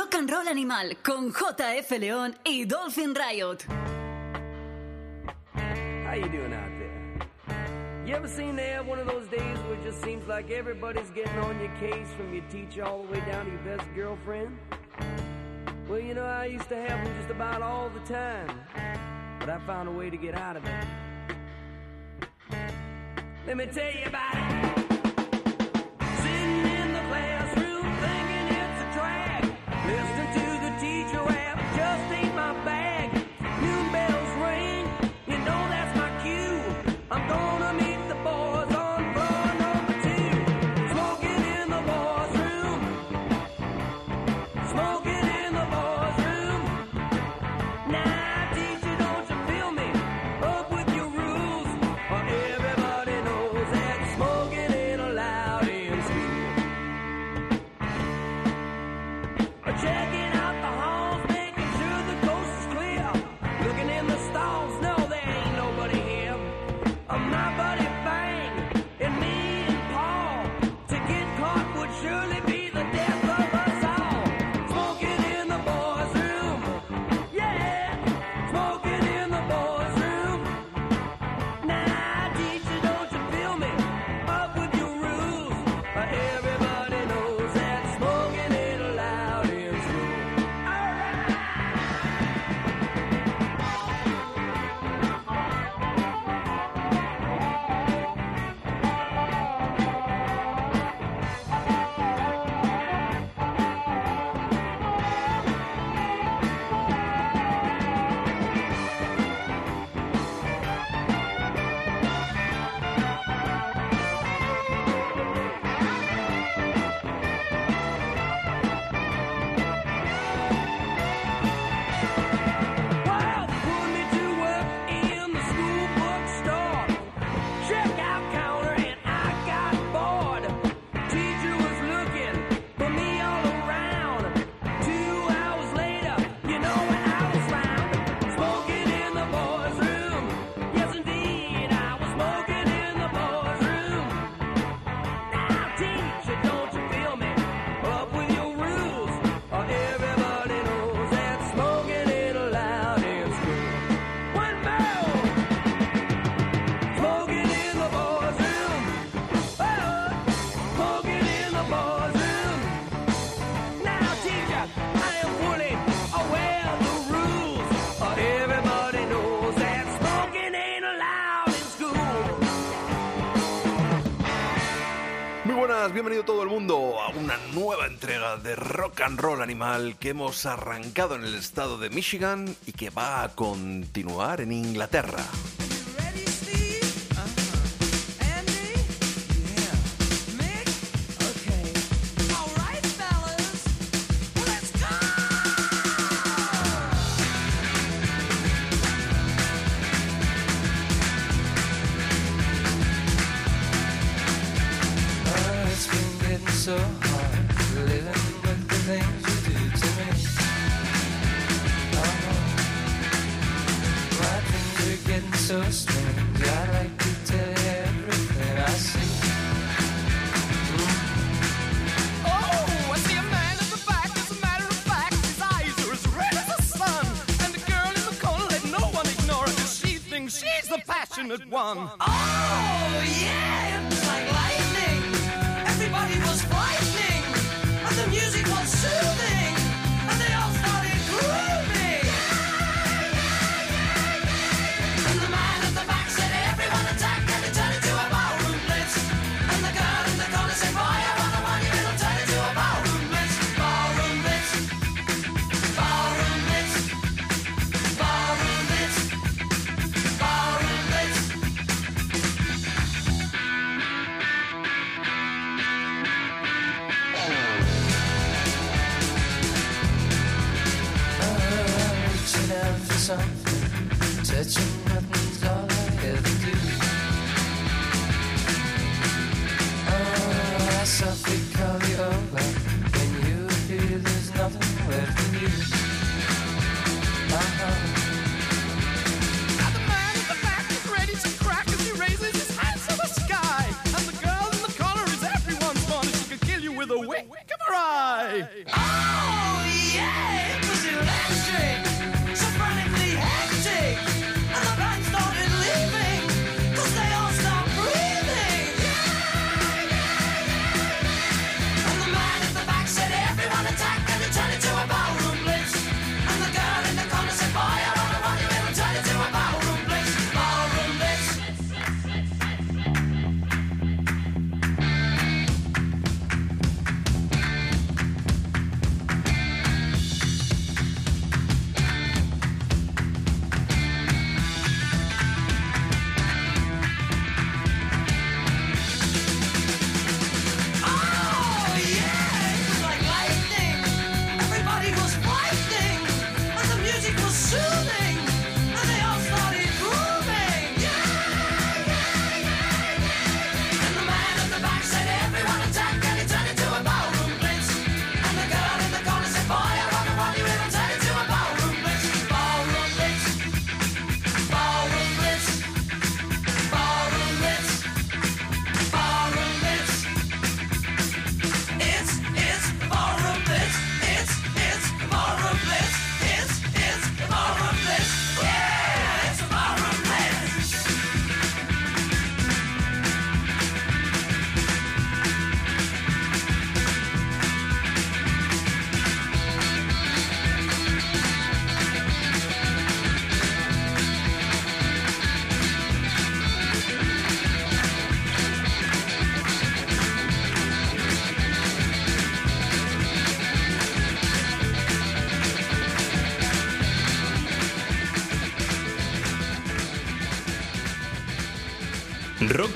Rock and Roll Animal con JF León y Dolphin Riot. How you doing out there? You ever seen to have one of those days where it just seems like everybody's getting on your case from your teacher all the way down to your best girlfriend? Well, you know, I used to have them just about all the time, but I found a way to get out of it. Let me tell you about it. Bienvenido todo el mundo a una nueva entrega de Rock and Roll Animal que hemos arrancado en el estado de Michigan y que va a continuar en Inglaterra.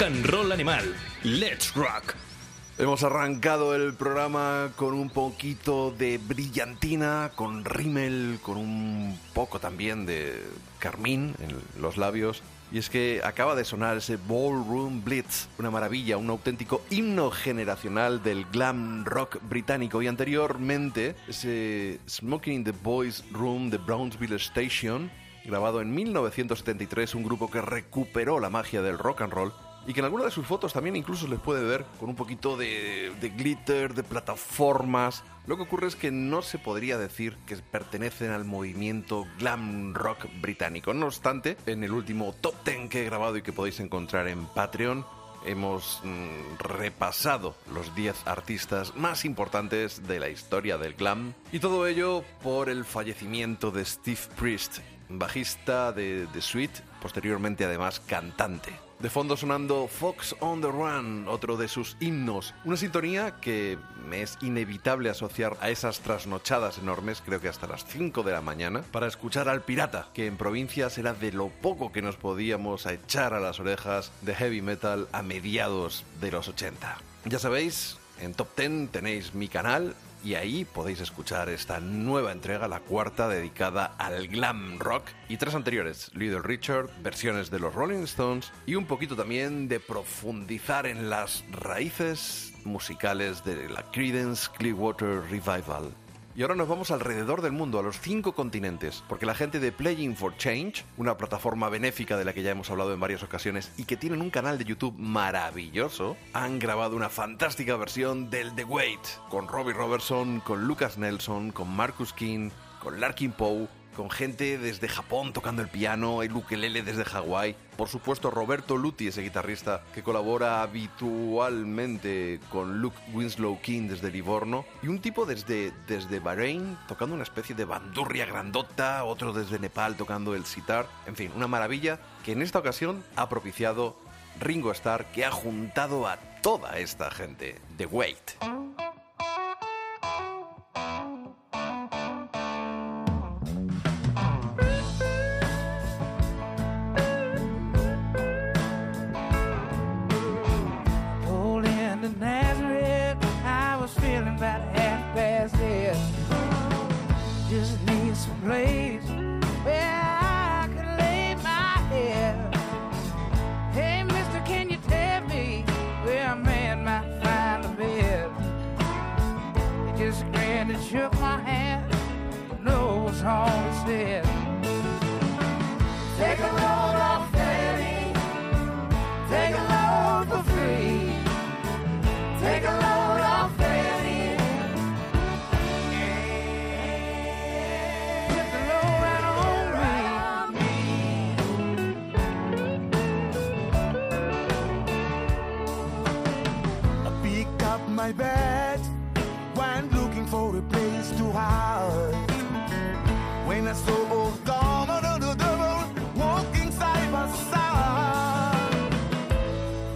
And Roll Animal. Let's Rock. Hemos arrancado el programa con un poquito de brillantina, con rímel, con un poco también de carmín en los labios. Y es que acaba de sonar ese Ballroom Blitz, una maravilla, un auténtico himno generacional del glam rock británico. Y anteriormente, ese Smoking in the Boys Room de Brownsville Station, grabado en 1973, un grupo que recuperó la magia del rock and roll y que en alguna de sus fotos también incluso les puede ver con un poquito de, de glitter, de plataformas. Lo que ocurre es que no se podría decir que pertenecen al movimiento glam rock británico. No obstante, en el último top 10 que he grabado y que podéis encontrar en Patreon, hemos mm, repasado los 10 artistas más importantes de la historia del glam. Y todo ello por el fallecimiento de Steve Priest, bajista de The Sweet, posteriormente además cantante. De fondo sonando Fox on the Run, otro de sus himnos. Una sintonía que me es inevitable asociar a esas trasnochadas enormes, creo que hasta las 5 de la mañana, para escuchar al pirata, que en provincias era de lo poco que nos podíamos echar a las orejas de heavy metal a mediados de los 80. Ya sabéis, en Top 10 tenéis mi canal y ahí podéis escuchar esta nueva entrega, la cuarta, dedicada al glam rock y tres anteriores, Little Richard, versiones de los Rolling Stones y un poquito también de profundizar en las raíces musicales de la Creedence Clearwater Revival. Y ahora nos vamos alrededor del mundo, a los cinco continentes, porque la gente de Playing for Change, una plataforma benéfica de la que ya hemos hablado en varias ocasiones y que tienen un canal de YouTube maravilloso, han grabado una fantástica versión del The Wait, con Robbie Robertson, con Lucas Nelson, con Marcus King, con Larkin Poe, con gente desde Japón tocando el piano, el ukelele desde Hawái. Por supuesto, Roberto Luti, ese guitarrista que colabora habitualmente con Luke Winslow King desde Livorno. Y un tipo desde, desde Bahrein tocando una especie de bandurria grandota, otro desde Nepal tocando el sitar. En fin, una maravilla que en esta ocasión ha propiciado Ringo Starr, que ha juntado a toda esta gente. The Wait. Place where I could lay my head. Hey, mister, can you tell me where a man might find a bed? He just grinned and shook my hand. No, was all up my when looking for a place to hide. When I saw old Garment and the devil walking side by side,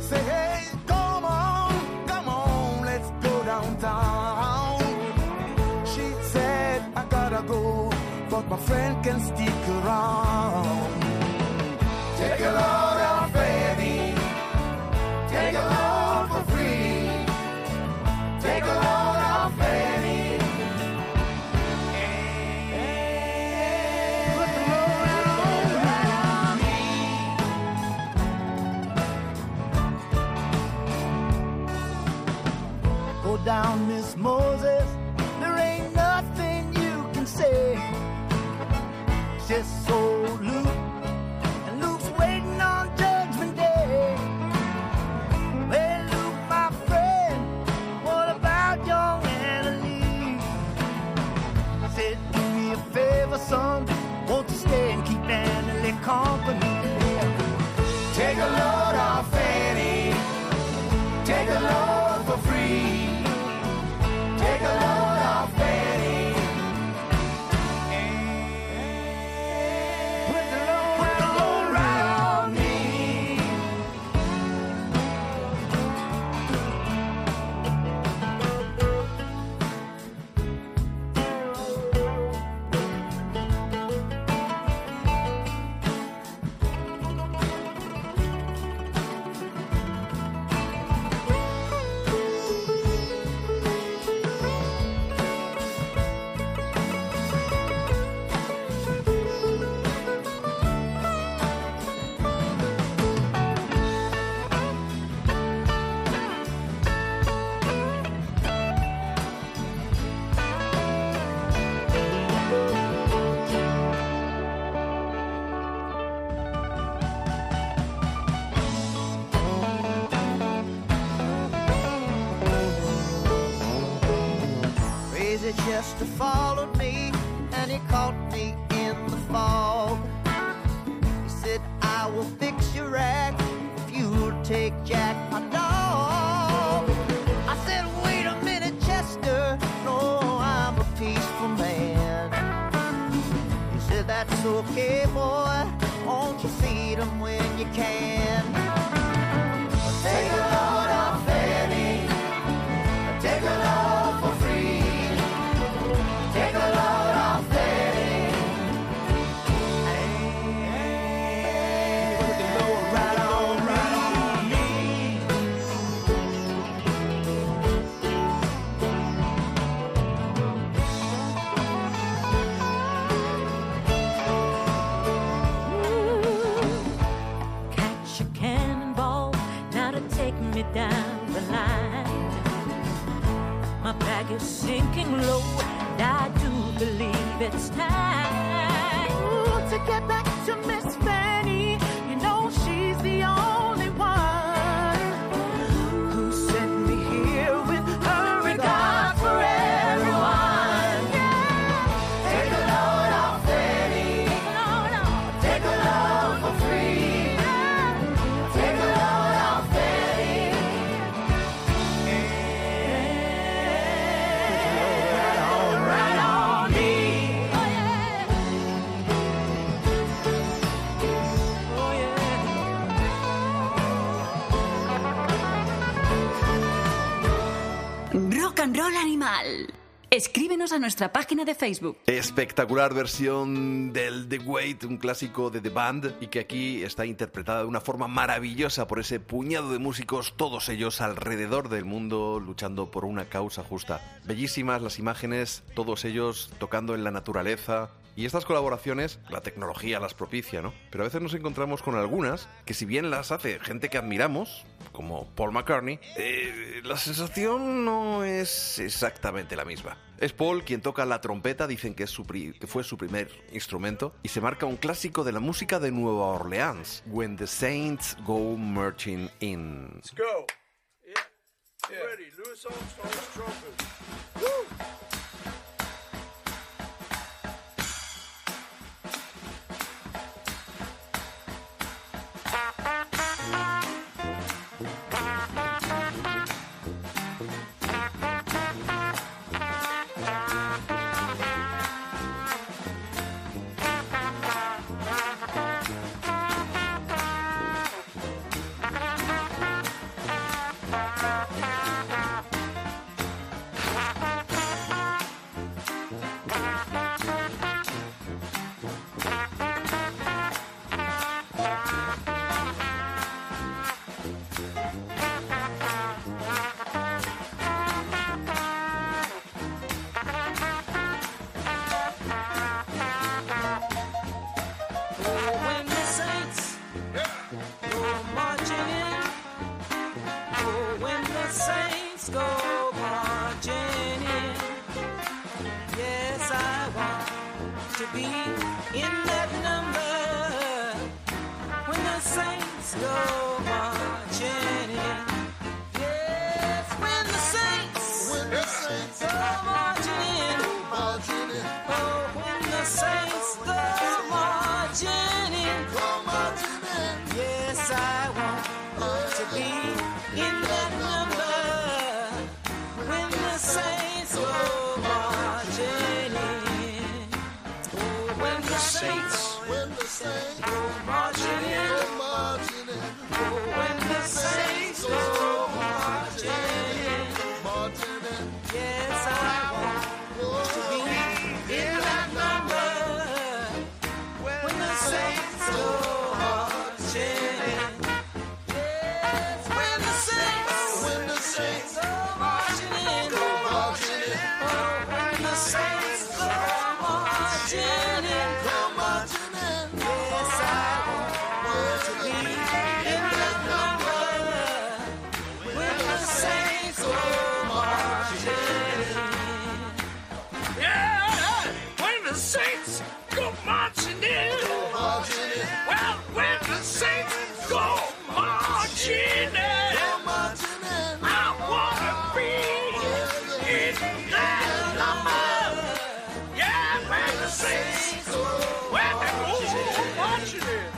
say, hey, come on, come on, let's go downtown. She said, I gotta go, but my friend can stick around. Take a load down, Miss Moses. There ain't nothing you can say. Just so Escríbenos a nuestra página de Facebook. Espectacular versión del The Wait, un clásico de The Band, y que aquí está interpretada de una forma maravillosa por ese puñado de músicos, todos ellos alrededor del mundo luchando por una causa justa. Bellísimas las imágenes, todos ellos tocando en la naturaleza. Y estas colaboraciones, la tecnología las propicia, ¿no? Pero a veces nos encontramos con algunas que si bien las hace gente que admiramos, como Paul McCartney, eh, la sensación no es exactamente la misma. Es Paul quien toca la trompeta, dicen que, fue su primer instrumento, y se marca un clásico de la música de Nueva Orleans, When the Saints Go Marching In. Let's go. Yeah. Ready. Louis Armstrong's! watching it.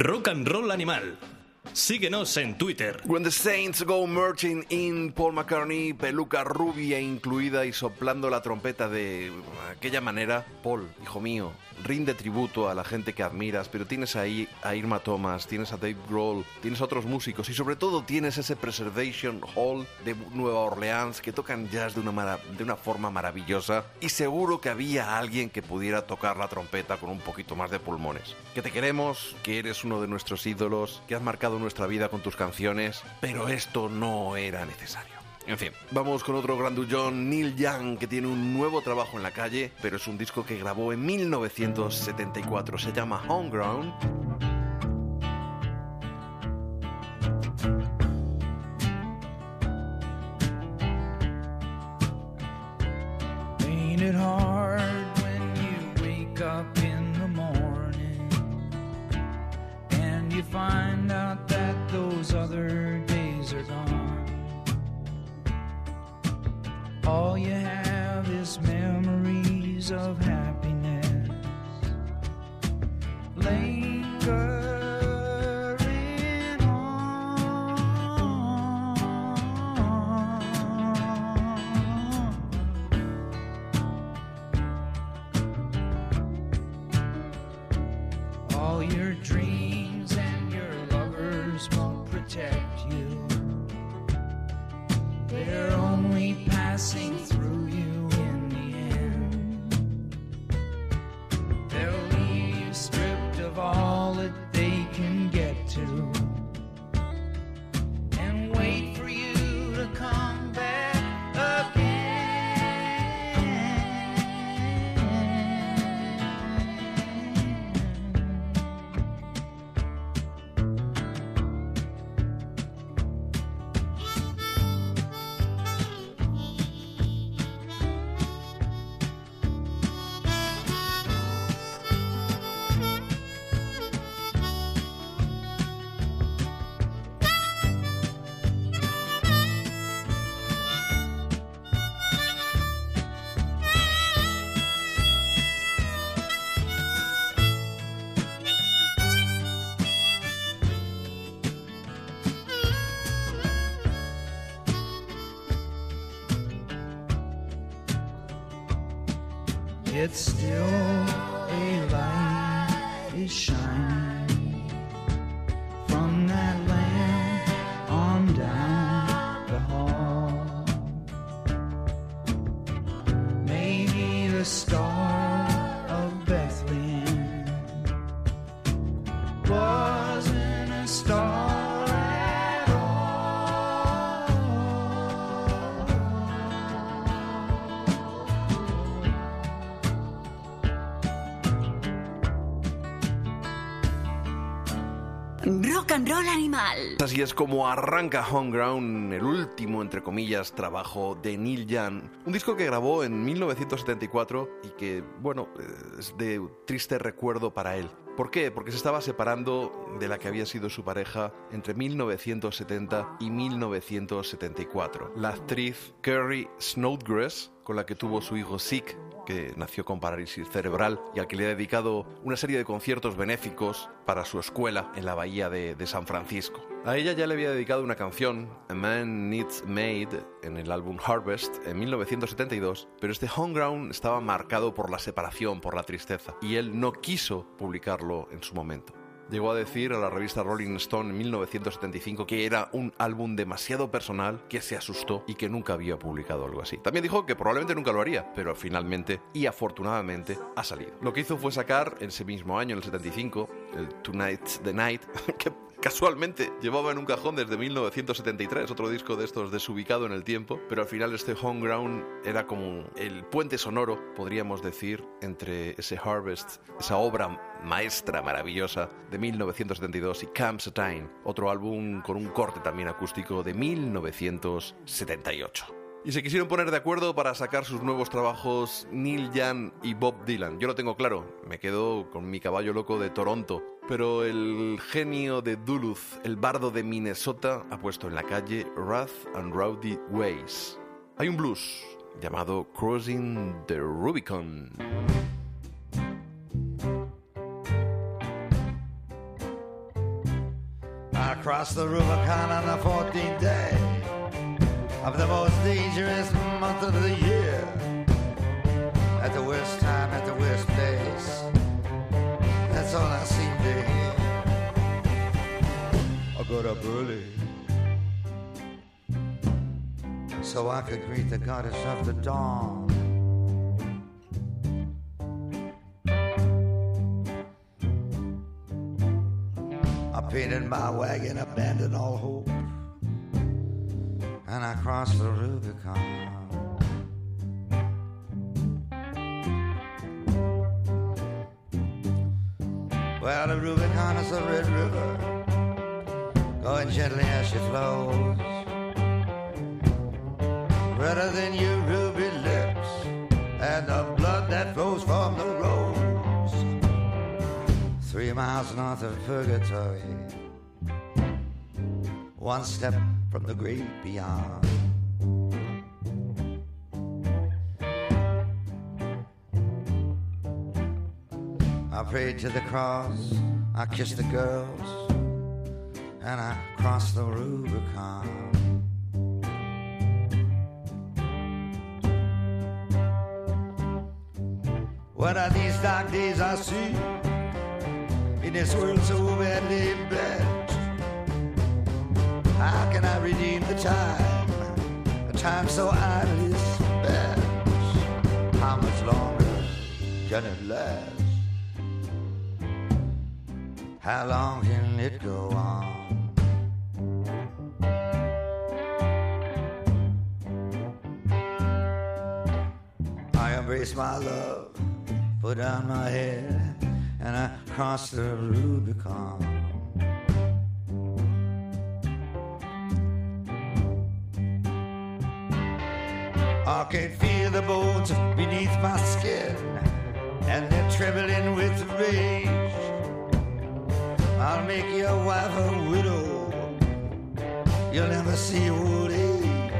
Rock and Roll Animal. Síguenos en Twitter. When the Saints go marching in, Paul McCartney, peluca rubia incluida y soplando la trompeta de aquella manera. Paul, hijo mío, rinde tributo a la gente que admiras, pero tienes ahí a Irma Thomas, tienes a Dave Grohl, tienes a otros músicos y sobre todo tienes ese Preservation Hall de Nueva Orleans que tocan jazz de una, mara- de una forma maravillosa y seguro que había alguien que pudiera tocar la trompeta con un poquito más de pulmones. Que te queremos, que eres uno de nuestros ídolos, que has marcado nuestra vida con tus canciones, pero esto no era necesario. En fin, vamos con otro grandullón, Neil Young, que tiene un nuevo trabajo en la calle, pero es un disco que grabó en 1974. Se llama Homegrown. Ain't it hard when you wake up in the morning and you find out that those other days are gone? All you have is memories of happiness lingering on. All your dreams and your lovers won't protect you. They're only passing through you in the end. They'll leave you stripped of all that they can get to. Así es como arranca Homeground, el último, entre comillas, trabajo de Neil Young. Un disco que grabó en 1974 y que, bueno, es de triste recuerdo para él. ¿Por qué? Porque se estaba separando de la que había sido su pareja entre 1970 y 1974. La actriz Kerry Snodgrass, con la que tuvo su hijo Sick, que nació con parálisis cerebral y al que le ha dedicado una serie de conciertos benéficos para su escuela en la bahía de, de San Francisco. A ella ya le había dedicado una canción, A Man Needs Made, en el álbum Harvest en 1972, pero este Homeground estaba marcado por la separación, por la tristeza, y él no quiso publicarlo en su momento. Llegó a decir a la revista Rolling Stone en 1975 que era un álbum demasiado personal, que se asustó y que nunca había publicado algo así. También dijo que probablemente nunca lo haría, pero finalmente y afortunadamente ha salido. Lo que hizo fue sacar ese mismo año, en el 75, el Tonight's the Night, que casualmente llevaba en un cajón desde 1973, otro disco de estos desubicado en el tiempo, pero al final este Homeground era como el puente sonoro, podríamos decir, entre ese Harvest, esa obra maestra maravillosa de 1972 y Comes a Time, otro álbum con un corte también acústico de 1978. Y se quisieron poner de acuerdo para sacar sus nuevos trabajos Neil Young y Bob Dylan. Yo lo tengo claro, me quedo con mi caballo loco de Toronto. Pero el genio de Duluth, el bardo de Minnesota, ha puesto en la calle Wrath and Rowdy Ways. Hay un blues llamado Crossing the Rubicon. I crossed the Rubicon on the 14th day of the most dangerous month of the year. At the worst time, at the worst place. That's all I got up early so I could greet the goddess of the dawn. I painted my wagon, abandoned all hope, and I crossed the Rubicon. Well, the Rubicon is a red river, going gently as she flows, redder than your ruby lips, and the blood that flows from the rose. Three miles north of Purgatory, one step from the great beyond. I prayed to the cross, I kissed the girls, and I crossed the Rubicon. What are these dark days I see in this world so badly bent? How can I redeem the time, a time so idly spent? How much longer can it last? How long can it go on? Embrace my love, put down my head, and I cross the Rubicon. I can feel the bones beneath my skin, and they're trembling with rage. I'll make your wife a widow. You'll never see old age.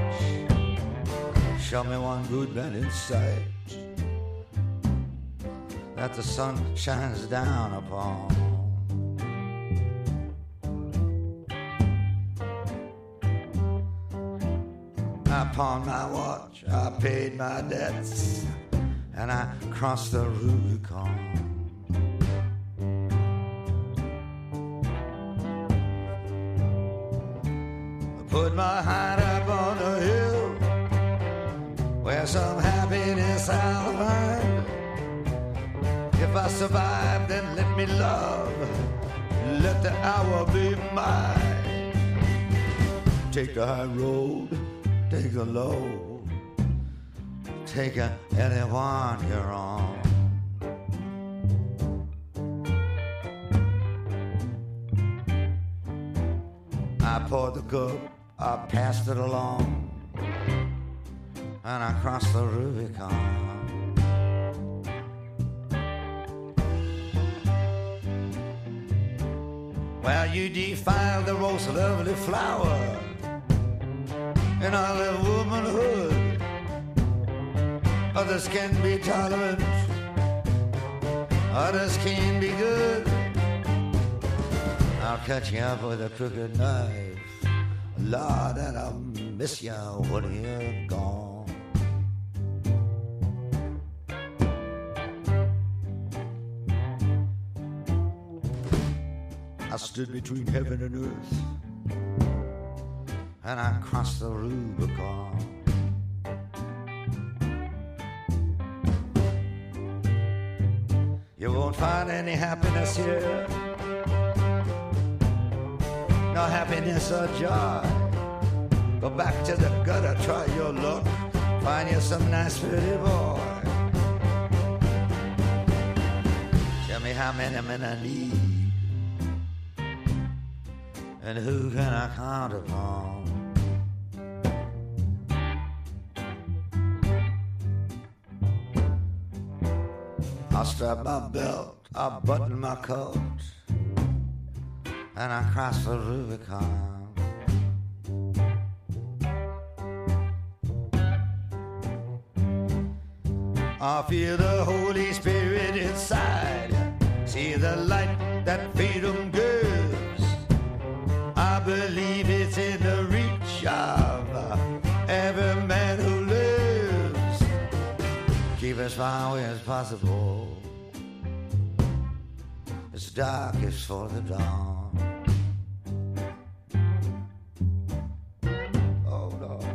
Show me one good man in sight that the sun shines down upon. Pawned my watch, I paid my debts, and I crossed the Rubicon. I put my heart up on the hill where some happiness I'll find. If I survive, then let me love. Let the hour be mine. Take the high road, take the low, take a, anyone you're on. I poured the cup, I passed it along, and I crossed the Rubicon. Well, you defile the most lovely flower in all of womanhood. Others can be tolerant, others can be good. I'll cut you up with a crooked knife. Lord, and I'll miss you when you're gone. I stood between heaven and earth, and I crossed the Rubicon. You won't find any happiness here, no happiness or joy. Go back to the gutter, try your luck, find you some nice pretty boy. Tell me how many men I need and who can I count upon? I strap my belt, I button my coat, and I cross the Rubicon. I feel the Holy Spirit inside. See the light that freedom gives believe it's in the reach of every man who lives. Keep as far away as possible. It's darkest for the dawn. Oh Lord,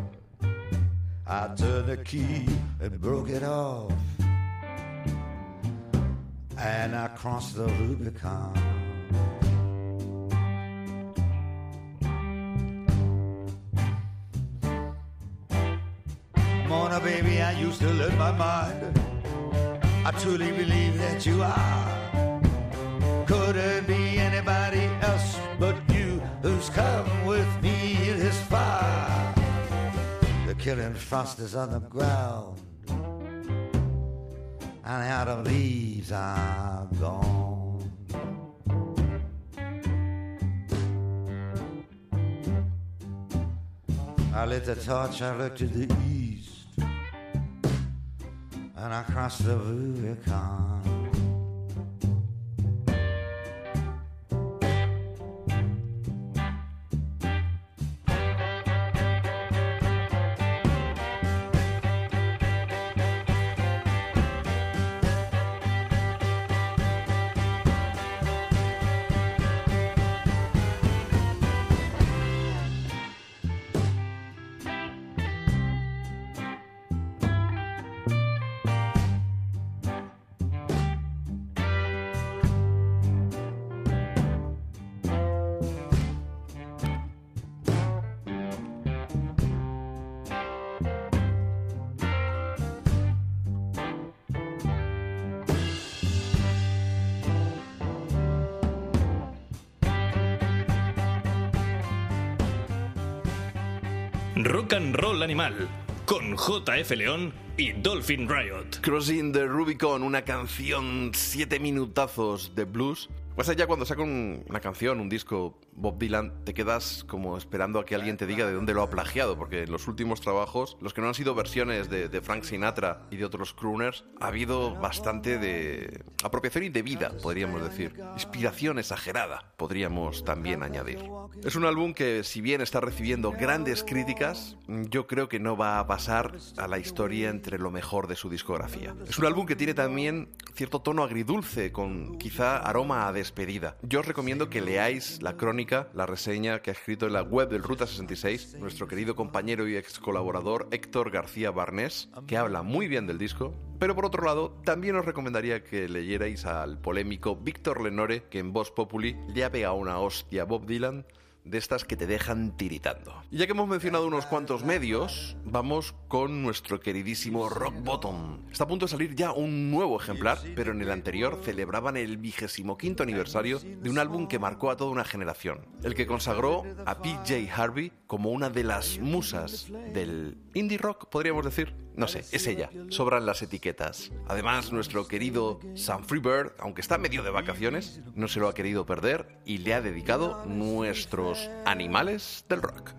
I turned the key and broke it off, and I crossed the Rubicon. Baby, I used to let my mind. I truly believe that you are. Could it be anybody else but you who's come with me in this far? The killing frost is on the ground, and the autumn leaves are gone. I lit the torch, I looked to the east, and I crossed the Rubicon. And Roll Animal con JF León y Dolphin Riot. Crossing the Rubicon, una canción, siete minutazos de blues. Pues ya cuando saca un- una canción, un disco, Bob Dylan, te quedas como esperando a que alguien te diga de dónde lo ha plagiado, porque en los últimos trabajos, los que no han sido versiones de, de Frank Sinatra y de otros crooners, ha habido bastante de apropiación indebida, podríamos decir. Inspiración exagerada, podríamos también añadir. Es un álbum que, si bien está recibiendo grandes críticas, yo creo que no va a pasar a la historia entre lo mejor de su discografía. Es un álbum que tiene también cierto tono agridulce, con quizá aroma a despedida. Yo os recomiendo que leáis la crónica, la reseña que ha escrito en la web del Ruta 66 nuestro querido compañero y ex colaborador Héctor García Barnés, que habla muy bien del disco. Pero por otro lado, también os recomendaría que leyerais al polémico Víctor Lenore, que en Voz Populi le ha pegado una hostia Bob Dylan de estas que te dejan tiritando. Ya que hemos mencionado unos cuantos medios, vamos con nuestro queridísimo Rock Bottom. Está a punto de salir ya un nuevo ejemplar, pero en el anterior celebraban el vigésimo quinto aniversario de un álbum que marcó a toda una generación, el que consagró a PJ Harvey como una de las musas del indie rock, podríamos decir. No sé, es ella, sobran las etiquetas. Además, nuestro querido Sam Freebird, aunque está medio de vacaciones, no se lo ha querido perder y le ha dedicado nuestros animales del rock.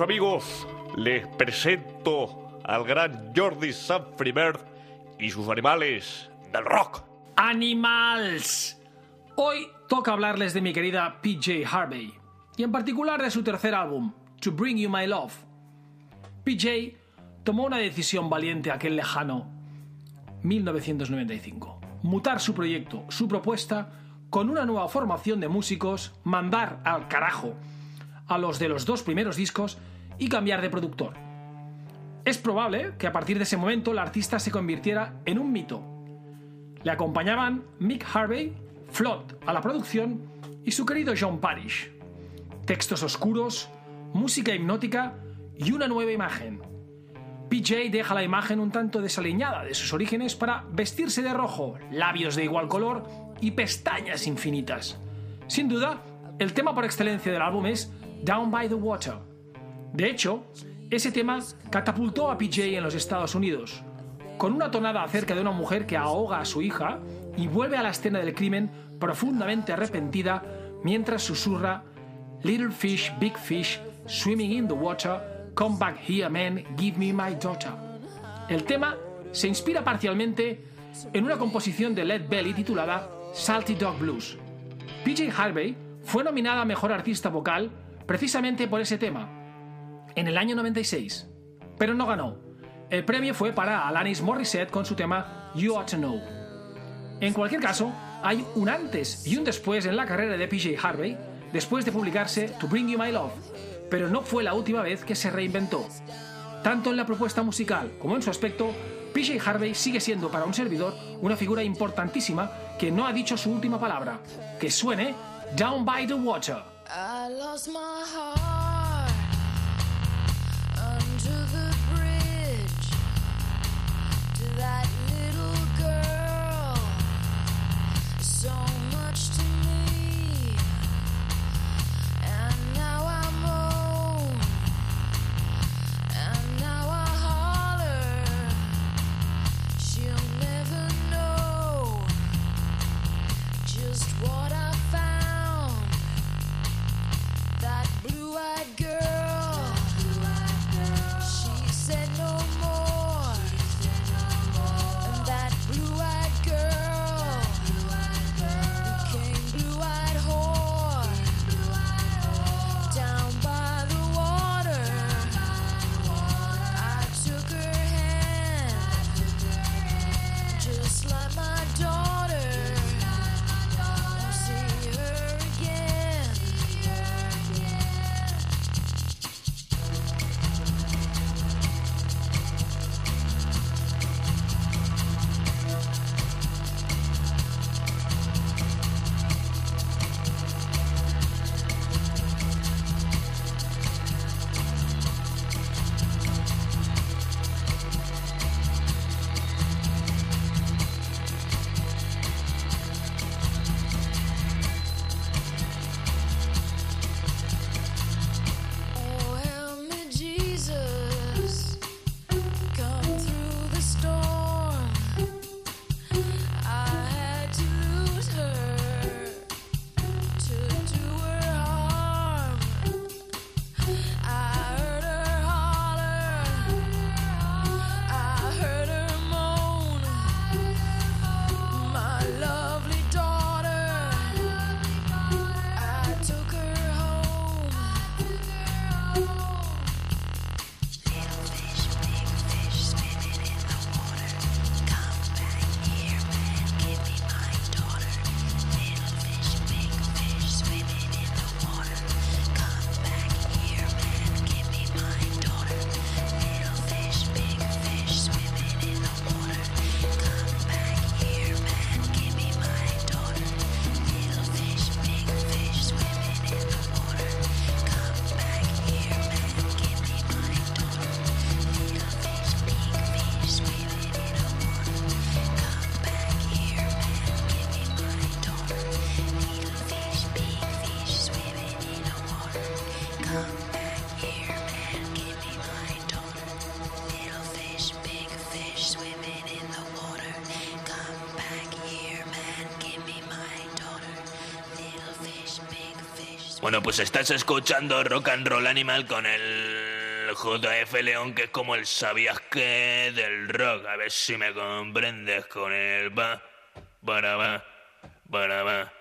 Amigos, les presento al gran Jordi Sanfribert y sus animales del rock. Animals. Hoy toca hablarles de mi querida PJ Harvey y en particular de su tercer álbum, To Bring You My Love. PJ tomó una decisión valiente aquel lejano 1995. Mutar su proyecto, su propuesta, con una nueva formación de músicos, mandar al carajo a los de los dos primeros discos y cambiar de productor. Es probable que a partir de ese momento el artista se convirtiera en un mito. Le acompañaban Mick Harvey, Flood a la producción y su querido John Parrish. Textos oscuros, música hipnótica y una nueva imagen. PJ deja la imagen un tanto desaliñada de sus orígenes para vestirse de rojo, labios de igual color y pestañas infinitas. Sin duda, el tema por excelencia del álbum es Down by the Water. De hecho, ese tema catapultó a PJ en los Estados Unidos, con una tonada acerca de una mujer que ahoga a su hija y vuelve a la escena del crimen profundamente arrepentida mientras susurra Little fish, big fish, swimming in the water, come back here man, give me my daughter. El tema se inspira parcialmente en una composición de Led Belly titulada Salty Dog Blues. PJ Harvey fue nominada a Mejor Artista Vocal precisamente por ese tema, en el año 96, pero no ganó. El premio fue para Alanis Morissette con su tema You Ought to Know. En cualquier caso, hay un antes y un después en la carrera de PJ Harvey después de publicarse To Bring You My Love, pero no fue la última vez que se reinventó. Tanto en la propuesta musical como en su aspecto, PJ Harvey sigue siendo para un servidor una figura importantísima que no ha dicho su última palabra. Que suene Down by the Water. I lost my heart under the bridge to that little girl. So Bueno, pues estás escuchando Rock and Roll Animal con el JF León, que es como el sabías que del rock. A ver si me comprendes con el va, para va, para va.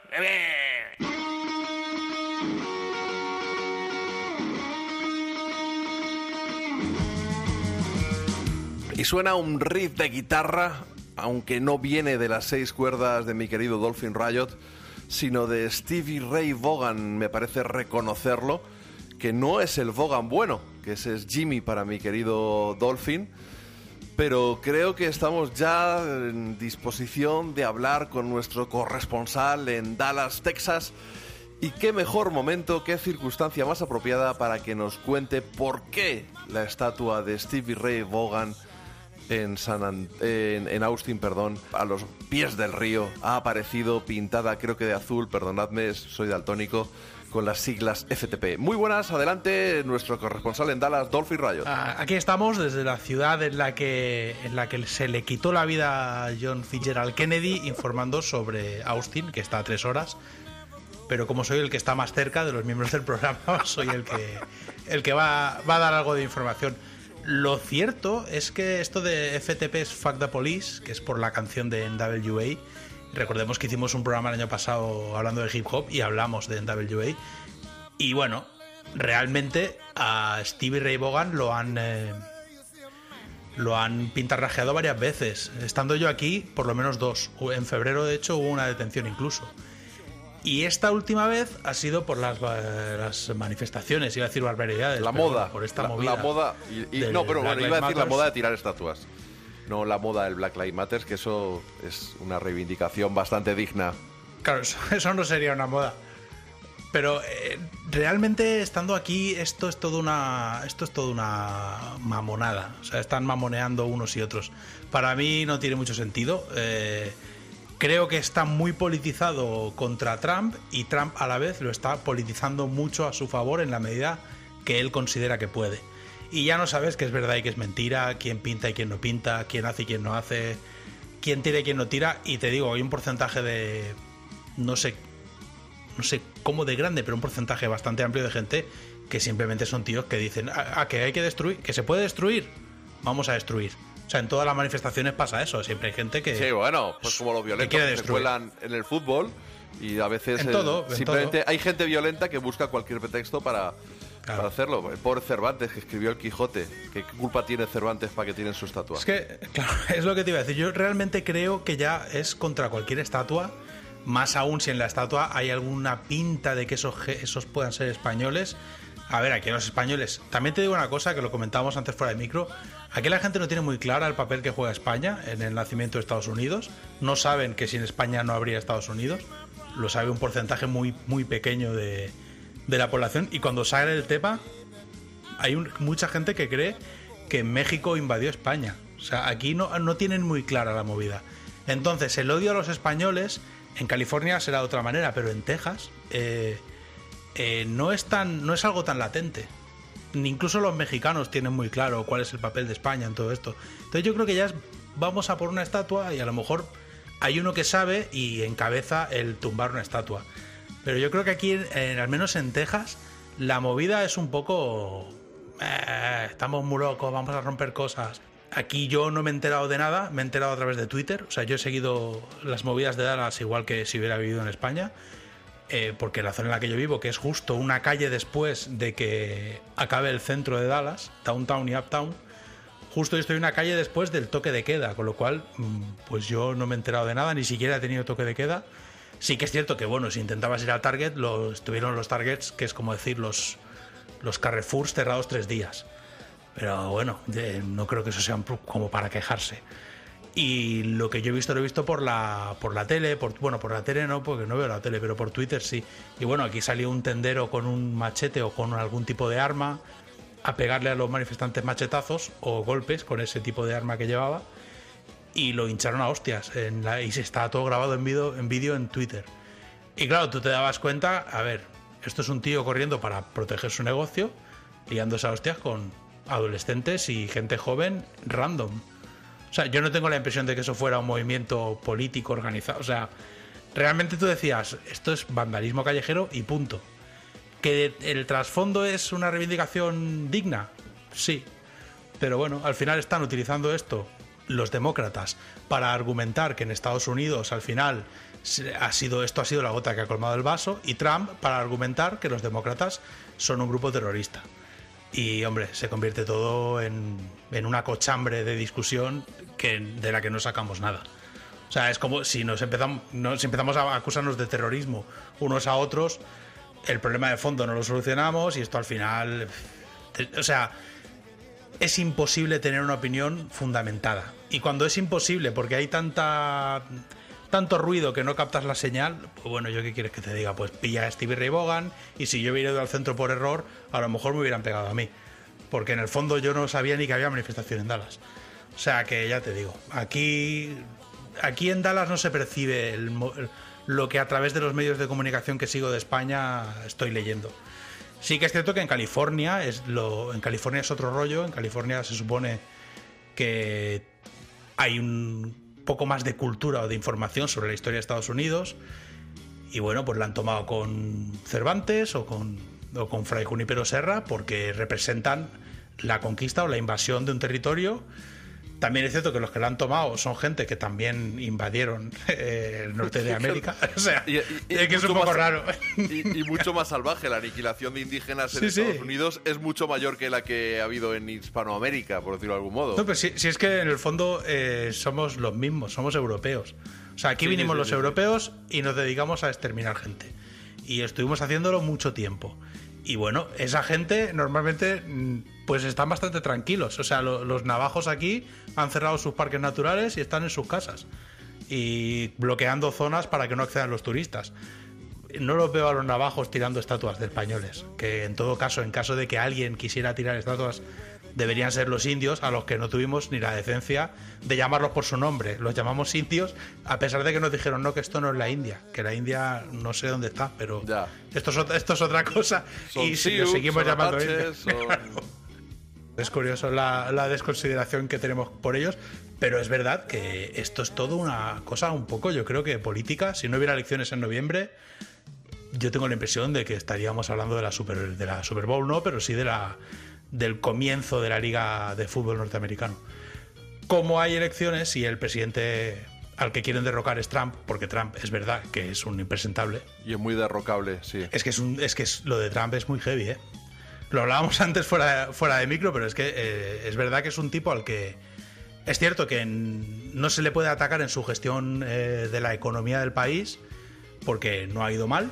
Y suena un riff de guitarra, aunque no viene de las seis cuerdas de mi querido Dolphin Riot, sino de Stevie Ray Vaughan, me parece reconocerlo, que no es el Vaughan bueno, que ese es Jimmy para mi querido Dolphin, pero creo que estamos ya en disposición de hablar con nuestro corresponsal en Dallas, Texas, y qué mejor momento, qué circunstancia más apropiada para que nos cuente por qué la estatua de Stevie Ray Vaughan en, San An- en, en Austin, perdón, a los pies del río, ha aparecido pintada, creo que de azul, perdonadme, soy daltónico, con las siglas FTP. Muy buenas, adelante, nuestro corresponsal en Dallas, Dolphin Rayo. Ah, Aquí estamos desde la ciudad en la que en la que se le quitó la vida a John Fitzgerald Kennedy informando sobre Austin, que está a tres horas. Pero como soy el que está más cerca de los miembros del programa, soy el que el que va, va a dar algo de información. Lo cierto es que esto de FTP es Fuck the Police, que es por la canción de NWA. Recordemos que hicimos un programa el año pasado hablando de hip hop y hablamos de NWA. Y bueno, realmente a Stevie Ray Vaughan lo han eh, lo han pintarrajeado varias veces. Estando yo aquí, por lo menos dos. En febrero, de hecho, hubo una detención incluso. Y esta última vez ha sido por las, eh, las manifestaciones, iba a decir barbaridades. La moda, por esta la, movida. la moda, y, no, pero bueno, iba a decir la moda de tirar estatuas. No la moda del Black Lives Matter, que eso es una reivindicación bastante digna. Claro, eso, eso no sería una moda. Pero eh, realmente estando aquí, esto es todo una. Esto es todo una mamonada. O sea, están mamoneando unos y otros. Para mí no tiene mucho sentido. Eh, creo que está muy politizado contra Trump y Trump a la vez lo está politizando mucho a su favor en la medida que él considera que puede. Y ya no sabes qué es verdad y qué es mentira, quién pinta y quién no pinta, quién hace y quién no hace, quién tira y quién no tira. Y te digo, hay un porcentaje de. No sé. No sé cómo de grande, pero un porcentaje bastante amplio de gente que simplemente son tíos que dicen, ah, ah, que hay que destruir, que se puede destruir, vamos a destruir. O sea, en todas las manifestaciones pasa eso, siempre hay gente que... Sí, bueno, pues como los violentos quiere que se cuelan en el fútbol y a veces En eh, todo, en simplemente todo. hay gente violenta que busca cualquier pretexto para, para hacerlo. El pobre Cervantes que escribió el Quijote, ¿qué culpa tiene Cervantes para que tienen su estatua? Es que, claro, es lo que te iba a decir. Yo realmente creo que ya es contra cualquier estatua, más aún si en la estatua hay alguna pinta de que esos, esos puedan ser españoles. A ver, aquí los españoles. También te digo una cosa que lo comentábamos antes fuera de micro. Aquí la gente no tiene muy clara el papel que juega España en el nacimiento de Estados Unidos. No saben que sin España no habría Estados Unidos. Lo sabe un porcentaje muy, muy pequeño de, de la población. Y cuando sale el tema, hay mucha gente que cree que México invadió España. O sea, aquí no, no tienen muy clara la movida. Entonces, el odio a los españoles, en California será de otra manera, pero en Texas eh, eh, no, es tan, no es algo tan latente. Incluso los mexicanos tienen muy claro cuál es el papel de España en todo esto. Entonces yo creo que ya es, vamos a por una estatua y a lo mejor hay uno que sabe y encabeza el tumbar una estatua. Pero yo creo que aquí, en- al menos en Texas, la movida es un poco... "Eh, estamos muy locos, vamos a romper cosas. Aquí yo no me he enterado de nada, me he enterado a través de Twitter. O sea, yo he seguido las movidas de Dallas igual que si hubiera vivido en España. Eh, porque la zona en la que yo vivo, que es justo una calle después de que acabe el centro de Dallas, Downtown y Uptown, justo yo estoy una calle después del toque de queda, con lo cual, mm, pues yo no me he enterado de nada, ni siquiera he tenido toque de queda. Sí que es cierto que, bueno, si intentabas ir al Target, lo, estuvieron los Targets, que es como decir los, los Carrefours cerrados tres días. Pero bueno, no creo que eso sea como para quejarse. Y lo que yo he visto lo he visto por la por la tele, por bueno, por la tele no, porque no veo la tele, pero por Twitter sí. Y bueno, aquí salió un tendero con un machete o con algún tipo de arma a pegarle a los manifestantes machetazos o golpes con ese tipo de arma que llevaba y lo hincharon a hostias en la- y se estaba todo grabado en vídeo en vídeo en Twitter. Y claro, tú te dabas cuenta, a ver, Esto es un tío corriendo para proteger su negocio, liándose a hostias con adolescentes y gente joven random. O sea, yo no tengo la impresión de que eso fuera un movimiento político organizado. O sea, realmente tú decías, esto es vandalismo callejero y punto. ¿Que el trasfondo es una reivindicación digna? Sí. Pero bueno, al final están utilizando esto los demócratas para argumentar que en Estados Unidos al final ha sido esto ha sido la gota que ha colmado el vaso y Trump para argumentar que los demócratas son un grupo terrorista. Y hombre, se convierte todo en, en una cochambre de discusión que, de la que no sacamos nada. O sea, es como si nos empezamos, no- si empezamos a acusarnos de terrorismo unos a otros, el problema de fondo no lo solucionamos y esto al final. O sea, es imposible tener una opinión fundamentada. Y cuando es imposible, porque hay tanta tanto ruido que no captas la señal, pues bueno, yo qué quieres que te diga, pues pilla a Stevie Ray Vaughan y si yo hubiera ido al centro por error, a lo mejor me hubieran pegado a mí. Porque en el fondo yo no sabía ni que había manifestación en Dallas. O sea que ya te digo, aquí, aquí en Dallas no se percibe lo que a través de los medios de comunicación que sigo de España estoy leyendo. Sí que es cierto que en California es lo, en California es otro rollo. En California se supone que hay un poco más de cultura o de información sobre la historia de Estados Unidos. Y bueno, pues la han tomado con Cervantes o con, o con Fray Junípero Serra porque representan la conquista o la invasión de un territorio. También es cierto que los que la han tomado son gente que también invadieron eh, el norte de América. O sea, Y- y- es que es un poco más- raro. Y, y mucho más salvaje. La aniquilación de indígenas en Sí, sí. Estados Unidos es mucho mayor que la que ha habido en Hispanoamérica, por decirlo de algún modo. No, pero si, si es que en el fondo eh, somos los mismos, somos europeos. O sea, aquí Sí, vinimos sí, los sí, sí. europeos y nos dedicamos a exterminar gente. Y estuvimos haciéndolo mucho tiempo. Y bueno, esa gente normalmente mm, pues están bastante tranquilos. O sea, lo- los navajos aquí han cerrado sus parques naturales y están en sus casas. Y bloqueando zonas para que no accedan los turistas. No los veo a los navajos tirando estatuas de españoles. Que en todo caso, en caso de que alguien quisiera tirar estatuas, deberían ser los indios, a los que no tuvimos ni la decencia de llamarlos por su nombre. Los llamamos indios, a pesar de que nos dijeron no, que esto no es la India, que la India no sé dónde está, pero esto, es, ot- esto es otra cosa. Son y si seguimos son llamando apaches, indios. son- Es curioso la, la desconsideración que tenemos por ellos, pero es verdad que esto es todo una cosa un poco, yo creo que política. Si no hubiera elecciones en noviembre, yo tengo la impresión de que estaríamos hablando de la Super, de la Super Bowl, no, pero sí de la, del comienzo de la Liga de Fútbol Norteamericano. Como hay elecciones y el presidente al que quieren derrocar es Trump, porque Trump es verdad que es un impresentable. Y es muy derrocable, sí. Es que es un, es que es- lo de Trump es muy heavy, ¿eh? Lo hablábamos antes fuera, fuera de micro, pero es que eh, es verdad que es un tipo al que es cierto que en- no se le puede atacar en su gestión eh, de la economía del país porque no ha ido mal.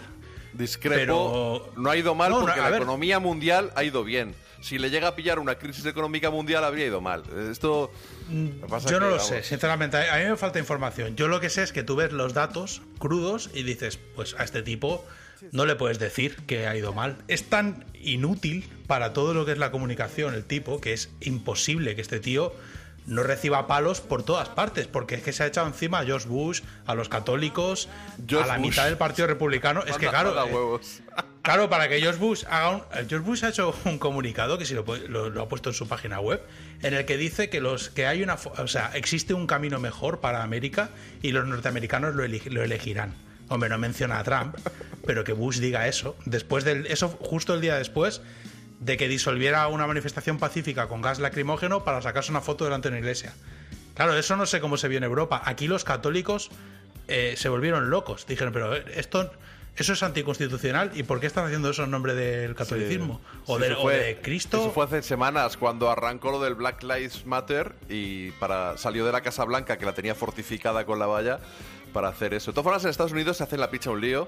Discrepo. no ha ido mal No, porque la ver. economía mundial ha ido bien. Si le llega a pillar una crisis económica mundial, habría ido mal. Esto. que pasa Yo no que, lo vamos, sé, sinceramente. A mí me falta información. Yo lo que sé es que tú ves los datos crudos y dices, pues a este tipo no le puedes decir que ha ido mal. Es tan inútil para todo lo que es la comunicación el tipo que es imposible que este tío no reciba palos por todas partes, porque es que se ha echado encima a George Bush, a los católicos, George a la Bush. mitad del Partido Republicano. Es que claro, eh, huevos. Claro, para que George Bush haga un. eh, George Bush ha hecho un comunicado que si lo, lo- lo ha puesto en su página web, en el que dice que los que hay una, o sea, existe un camino mejor para América y los norteamericanos lo, lo elegirán. Hombre, no menciona a Trump, pero que Bush diga eso después del eso justo el día después de que disolviera una manifestación pacífica con gas lacrimógeno para sacarse una foto delante de una iglesia. Claro, eso no sé cómo se vio en Europa. Aquí los católicos eh, se volvieron locos. Dijeron, pero eh, esto, eso es anticonstitucional. ¿Y por qué están haciendo eso en nombre del catolicismo? o, Sí, de, o Cristo. Eso fue hace semanas cuando arrancó lo del Black Lives Matter y para salió de la Casa Blanca que la tenía fortificada con la valla para hacer eso. De todas formas, en Estados Unidos se hacen la picha un lío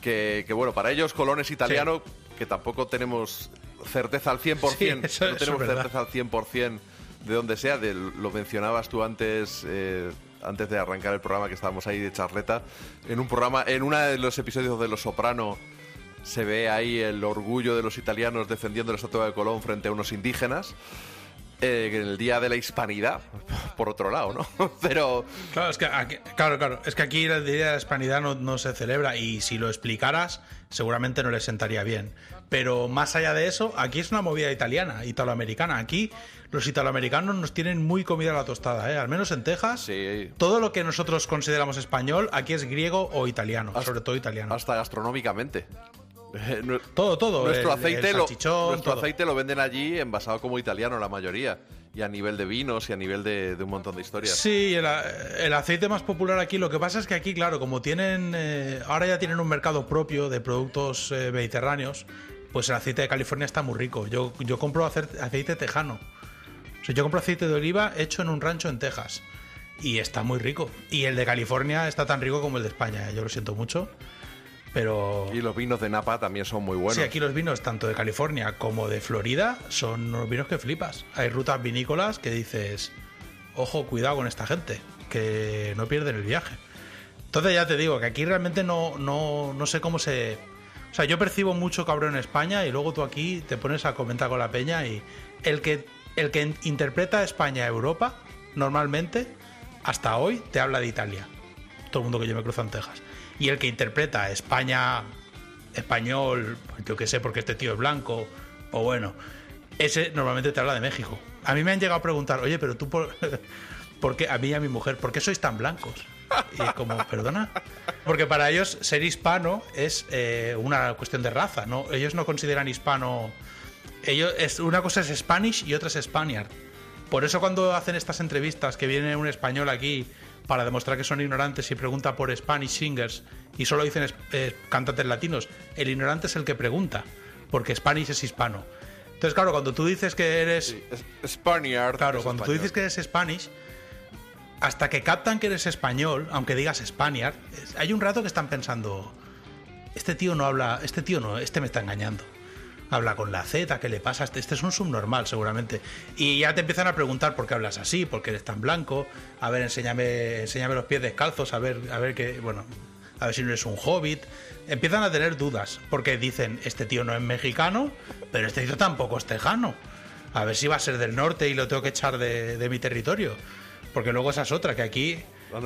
que, que, bueno, para ellos Colón es italiano, que tampoco tenemos certeza al 100%, Sí, eso- no tenemos certeza al 100% de dónde sea, de, lo mencionabas tú antes eh, antes de arrancar el programa que estábamos ahí de charleta, en un programa en uno de los episodios de Los Soprano se ve ahí el orgullo de los italianos defendiendo la estatua de Colón frente a unos indígenas. eh, en el Día de la Hispanidad, por otro lado, ¿no? Pero Claro, es que aquí, claro, claro, es que aquí el Día de la Hispanidad no, no se celebra y si lo explicaras seguramente no les sentaría bien. Pero más allá de eso, aquí es una movida italiana, italoamericana. Aquí los italoamericanos nos tienen muy comida a la tostada, ¿eh? Al menos en Texas, todo lo que nosotros consideramos español, aquí es griego o italiano, sobre todo italiano. hasta gastronómicamente. Todo, todo. Nuestro, el- el aceite, lo, nuestro todo. aceite lo venden allí envasado como italiano la mayoría. Y a nivel de vinos y a nivel de, de un montón de historias. Sí, el, el aceite más popular aquí. Lo que pasa es que aquí, claro, como tienen. eh, ahora ya tienen un mercado propio de productos eh, mediterráneos, pues el aceite de California está muy rico. Yo, yo compro aceite tejano. O sea, yo compro aceite de oliva hecho en un rancho en Texas. Y está muy rico. Y el de California está tan rico como el de España. eh, Yo lo siento mucho. Pero. Y los vinos de Napa también son muy buenos. Sí, aquí los vinos tanto de California como de Florida son unos vinos que flipas. Hay rutas vinícolas que dices, ojo, cuidado con esta gente, que no pierden el viaje. Entonces ya te digo que aquí realmente no, no, no sé cómo se... Sea, yo percibo mucho cabrón en España y luego tú aquí te pones a comentar con la peña y el que, el que interpreta España a Europa, normalmente, hasta hoy, te habla de Italia. Todo el mundo que yo me cruzo en Texas. Y el que interpreta España español, yo qué sé, porque este tío es blanco, o bueno, ese normalmente te habla de México. A mí me han llegado a preguntar, oye, pero tú, por, ¿por qué, a mí y a mi mujer, ¿por qué sois tan blancos? Y es como, perdona. Porque para ellos ser hispano es eh, una cuestión de raza, ¿no? Ellos no consideran hispano. Ellos, es, una cosa es Spanish y otra es Spaniard. Por eso cuando hacen estas entrevistas que viene un español aquí para demostrar que son ignorantes y pregunta por Spanish singers y solo dicen es- eh, cantantes latinos, el ignorante es el que pregunta, porque Spanish es hispano. Entonces, claro, cuando tú dices que eres... Spaniard. Claro, es cuando tú español. dices que eres Spanish, hasta que captan que eres español, aunque digas Spaniard, hay un rato que están pensando, este tío no habla, este tío no, este me está engañando. Habla con la Z, ¿qué le pasa? Este, este es un subnormal, seguramente. Y ya te empiezan a preguntar por qué hablas así, por qué eres tan blanco. A ver, enséñame, enséñame los pies descalzos, a ver, a ver qué, bueno, a ver si no eres un hobbit. Empiezan a tener dudas, porque dicen, este tío no es mexicano, pero este tío tampoco es tejano. A ver si va a ser del norte y lo tengo que echar de mi territorio. Porque luego esa es otra, que aquí,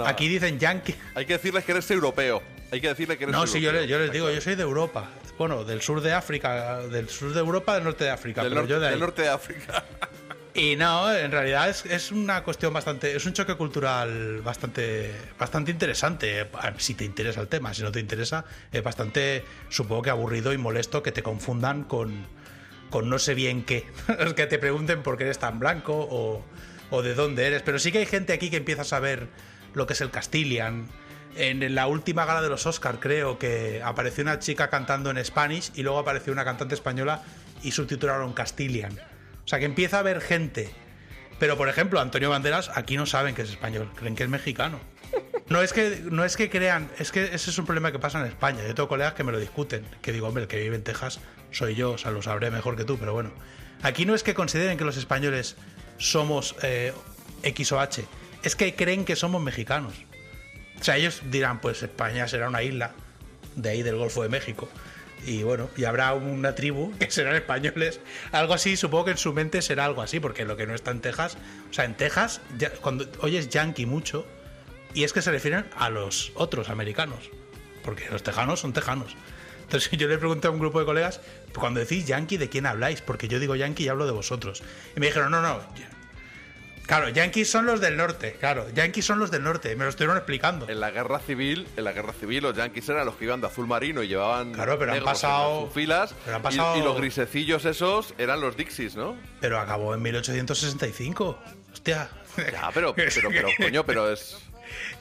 aquí dicen yankee. Hay que decirles que eres europeo. Hay que decirles que eres No, europeo. sí, yo, le- yo les digo, yo soy de Europa. Bueno, del sur de África, del sur de Europa, del norte de África. Del pero norte, yo de ahí. del norte de África. Y no, en realidad es, es una cuestión bastante. Es un choque cultural bastante, bastante interesante. Si te interesa el tema, si no te interesa, es bastante, supongo que aburrido y molesto que te confundan con, con no sé bien qué. Que te pregunten por qué eres tan blanco o, o de dónde eres. Pero sí que hay gente aquí que empieza a saber lo que es el Castilian. En la última gala de los Oscar creo que apareció una chica cantando en Spanish y luego apareció una cantante española y subtitularon Castilian. O sea que empieza a haber gente. Pero por ejemplo, Antonio Banderas aquí no saben que es español, creen que es mexicano. No es que no es que crean, es que ese es un problema que pasa en España. Yo tengo colegas que me lo discuten, que digo, hombre, el que vive en Texas soy yo, o sea, lo sabré mejor que tú, pero bueno. Aquí no es que consideren que los españoles somos eh, X o H, es que creen que somos mexicanos. O sea, ellos dirán, pues España será una isla de ahí del Golfo de México. Y bueno, y habrá una tribu que serán españoles. Algo así, supongo que en su mente será algo así, porque lo que no está en Texas, o sea, en Texas, ya- cuando oyes yankee mucho, y es que se refieren a los otros americanos, porque los tejanos son tejanos. Entonces yo le pregunté a un grupo de colegas, cuando decís yankee, ¿de quién habláis? Porque yo digo yankee y hablo de vosotros. Y me dijeron, no, no. Claro, yankees son los del norte, claro, yankees son los del norte, me lo estuvieron explicando. En la guerra civil, en la guerra civil los yanquis eran los que iban de azul marino y llevaban Claro, pero han pasado- sus filas pero han y- pasado- y, los grisecillos esos eran los Dixies, ¿no? Pero acabó en 1865. Hostia. Ya, pero, pero, pero, coño, pero es...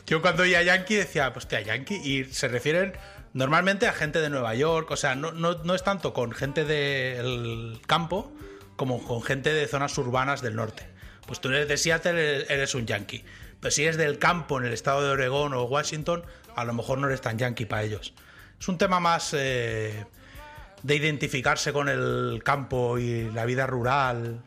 Yo cuando oía Yankee decía, pues hostia, Yankee, y se refieren normalmente a gente de Nueva York, o sea, no, no, no es tanto con gente del campo como con gente de zonas urbanas del norte. Pues tú eres de Seattle, eres un Yankee. Pero si eres del campo en el estado de Oregón o Washington, a lo mejor no eres tan Yankee para ellos. Es un tema más eh, de identificarse con el campo y la vida rural.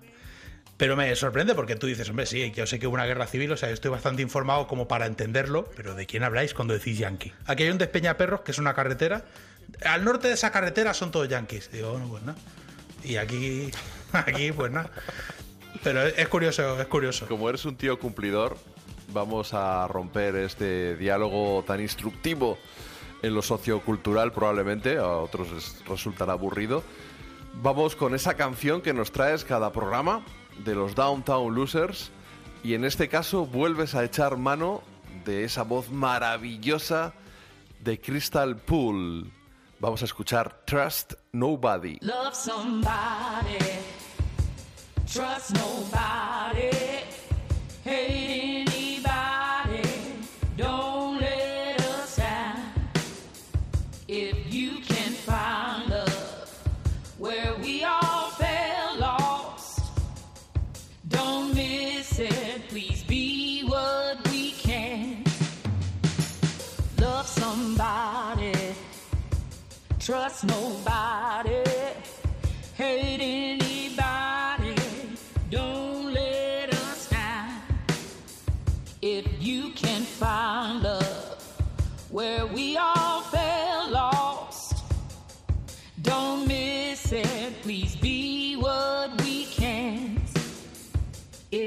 Pero me sorprende porque tú dices, hombre, sí, yo sé que hubo una guerra civil, o sea, yo estoy bastante informado como para entenderlo, pero ¿de quién habláis cuando decís yankee? Aquí hay un despeñaperros que es una carretera. Al norte de esa carretera son todos yankees. Digo, bueno, pues nada. Y aquí, aquí, pues nada. Pero es, curioso, es curioso. Como eres un tío cumplidor, vamos a romper este diálogo tan instructivo en lo sociocultural probablemente, a otros les resultará aburrido. Vamos con esa canción que nos traes cada programa de los Downtown Losers y en este caso vuelves a echar mano de esa voz maravillosa de Crystal Pool. Vamos a escuchar Trust Nobody. Love somebody, trust nobody, hate anybody, don't let us down. If you can find love where we all fell lost, don't miss it, please be what we can. Love somebody. Trust nobody,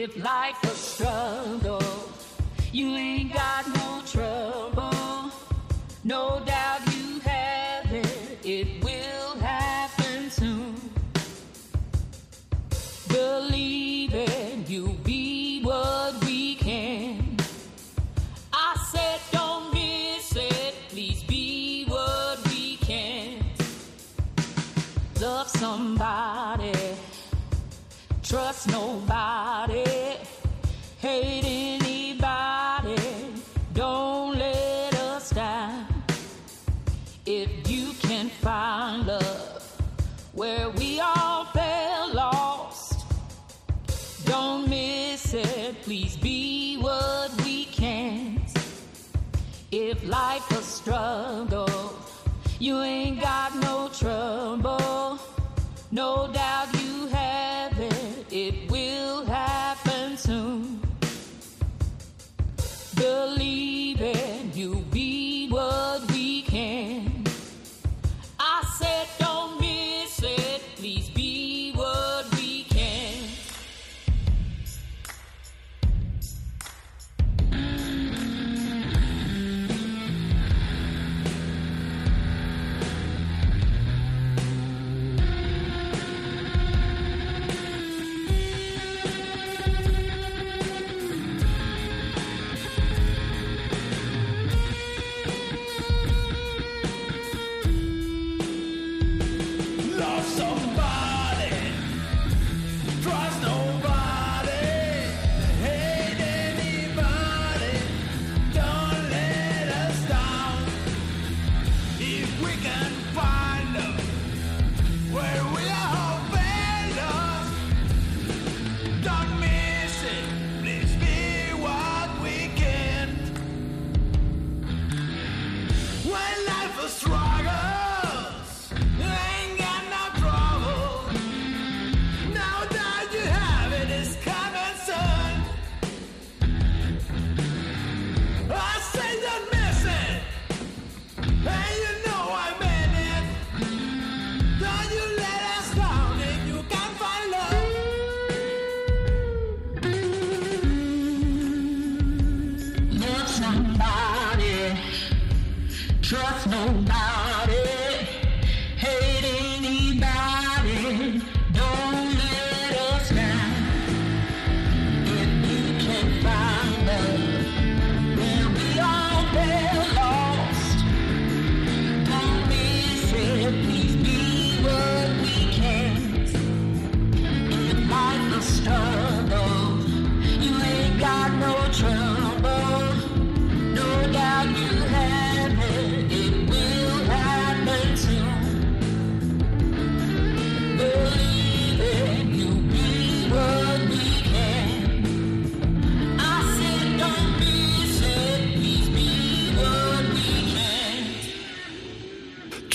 If life a struggle, you ain't got no trouble, no doubt trust nobody, hate anybody, don't let us down. If you can find love where we all fell lost, don't miss it, please be what we can. If life a struggle, you ain't got no trouble, no doubt you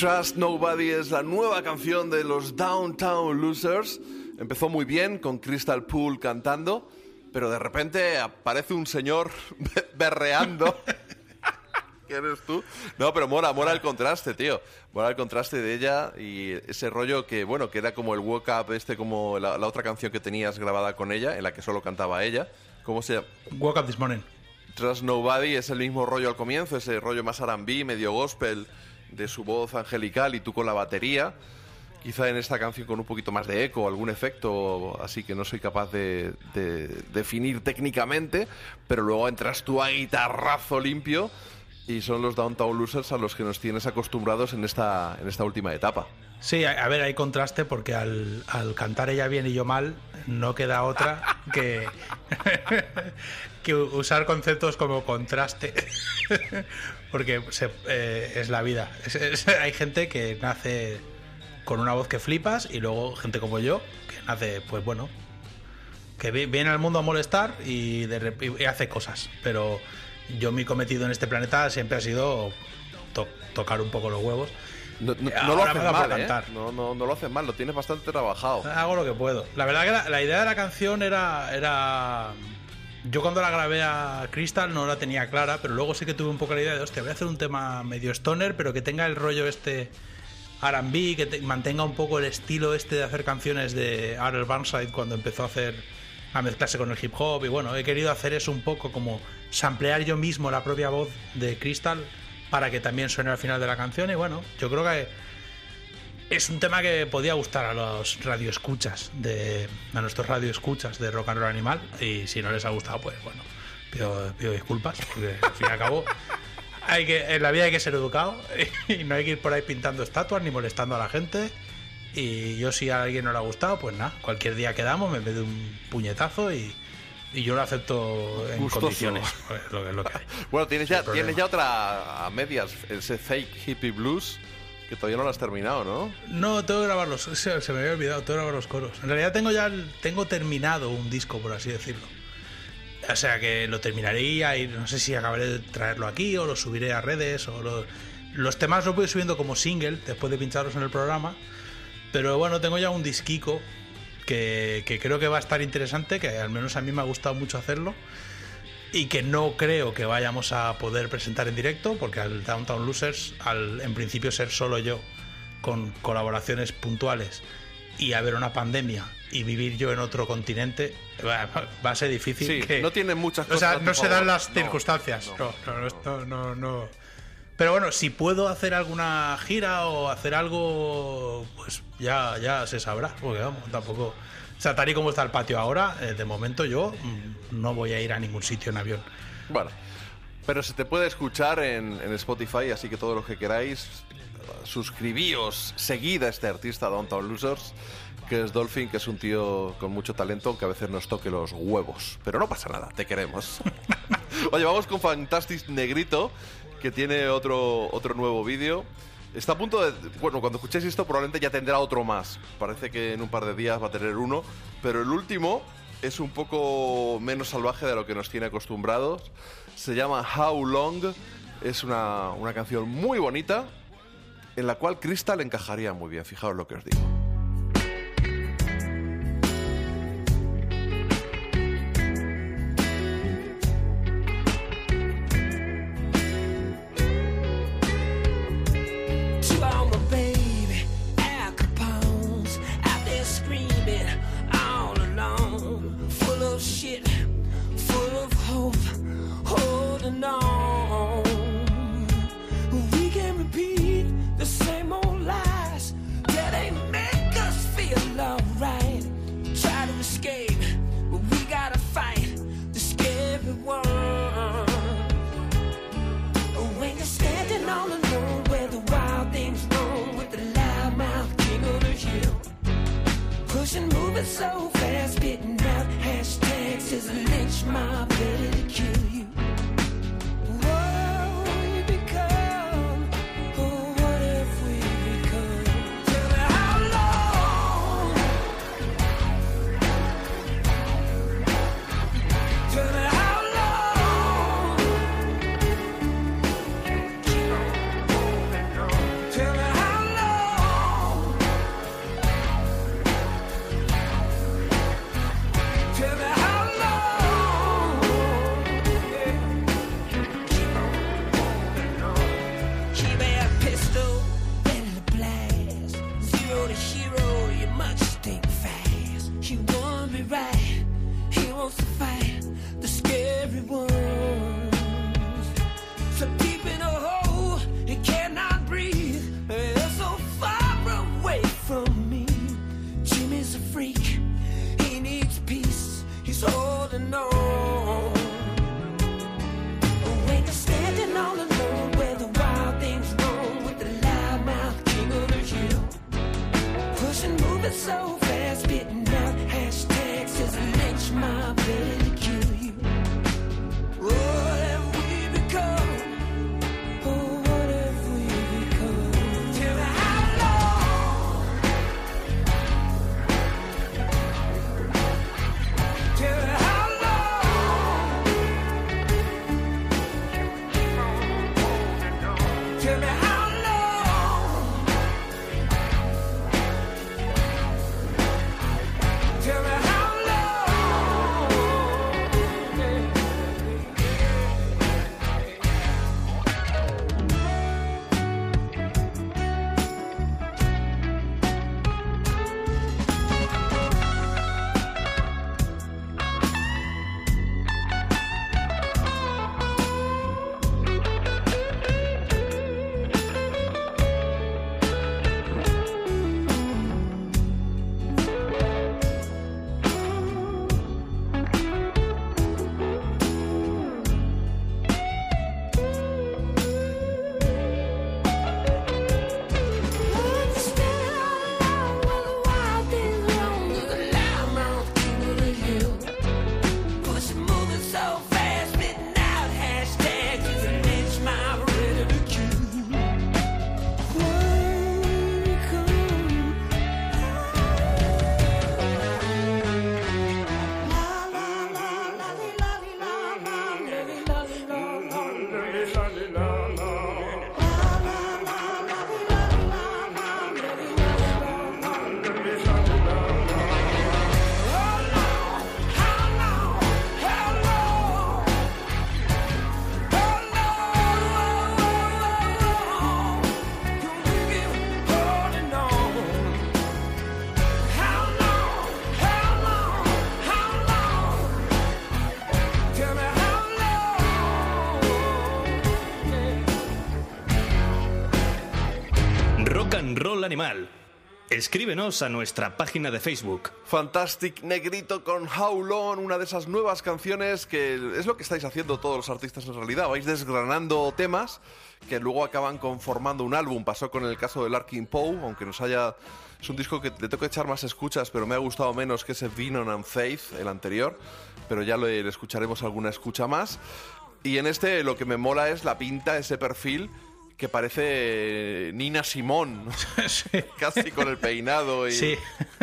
Trust Nobody es la nueva canción de los Downtown Losers. Empezó muy bien con Crystal Pool cantando, pero de repente aparece un señor be- berreando que eres tú. No, pero mola, mola el contraste, tío. Mola el contraste de ella y ese rollo que, bueno, que era como el woke up, este, como la, la otra canción que tenías grabada con ella, en la que solo cantaba ella. ¿Cómo se llama? Woke Up This Morning. Trust Nobody es el mismo rollo al comienzo, ese rollo más R&B, medio gospel, de su voz angelical y tú con la batería. Quizá en esta canción con un poquito más de eco, algún efecto, así que no soy capaz de, de definir técnicamente, pero luego entras tú a guitarrazo limpio y son los Downtown Losers a los que nos tienes acostumbrados en esta, en esta última etapa. Sí, a, a ver, hay contraste porque al, al cantar ella bien y yo mal, no queda otra que, que usar conceptos como contraste. Porque se- eh, es la vida. Es- es- hay gente que nace con una voz que flipas y luego gente como yo que nace, pues bueno, que vi- viene al mundo a molestar y, de y hace cosas. Pero yo mi cometido en este planeta siempre ha sido to- tocar un poco los huevos. No, no- no lo haces mal, ¿eh? No, no, no lo haces mal, lo tienes bastante trabajado. Hago lo que puedo. La verdad que la, la idea de la canción era, era... Yo cuando la grabé a Crystal no la tenía clara, pero luego sí que tuve un poco la idea de, hostia, voy a hacer un tema medio stoner, pero que tenga el rollo este R&B, que te- mantenga un poco el estilo este de hacer canciones de Arel Burnside cuando empezó a hacer a mezclarse con el hip hop y bueno, he querido hacer eso un poco como samplear yo mismo la propia voz de Crystal para que también suene al final de la canción. Y bueno, yo creo que es un tema que podía gustar a los radioescuchas de a nuestros radioescuchas de Rock and Roll Animal y si no les ha gustado pues bueno pido, pido disculpas porque al fin y al cabo hay que en la vida hay que ser educado y no hay que ir por ahí pintando estatuas ni molestando a la gente y yo si a alguien no le ha gustado pues nada cualquier día quedamos me mete un puñetazo y, y yo lo acepto en Gustoso. condiciones pues, lo que es lo que hay. Bueno, tienes ya, tienes ya otra a medias, ese fake hippie blues, que todavía no lo has terminado, ¿no? No, tengo que grabar los. Se, se me había olvidado, tengo que grabar los coros. En realidad tengo ya el- tengo terminado un disco, por así decirlo. O sea que lo terminaré y no sé si acabaré de traerlo aquí o lo subiré a redes o lo- los temas los voy subiendo como single después de pincharlos en el programa. Pero bueno, tengo ya un disquico que creo que va a estar interesante, que al menos a mí me ha gustado mucho hacerlo y que no creo que vayamos a poder presentar en directo, porque al Downtown Losers, al en principio ser solo yo, con colaboraciones puntuales, y haber una pandemia y vivir yo en otro continente, va, va a ser difícil. Sí, que- no tiene muchas O cosas sea, a tu no se favor. dan las No, circunstancias. No, no, no, esto no, no. Pero bueno, si puedo hacer alguna gira o hacer algo, pues ya, ya se sabrá, porque vamos, tampoco... O sea, tal y como está el patio ahora, eh, de momento yo mm, no voy a ir a ningún sitio en avión. Bueno, pero se te puede escuchar en, en Spotify, así que todos los que queráis, suscribíos, seguid a este artista Downtown Losers, que es Dolphin, que es un tío con mucho talento, que a veces nos toque los huevos. Pero no pasa nada, te queremos. Oye, vamos con Fantastic Negrito, que tiene otro, otro nuevo vídeo. Está a punto de... Bueno, cuando escuchéis esto probablemente ya tendrá otro más. Parece que en un par de días va a tener uno. Pero el último es un poco menos salvaje de lo que nos tiene acostumbrados. Se llama How Long. Es una, una canción muy bonita en la cual Crystal encajaría muy bien. Fijaos lo que os digo. Animal. Escríbenos a nuestra página de Facebook. Fantastic Negrito con How Long, una de esas nuevas canciones que es lo que estáis haciendo todos los artistas en realidad. Vais desgranando temas que luego acaban conformando un álbum. Pasó con el caso de Larkin Poe, aunque nos haya. Es un disco que le tengo que echar más escuchas, pero me ha gustado menos que ese Venom and Faith, el anterior. Pero ya le escucharemos alguna escucha más. Y en este lo que me mola es la pinta, ese perfil que parece Nina Simón, casi con el peinado y... Sí,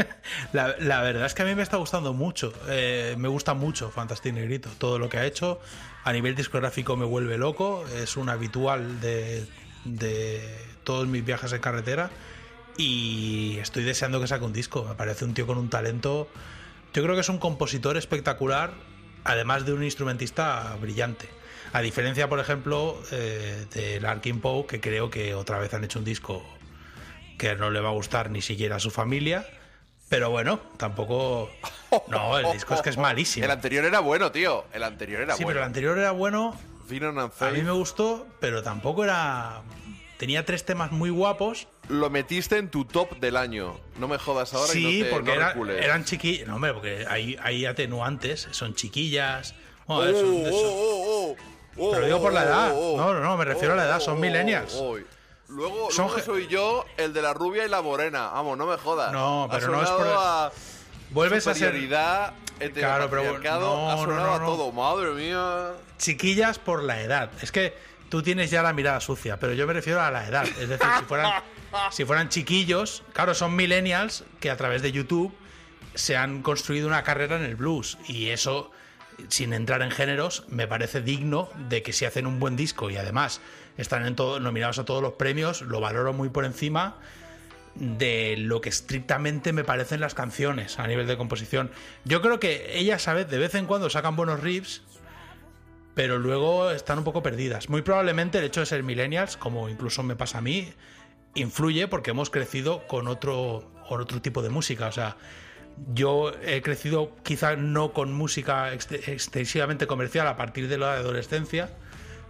la, la verdad es que a mí me está gustando mucho. Eh, me gusta mucho Fantastic Negrito. Todo lo que ha hecho a nivel discográfico me vuelve loco. Es un habitual de, de todos mis viajes en carretera. Y estoy deseando que saque un disco. Me parece un tío con un talento. Yo creo que es un compositor espectacular, además de un instrumentista brillante. A diferencia, por ejemplo, eh, de Larkin Poe, que creo que otra vez han hecho un disco que no le va a gustar ni siquiera a su familia. Pero bueno, tampoco. No, el disco es que es malísimo. El anterior era bueno, tío. El anterior era Sí, bueno. pero el anterior era bueno. A mí me gustó, pero tampoco era. Tenía tres temas muy guapos. Lo metiste en tu top del año. No me jodas ahora y sí, no te porque no era- eran chiquillas. No, hombre, porque hay, hay atenuantes, son chiquillas. Oh, Bueno, oh, son- oh, oh, oh, Pero lo digo por la oh, edad. oh, oh. No, no, no, me refiero a la edad, son Oh, millennials. oh, oh. Luego, Son luego soy yo el de la rubia y la morena. Vamos, no me jodas. No, pero no es por- a Vuelves a ser- Claro, pero no, ha no, sonado no, a no. todo. Madre mía. Chiquillas por la edad. Es que tú tienes ya la mirada sucia, pero yo me refiero a la edad. Es decir, si fueran, si fueran chiquillos, claro, son millennials que a través de YouTube se han construido una carrera en el blues. Y eso, sin entrar en géneros, me parece digno de que si hacen un buen disco y además están en todo, nominados a todos los premios, lo valoro muy por encima de lo que estrictamente me parecen las canciones a nivel de composición. Yo creo que ellas, ¿sabes? De vez en cuando sacan buenos riffs, pero luego están un poco perdidas. Muy probablemente el hecho de ser millennials, como incluso me pasa a mí, influye porque hemos crecido con otro, otro tipo de música. O sea, Yo he crecido quizá no con música ex- extensivamente comercial a partir de la adolescencia,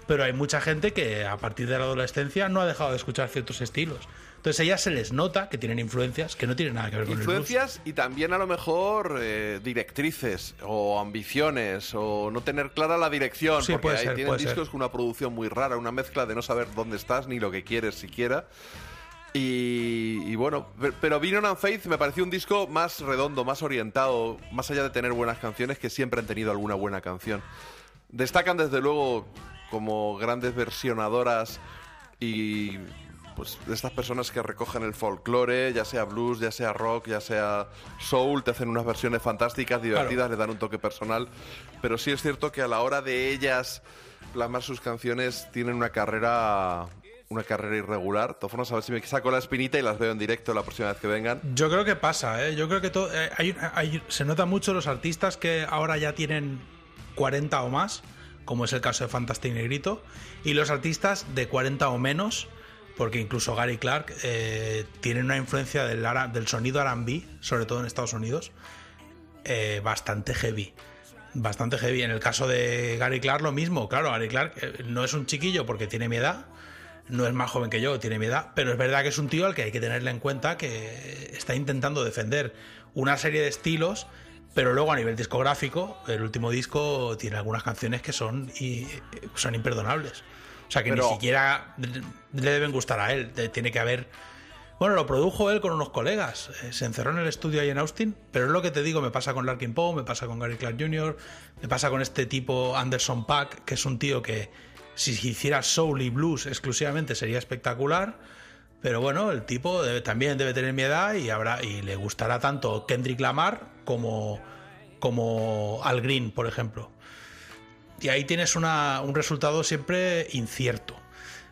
pero hay mucha gente que a partir de la adolescencia no ha dejado de escuchar ciertos estilos. Entonces a ellas se les nota que tienen influencias que no tienen nada que ver con el. Influencias y también a lo mejor eh, directrices o ambiciones o no tener clara la dirección. Sí, porque puede ahí ser, tienen puede ser. discos con una producción muy rara, una mezcla de no saber dónde estás ni lo que quieres siquiera. Y, y bueno, pe- pero Vinon and Faith me pareció un disco más redondo, más orientado, más allá de tener buenas canciones, que siempre han tenido alguna buena canción. Destacan desde luego como grandes versionadoras y pues de estas personas que recogen el folclore, ya sea blues, ya sea rock, ya sea soul, te hacen unas versiones fantásticas, divertidas, le dan un toque personal, pero sí es cierto que a la hora de ellas plasmar sus canciones tienen una carrera una carrera irregular. De todas formas, a ver si me saco la espinita y las veo en directo la próxima vez que vengan. Yo creo que pasa, ¿eh? Yo creo que todo, eh, hay, hay- se nota mucho los artistas que ahora ya tienen 40 o más, como es el caso de Fantastic Negrito, y los artistas de 40 o menos, porque incluso Gary Clark eh, tiene una influencia del, del sonido R&B, sobre todo en Estados Unidos, eh, bastante heavy. Bastante heavy. En el caso de Gary Clark lo mismo. Claro, Gary Clark eh, no es un chiquillo porque tiene mi edad, no es más joven que yo, tiene mi edad, pero es verdad que es un tío al que hay que tenerle en cuenta que está intentando defender una serie de estilos, pero luego a nivel discográfico, el último disco tiene algunas canciones que son, y, son imperdonables. O sea que Pero- ni siquiera le deben gustar a él, tiene que haber... Bueno, lo produjo él con unos colegas. eh, Se encerró en el estudio ahí en Austin. Pero es lo que te digo, me pasa con Larkin Poe, me pasa con Gary Clark Jr., me pasa con este tipo Anderson Pack, que es un tío que si hiciera soul y blues exclusivamente sería espectacular. Pero bueno, el tipo debe- también debe tener mi edad y habrá y le gustará tanto Kendrick Lamar como, como Al Green, por ejemplo. Y ahí tienes una- un resultado siempre incierto.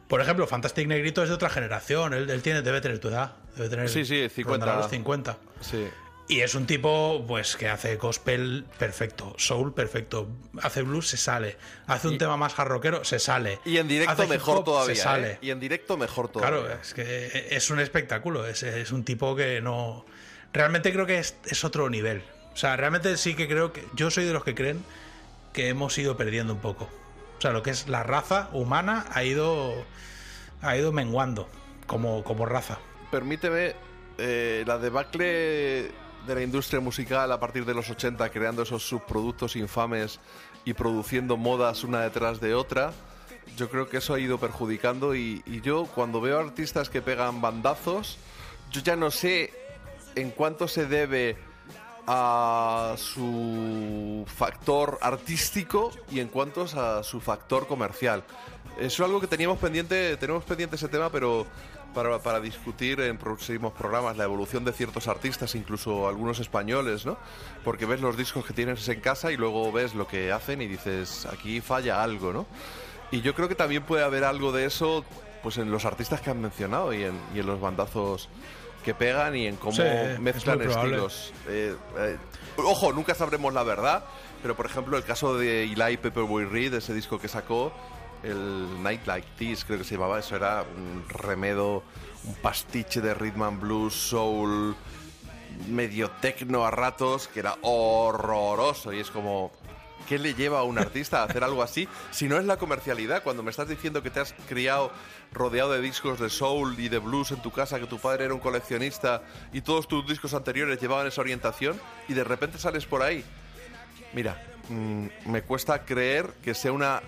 Por ejemplo, Fantastic Negrito es de otra generación. Él, él tiene, debe tener tu edad. Debe tener Sí, sí, 50. rondará los 50. Sí. Y es un tipo pues que hace gospel perfecto, soul perfecto, hace blues, se sale. Hace un tema más jarroquero, se sale. Y en directo Hace mejor hop, todavía. Se sale. ¿eh? Y en directo mejor todavía. Claro, es que es un espectáculo. Es, es un tipo que no. Realmente creo que es, es otro nivel. O sea, realmente sí que creo que. Yo soy de los que creen que hemos ido perdiendo un poco. O sea, lo que es la raza humana ha ido. ha ido menguando como, como raza. Permíteme, eh, la debacle de la industria musical a partir de los 80, creando esos subproductos infames y produciendo modas una detrás de otra, yo creo que eso ha ido perjudicando y, y yo cuando veo artistas que pegan bandazos, yo ya no sé en cuánto se debe a su factor artístico y en cuanto a su factor comercial. Eso es algo que teníamos pendiente, tenemos pendiente ese tema, pero para, para discutir en próximos programas la evolución de ciertos artistas, incluso algunos españoles, ¿no? Porque ves los discos que tienes en casa y luego ves lo que hacen y dices, aquí falla algo, ¿no? Y yo creo que también puede haber algo de eso pues en los artistas que han mencionado y en, y en los bandazos que pegan y en cómo Sí, es mezclan probable. estilos. Eh, eh, ojo, nunca sabremos la verdad, pero por ejemplo el caso de Eli Pepperboy Reed, ese disco que sacó, el Night Like This, creo que se llamaba, eso era un remedo, un pastiche de rhythm and blues, soul, medio tecno a ratos, que era horroroso y es como... ¿Qué le lleva a un artista a hacer algo así? Si no es la comercialidad, cuando me estás diciendo que te has criado rodeado de discos de soul y de blues en tu casa, que tu padre era un coleccionista y todos tus discos anteriores llevaban esa orientación y de repente sales por ahí. Mira, mm, me cuesta creer que sea una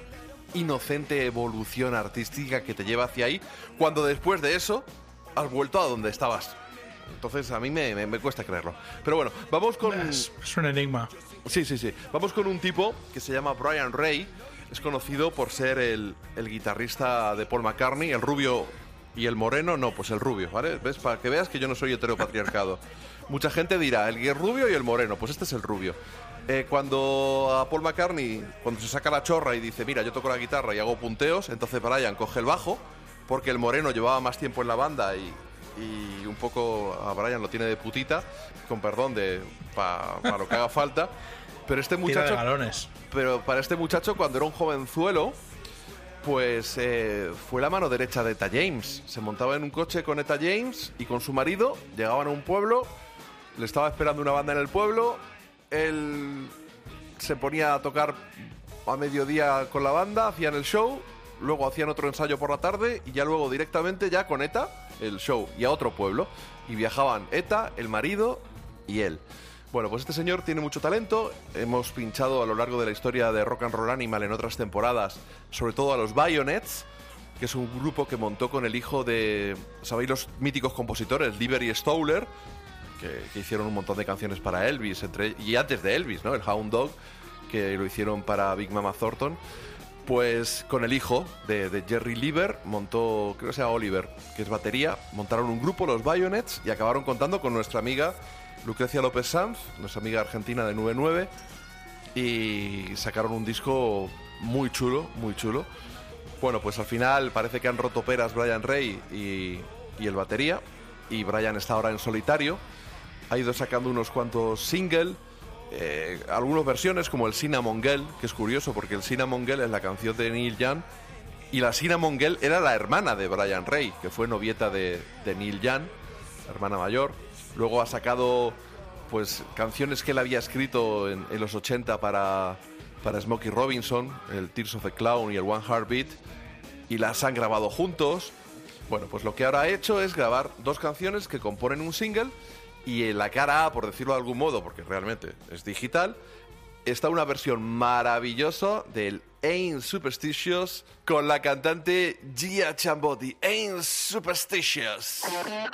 inocente evolución artística que te lleva hacia ahí, cuando después de eso has vuelto a donde estabas. Entonces a mí me, me- me cuesta creerlo. Pero bueno, vamos con... Es, es un enigma. Sí, sí, sí. Vamos con un tipo que se llama Brian Ray. Es conocido por ser el, el guitarrista de Paul McCartney, el rubio y el moreno. No, pues el rubio, ¿vale? ¿Ves? Para que veas que yo no soy heteropatriarcado. Mucha gente dirá, el rubio y el moreno. Pues este es el rubio. Eh, cuando a Paul McCartney, cuando se saca la chorra y dice, mira, yo toco la guitarra y hago punteos, entonces Brian coge el bajo, porque el moreno llevaba más tiempo en la banda y, y un poco a Brian lo tiene de putita, con perdón, de para lo que haga falta. Pero este muchacho. Pero para este muchacho, cuando era un jovenzuelo, pues eh, fue la mano derecha de Eta James. Se montaba en un coche con Eta James y con su marido, llegaban a un pueblo le estaba esperando una banda en el pueblo, él se ponía a tocar a mediodía con la banda, hacían el show, luego hacían otro ensayo por la tarde y ya luego directamente ya con ETA el show y a otro pueblo. Y viajaban ETA, el marido y él. Bueno, pues este señor tiene mucho talento. Hemos pinchado a lo largo de la historia de Rock and Roll Animal en otras temporadas, sobre todo a los Bayonets, que es un grupo que montó con el hijo de, ¿sabéis los míticos compositores, Lieber y Stowler? Que, que hicieron un montón de canciones para Elvis, entre, y antes de Elvis, ¿no? El Hound Dog, que lo hicieron para Big Mama Thornton. Pues con el hijo de, de Jerry Lieber montó, creo que sea Oliver, que es batería, montaron un grupo, los Bayonets, y acabaron contando con nuestra amiga Lucrecia López Sanz, nuestra amiga argentina de 99, y sacaron un disco muy chulo, muy chulo. Bueno, pues al final parece que han roto peras Brian Ray y, y el batería, y Brian está ahora en solitario. Ha ido sacando unos cuantos singles, eh, algunas versiones como el Cinnamon Girl, que es curioso porque el Cinnamon Girl es la canción de Neil Young y la Cinnamon Girl era la hermana de Brian Ray, que fue novieta de, de Neil Young, hermana mayor. Luego ha sacado pues canciones que él había escrito en, en los 80 para, para Smokey Robinson, el Tears of the Clown y el One Heartbeat, y las han grabado juntos. Bueno, pues lo que ahora ha hecho es grabar dos canciones que componen un single y en la cara A, por decirlo de algún modo, porque realmente es digital, está una versión maravillosa del Ain't Superstitious con la cantante Gia Chambotti. Ain't Superstitious. Superstitious,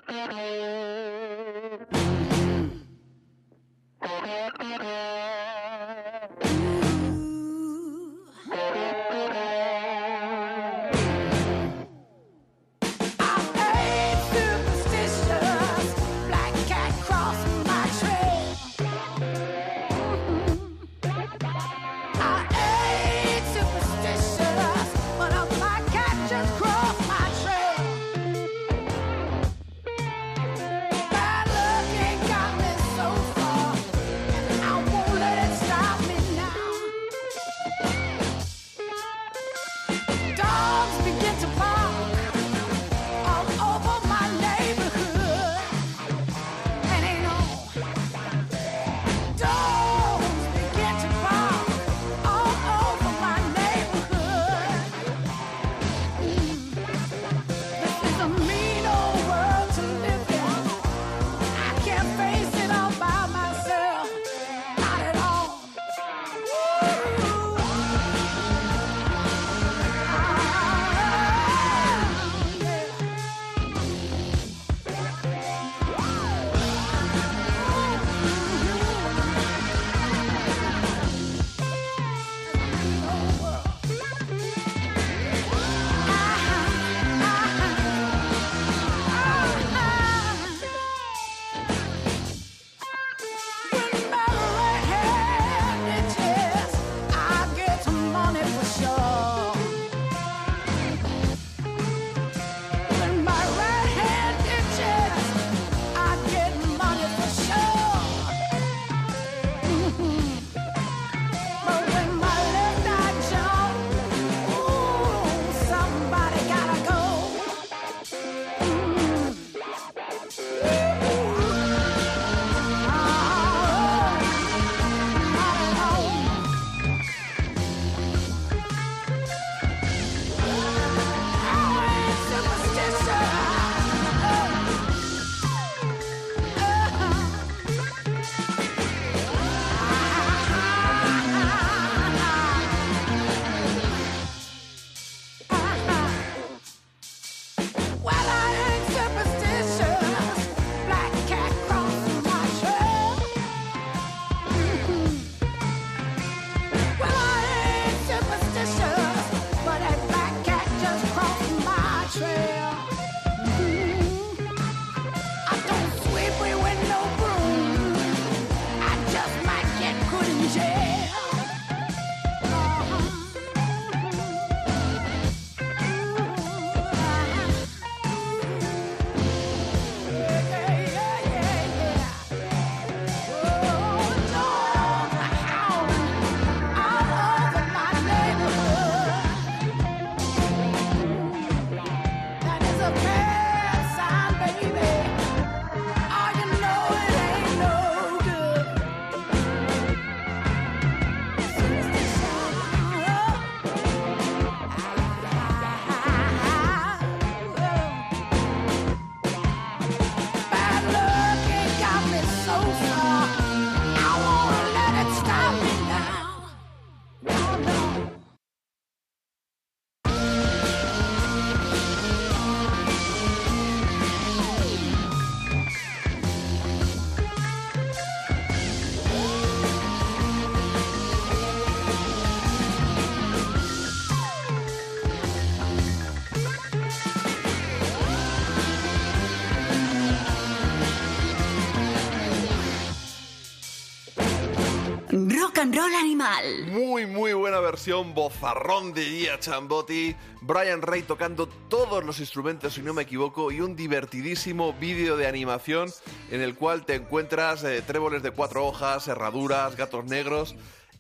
and Roll Animal. Muy, muy buena versión, bozarrón de Gia Chambotti, Brian Ray tocando todos los instrumentos, si no me equivoco, y un divertidísimo vídeo de animación en el cual te encuentras eh, tréboles de cuatro hojas, herraduras, gatos negros.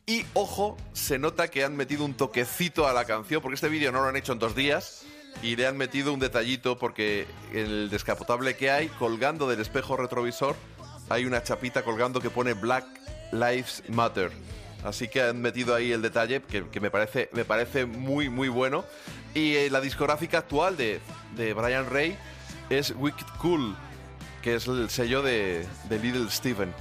Y ojo, se nota que han metido un toquecito a la canción, porque este vídeo no lo han hecho en dos días, y le han metido un detallito porque el descapotable que hay, colgando del espejo retrovisor, hay una chapita colgando que pone Black Lives Matter. Así que han metido ahí el detalle que, me, parece, me parece muy, muy bueno. Y eh, la discográfica actual de, de Brian Ray es Wicked Cool, que es el sello de, Little Steven.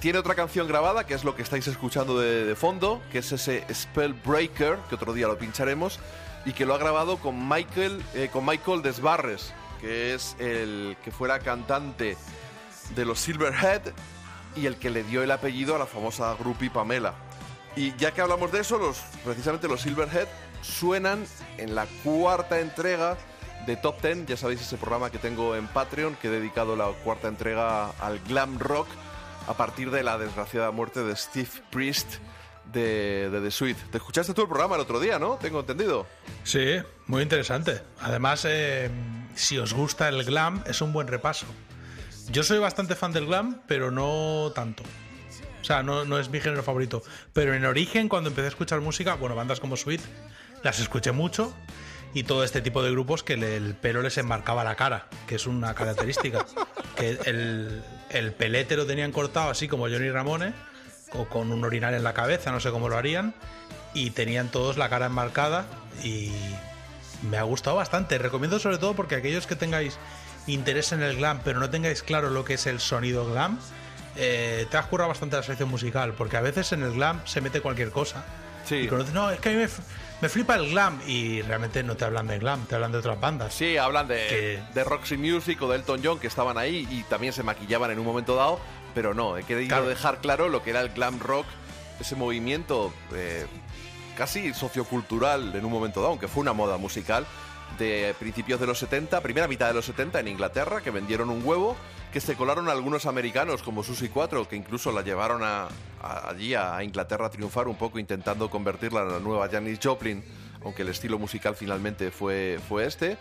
Tiene otra canción grabada, que es lo que estáis escuchando de, de fondo, que es ese Spellbreaker, que otro día lo pincharemos, y que lo ha grabado con Michael, eh, con Michael Desbarres, que es el que fuera cantante de los Silverhead y el que le dio el apellido a la famosa groupie Pamela. Y ya que hablamos de eso, los, precisamente los Silverhead suenan en la cuarta entrega de Top Ten. Ya sabéis ese programa que tengo en Patreon, que he dedicado la cuarta entrega al glam rock a partir de la desgraciada muerte de Steve Priest de, The Sweet. Te escuchaste tú el programa el otro día, ¿no? Tengo entendido. Sí, muy interesante. Además, eh, si os gusta el glam, es un buen repaso. Yo soy bastante fan del glam, pero no tanto. O sea, no, no es mi género favorito. Pero en origen, cuando empecé a escuchar música, bueno, bandas como Sweet, las escuché mucho. Y todo este tipo de grupos que el pelo les enmarcaba la cara, que es una característica. que el, el pelete lo tenían cortado así como Johnny Ramone, o con un orinal en la cabeza, no sé cómo lo harían. Y tenían todos la cara enmarcada y me ha gustado bastante. Recomiendo sobre todo porque aquellos que tengáis interés en el glam, pero no tengáis claro lo que es el sonido glam, eh, te has currado bastante la selección musical, porque a veces en el glam se mete cualquier cosa. Y conoces, no, es que a mí me, me flipa el glam y realmente no te hablan de glam, te hablan de otras bandas. Sí, hablan de, de Roxy Music o de Elton John que estaban ahí y también se maquillaban en un momento dado, pero no, he querido Claro. dejar claro lo que era el glam rock, ese movimiento eh, casi sociocultural en un momento dado, aunque fue una moda musical de principios de los 70, primera mitad de los 70 en Inglaterra, que vendieron un huevo, que se colaron algunos americanos como Susi 4, que incluso la llevaron allí a Inglaterra a triunfar un poco intentando convertirla en la nueva Janis Joplin, aunque el estilo musical finalmente fue, fue este.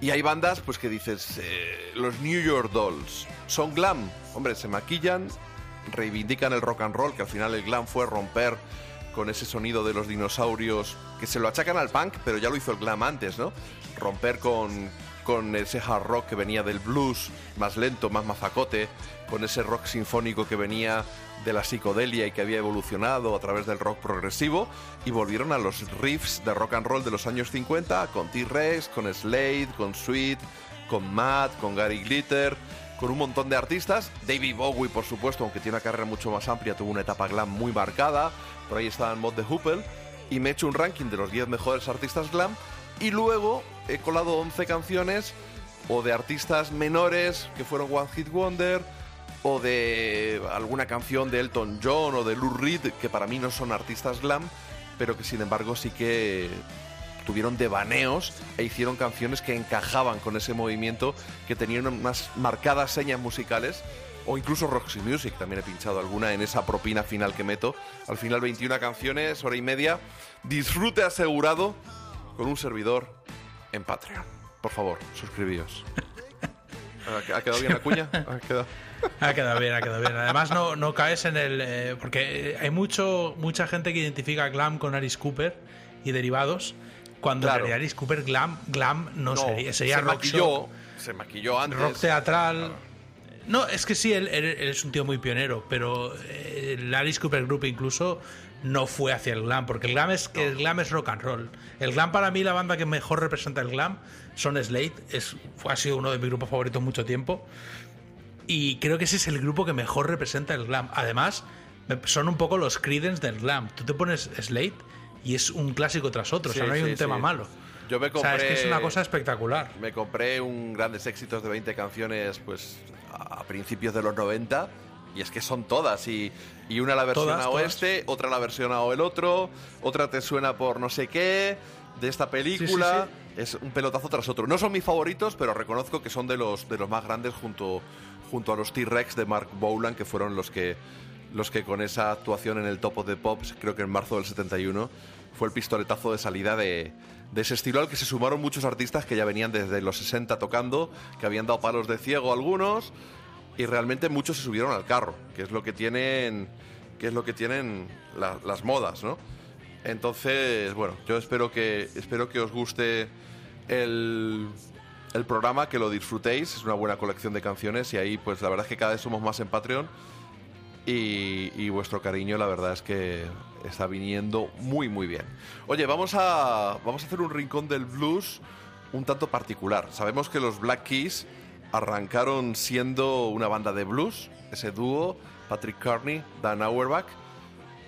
Y hay bandas pues que dices, eh, los New York Dolls, son glam, hombre, se maquillan, reivindican el rock and roll, que al final el glam fue romper con ese sonido de los dinosaurios, que se lo achacan al punk, pero ya lo hizo el glam antes, ¿no? Romper con, con ese hard rock que venía del blues, más lento, más mazacote, con ese rock sinfónico que venía de la psicodelia y que había evolucionado a través del rock progresivo, y volvieron a los riffs de rock and roll de los años 50, con T-Rex, con Slade, con Sweet, con Matt, con Gary Glitter, con un montón de artistas. David Bowie, por supuesto, aunque tiene una carrera mucho más amplia, tuvo una etapa glam muy marcada. Por ahí estaban Mod de Hoople. Y me he hecho un ranking de los 10 mejores artistas glam. Y luego he colado 11 canciones o de artistas menores que fueron One Hit Wonder o de alguna canción de Elton John o de Lou Reed que para mí no son artistas glam, pero que sin embargo sí que tuvieron devaneos e hicieron canciones que encajaban con ese movimiento, que tenían unas marcadas señas musicales, o incluso Roxy Music, también he pinchado alguna en esa propina final que meto. Al final 21 canciones, hora y media, disfrute asegurado con un servidor en Patreon. Por favor, suscribíos. ¿Ha quedado bien la cuña? Ha quedado... Ha quedado bien, ha quedado bien. Además, no, no caes en el. eh, porque hay mucho mucha gente que identifica glam con Alice Cooper y derivados. Cuando Claro. en realidad Alice Cooper glam, glam no, No, sería. Sería se rock maquilló, show, se maquilló antes. rock teatral. No, es que sí, él, él- él es un tío muy pionero, pero eh, el Alice Cooper Group incluso no fue hacia el glam, porque el glam es que el glam es rock and roll. El glam para mí la banda que mejor representa el glam son Slade, es ha sido uno de mis grupos favoritos mucho tiempo. Y creo que ese es el grupo que mejor representa el glam. Además, son un poco los Creedence del glam. Tú te pones Slade y es un clásico tras otro, o sea, no hay sí, un tema sí. malo. Yo me O compré. sea, es que es una cosa espectacular. Me compré un grandes éxitos de 20 canciones, pues a principios de los 90. Y es que son todas. Y, y una la versión Todas, a todas. oeste, otra la versión a el otro, otra te suena por no sé qué, de esta película. Es un pelotazo tras otro. No son mis favoritos, pero reconozco que son de los, de los más grandes junto, junto a los T-Rex de Mark Bowland, que fueron los que los que con esa actuación en el Top of the Pops, creo que en marzo del 71, fue el pistoletazo de salida de, de ese estilo al que se sumaron muchos artistas que ya venían desde los 60 tocando, que habían dado palos de ciego algunos, y realmente muchos se subieron al carro, que es lo que tienen, que es lo que tienen la- las modas, ¿no? Entonces, bueno, yo espero que, espero que os guste el, el programa, que lo disfrutéis. Es una buena colección de canciones y ahí, pues la verdad es que cada vez somos más en Patreon. Y, y vuestro cariño, la verdad es que está viniendo muy, muy bien. Oye, vamos a, vamos a hacer un rincón del blues un tanto particular. Sabemos que los Black Keys arrancaron siendo una banda de blues, ese dúo, Patrick Carney, Dan Auerbach.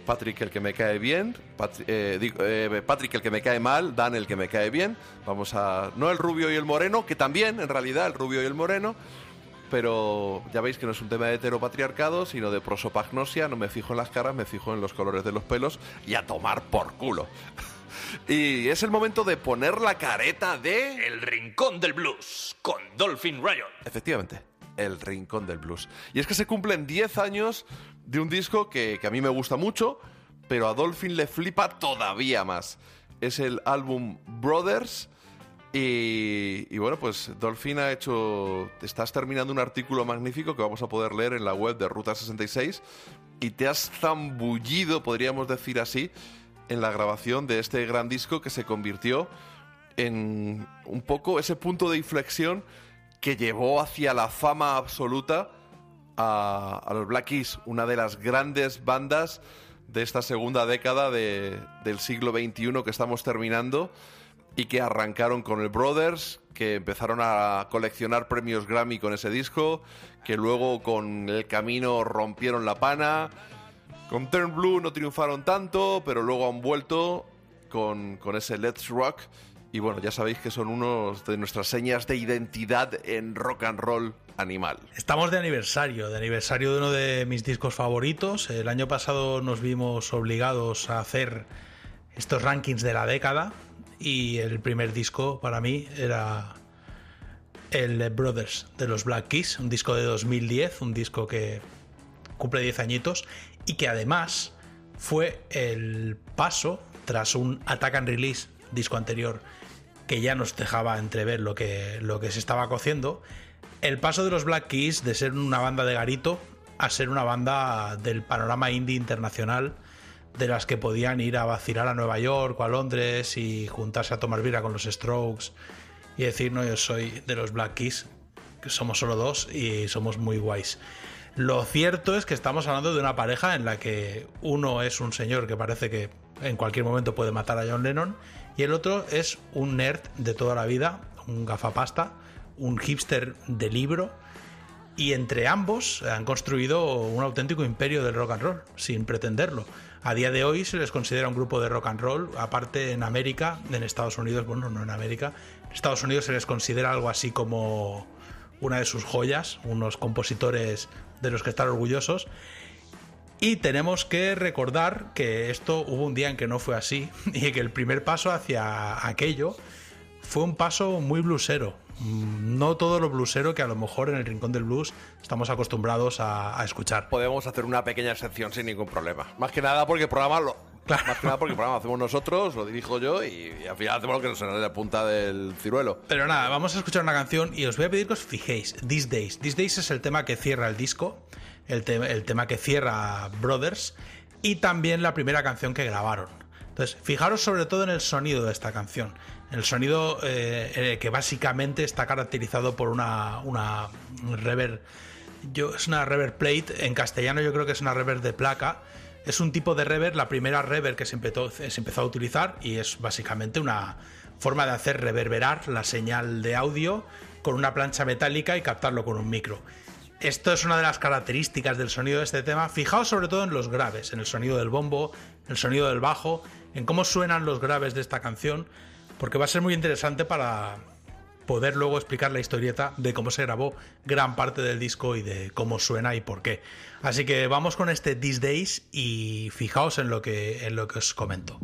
Patrick el que me cae bien, Patri- eh, eh, Patrick el que me cae mal, Dan el que me cae bien. Vamos a... No el rubio y el moreno, que también en realidad el rubio y el moreno, pero ya veis que no es un tema de heteropatriarcado, sino de prosopagnosia. No me fijo en las caras, me fijo en los colores de los pelos y a tomar por culo. y es el momento de poner la careta de... El Rincón del Blues con Dolphin Riot. Efectivamente, el Rincón del Blues. Y es que se cumplen 10 años de un disco que, que a mí me gusta mucho, pero a Dolphin le flipa todavía más. Es el álbum Brothers. Y, y bueno, pues Dolphin ha hecho. Estás terminando un artículo magnífico que vamos a poder leer en la web de Ruta 66. Y te has zambullido, podríamos decir así, en la grabación de este gran disco que se convirtió en un poco ese punto de inflexión que llevó hacia la fama absoluta a, los Black Keys, una de las grandes bandas de esta segunda década de- del siglo XXI que estamos terminando y que arrancaron con el Brothers, que empezaron a coleccionar premios Grammy con ese disco, que luego con el camino rompieron la pana. Con Turn Blue no triunfaron tanto, pero luego han vuelto con, con ese Let's Rock. Y bueno, ya sabéis que son unos de nuestras señas de identidad en rock and roll animal. Estamos de aniversario, de aniversario de uno de mis discos favoritos. El año pasado nos vimos obligados a hacer estos rankings de la década y el primer disco para mí era el Brothers de los Black Keys, un disco de 2010, un disco que cumple 10 añitos y que además fue el paso tras un Attack and Release disco anterior que ya nos dejaba entrever lo que, lo que se estaba cociendo, el paso de los Black Keys de ser una banda de garito a ser una banda del panorama indie internacional de las que podían ir a vacilar a Nueva York o a Londres y juntarse a tomar birra con los Strokes y decir, no, yo soy de los Black Keys, que somos solo dos y somos muy guays. Lo cierto es que estamos hablando de una pareja en la que uno es un señor que parece que en cualquier momento puede matar a John Lennon y el otro es un nerd de toda la vida, un gafapasta, un hipster de libro y entre ambos han construido un auténtico imperio del rock and roll, sin pretenderlo. A día de hoy se les considera un grupo de rock and roll, aparte en América, en Estados Unidos, bueno, no en América, en Estados Unidos se les considera algo así como una de sus joyas, unos compositores de los que estar orgullosos. Y tenemos que recordar que esto hubo un día en que no fue así y que el primer paso hacia aquello fue un paso muy blusero. Mm, No todo lo blusero que a lo mejor en el rincón del blues estamos acostumbrados a, a escuchar. Podemos hacer una pequeña sección sin ningún problema. Más que nada porque el programa lo. Más que nada porque el programa lo hacemos nosotros, lo dirijo yo y, y al final hacemos lo que nos sale de la punta del ciruelo. Pero nada, vamos a escuchar una canción y os voy a pedir que os fijéis. These Days. These Days es el tema que cierra el disco, el, te- el tema que cierra Brothers y también la primera canción que grabaron. Entonces, fijaros sobre todo en el sonido de esta canción. El sonido eh, que básicamente está caracterizado por una, una reverb. Yo, es una reverb plate. En castellano yo creo que es una reverb de placa. Es un tipo de reverb, la primera reverb que se empezó, se empezó a utilizar y es básicamente una forma de hacer reverberar la señal de audio con una plancha metálica y captarlo con un micro. Esto es una de las características del sonido de este tema. Fijaos sobre todo en los graves, en el sonido del bombo, el sonido del bajo, en cómo suenan los graves de esta canción, porque va a ser muy interesante para poder luego explicar la historieta de cómo se grabó gran parte del disco y de cómo suena y por qué. Así que vamos con este These Days y fijaos en lo que, en lo que os comento.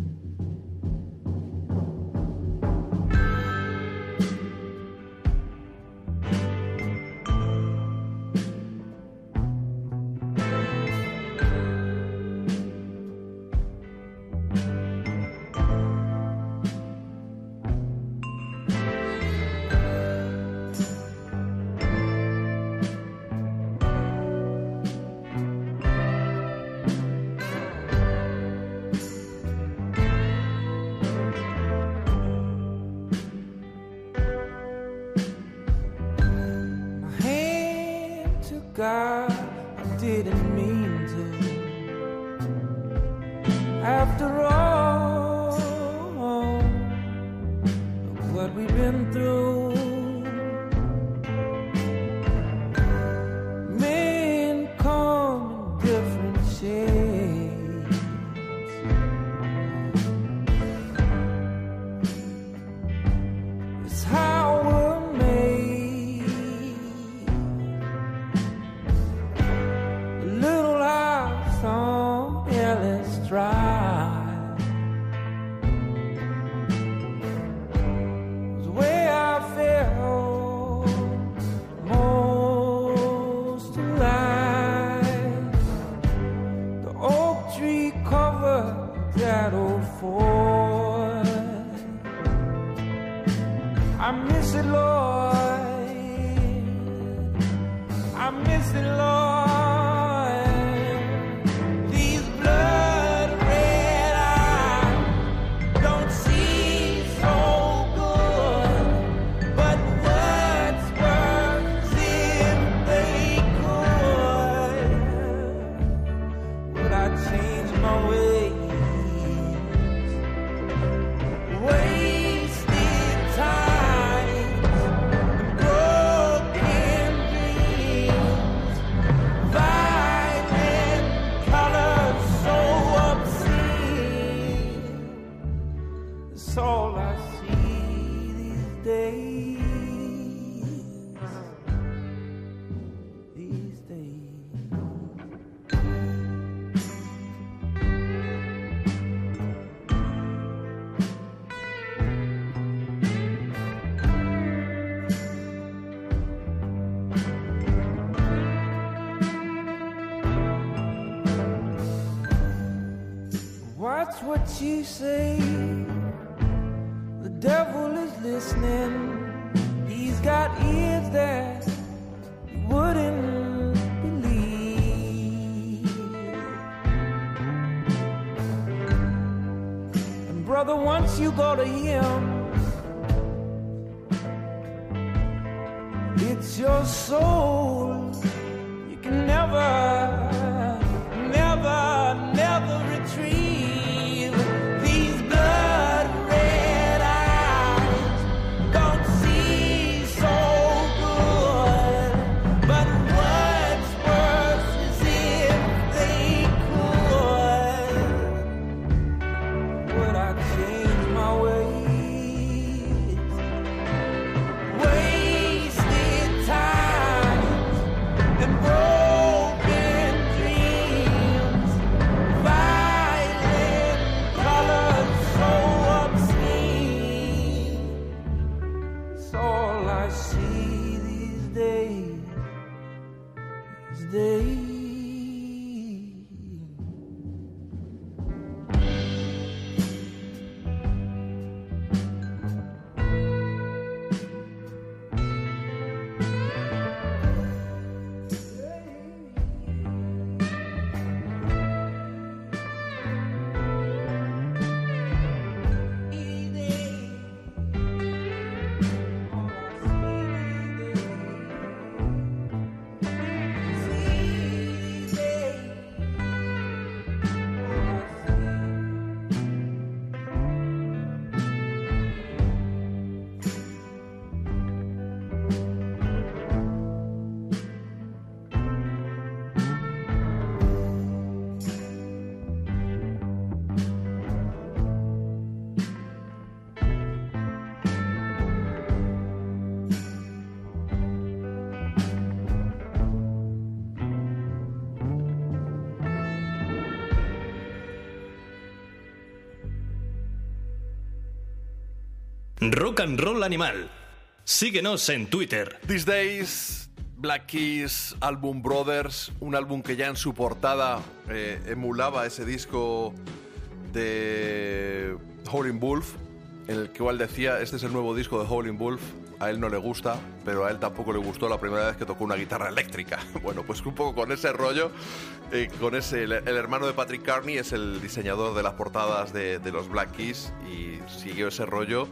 Watch what you Rock and Roll Animal. Síguenos en Twitter. These Days, Black Keys, Album Brothers, un álbum que ya en su portada eh, emulaba ese disco de Howling Wolf, en el que igual decía, este es el nuevo disco de Howling Wolf, a él no le gusta, pero a él tampoco le gustó la primera vez que tocó una guitarra eléctrica. Bueno, pues un poco con ese rollo, eh, con ese, el, el hermano de Patrick Carney es el diseñador de las portadas de, de los Black Keys y siguió ese rollo.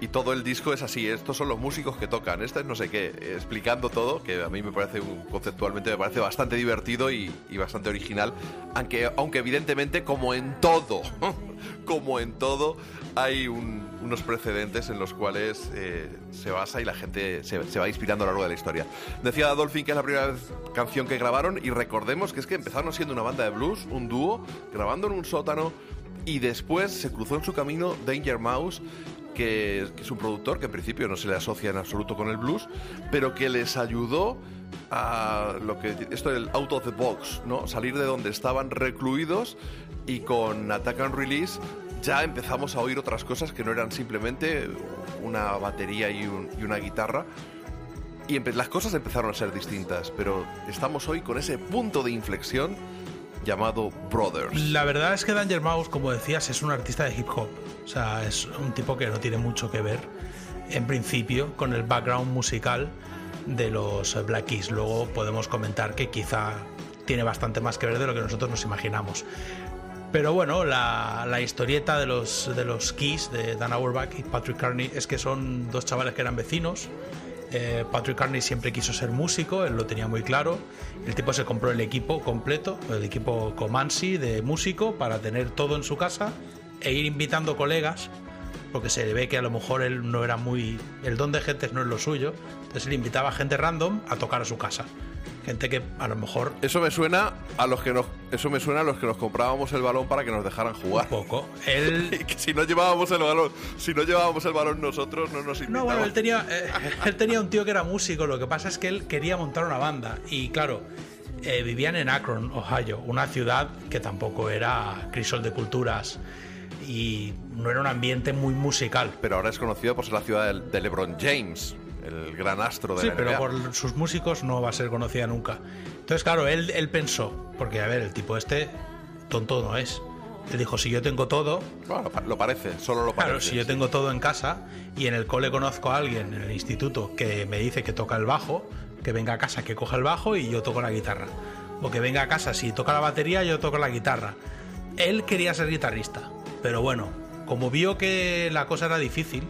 Y todo el disco es así, estos son los músicos que tocan, este es no sé qué, explicando todo, que a mí me parece conceptualmente me parece bastante divertido y, bastante original, aunque, aunque evidentemente como en todo, como en todo, hay un- unos precedentes en los cuales eh, se basa y la gente se, se va inspirando a lo largo de la historia. Decía Dolphin que es la primera vez- canción que grabaron y recordemos que es que empezaron siendo una banda de blues, un dúo, grabando en un sótano y después se cruzó en su camino Danger Mouse, que, es un productor que en principio no se le asocia en absoluto con el blues, pero que les ayudó a lo que esto del out of the box, ¿no? Salir de donde estaban recluidos y con Attack and Release ya empezamos a oír otras cosas que no eran simplemente una batería y, y una guitarra. Y las cosas empezaron a ser distintas, pero estamos hoy con ese punto de inflexión llamado Brothers. La verdad es que Danger Mouse, como decías, es un artista de hip hop. O sea, es un tipo que no tiene mucho que ver, en principio, con el background musical de los Black Keys. Luego podemos comentar que quizá tiene bastante más que ver de lo que nosotros nos imaginamos. Pero bueno, la, la historieta de los, de los Keys, de Dan Auerbach y Patrick Carney, es que son dos chavales que eran vecinos. Eh, Patrick Carney siempre quiso ser músico, él lo tenía muy claro. El tipo se compró el equipo completo, el equipo Comansi de músico, para tener todo en su casa e ir invitando colegas, porque se ve que a lo mejor él no era muy. El don de gentes no es lo suyo. Entonces él invitaba a gente random a tocar a su casa. Gente que a lo mejor Eso me suena a los que nos eso me suena a los que nos comprábamos el balón para que nos dejaran jugar. poco. Él que si no llevábamos el balón, si no llevábamos el balón nosotros no nos No, invitaban. bueno, él tenía, eh, él tenía un tío que era músico, lo que pasa es que él quería montar una banda y claro, eh, vivían en Akron, Ohio, una ciudad que tampoco era crisol de culturas y no era un ambiente muy musical. Pero ahora es conocido por ser la ciudad de, LeBron James, el gran astro de Sí, la pero NBA. por sus músicos no va a ser conocida nunca. Entonces, claro, él, él pensó, porque a ver, el tipo este tonto no es. Él dijo, si yo tengo todo, Bueno, lo parece, solo lo parece. Claro, si yo tengo todo en casa y en el cole conozco a alguien en el instituto que me dice que toca el bajo, que venga a casa que coja el bajo y yo toco la guitarra. O que venga a casa, si toca la batería, yo toco la guitarra. Él quería ser guitarrista, pero bueno, como vio que la cosa era difícil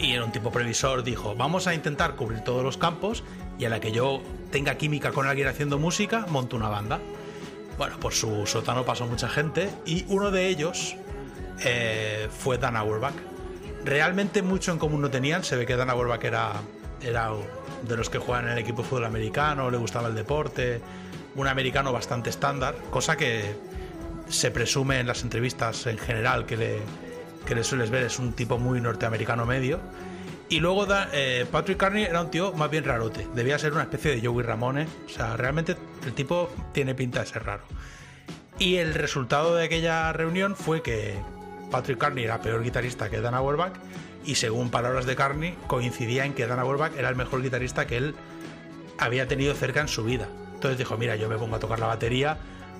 y era un tipo previsor, dijo, vamos a intentar cubrir todos los campos y a la que yo tenga química con alguien haciendo música, monto una banda. Bueno, por su sótano pasó mucha gente y uno de ellos eh, fue Dan Auerbach. Realmente mucho en común no tenían, se ve que Dan Auerbach era, era de los que juegan en el equipo fútbol americano, le gustaba el deporte, un americano bastante estándar, cosa que se presume en las entrevistas en general que le, que le sueles ver, es un tipo muy norteamericano medio. Y luego da- eh, Patrick Carney era un tío más bien rarote, debía ser una especie de Joey Ramone, o sea, realmente el tipo tiene pinta de ser raro. Y el resultado de aquella reunión fue que Patrick Carney era peor guitarrista que Dan Auerbach y según palabras de Carney coincidía en que Dan Auerbach era el mejor guitarrista que él había tenido cerca en su vida. Entonces dijo, mira, yo me pongo a tocar la batería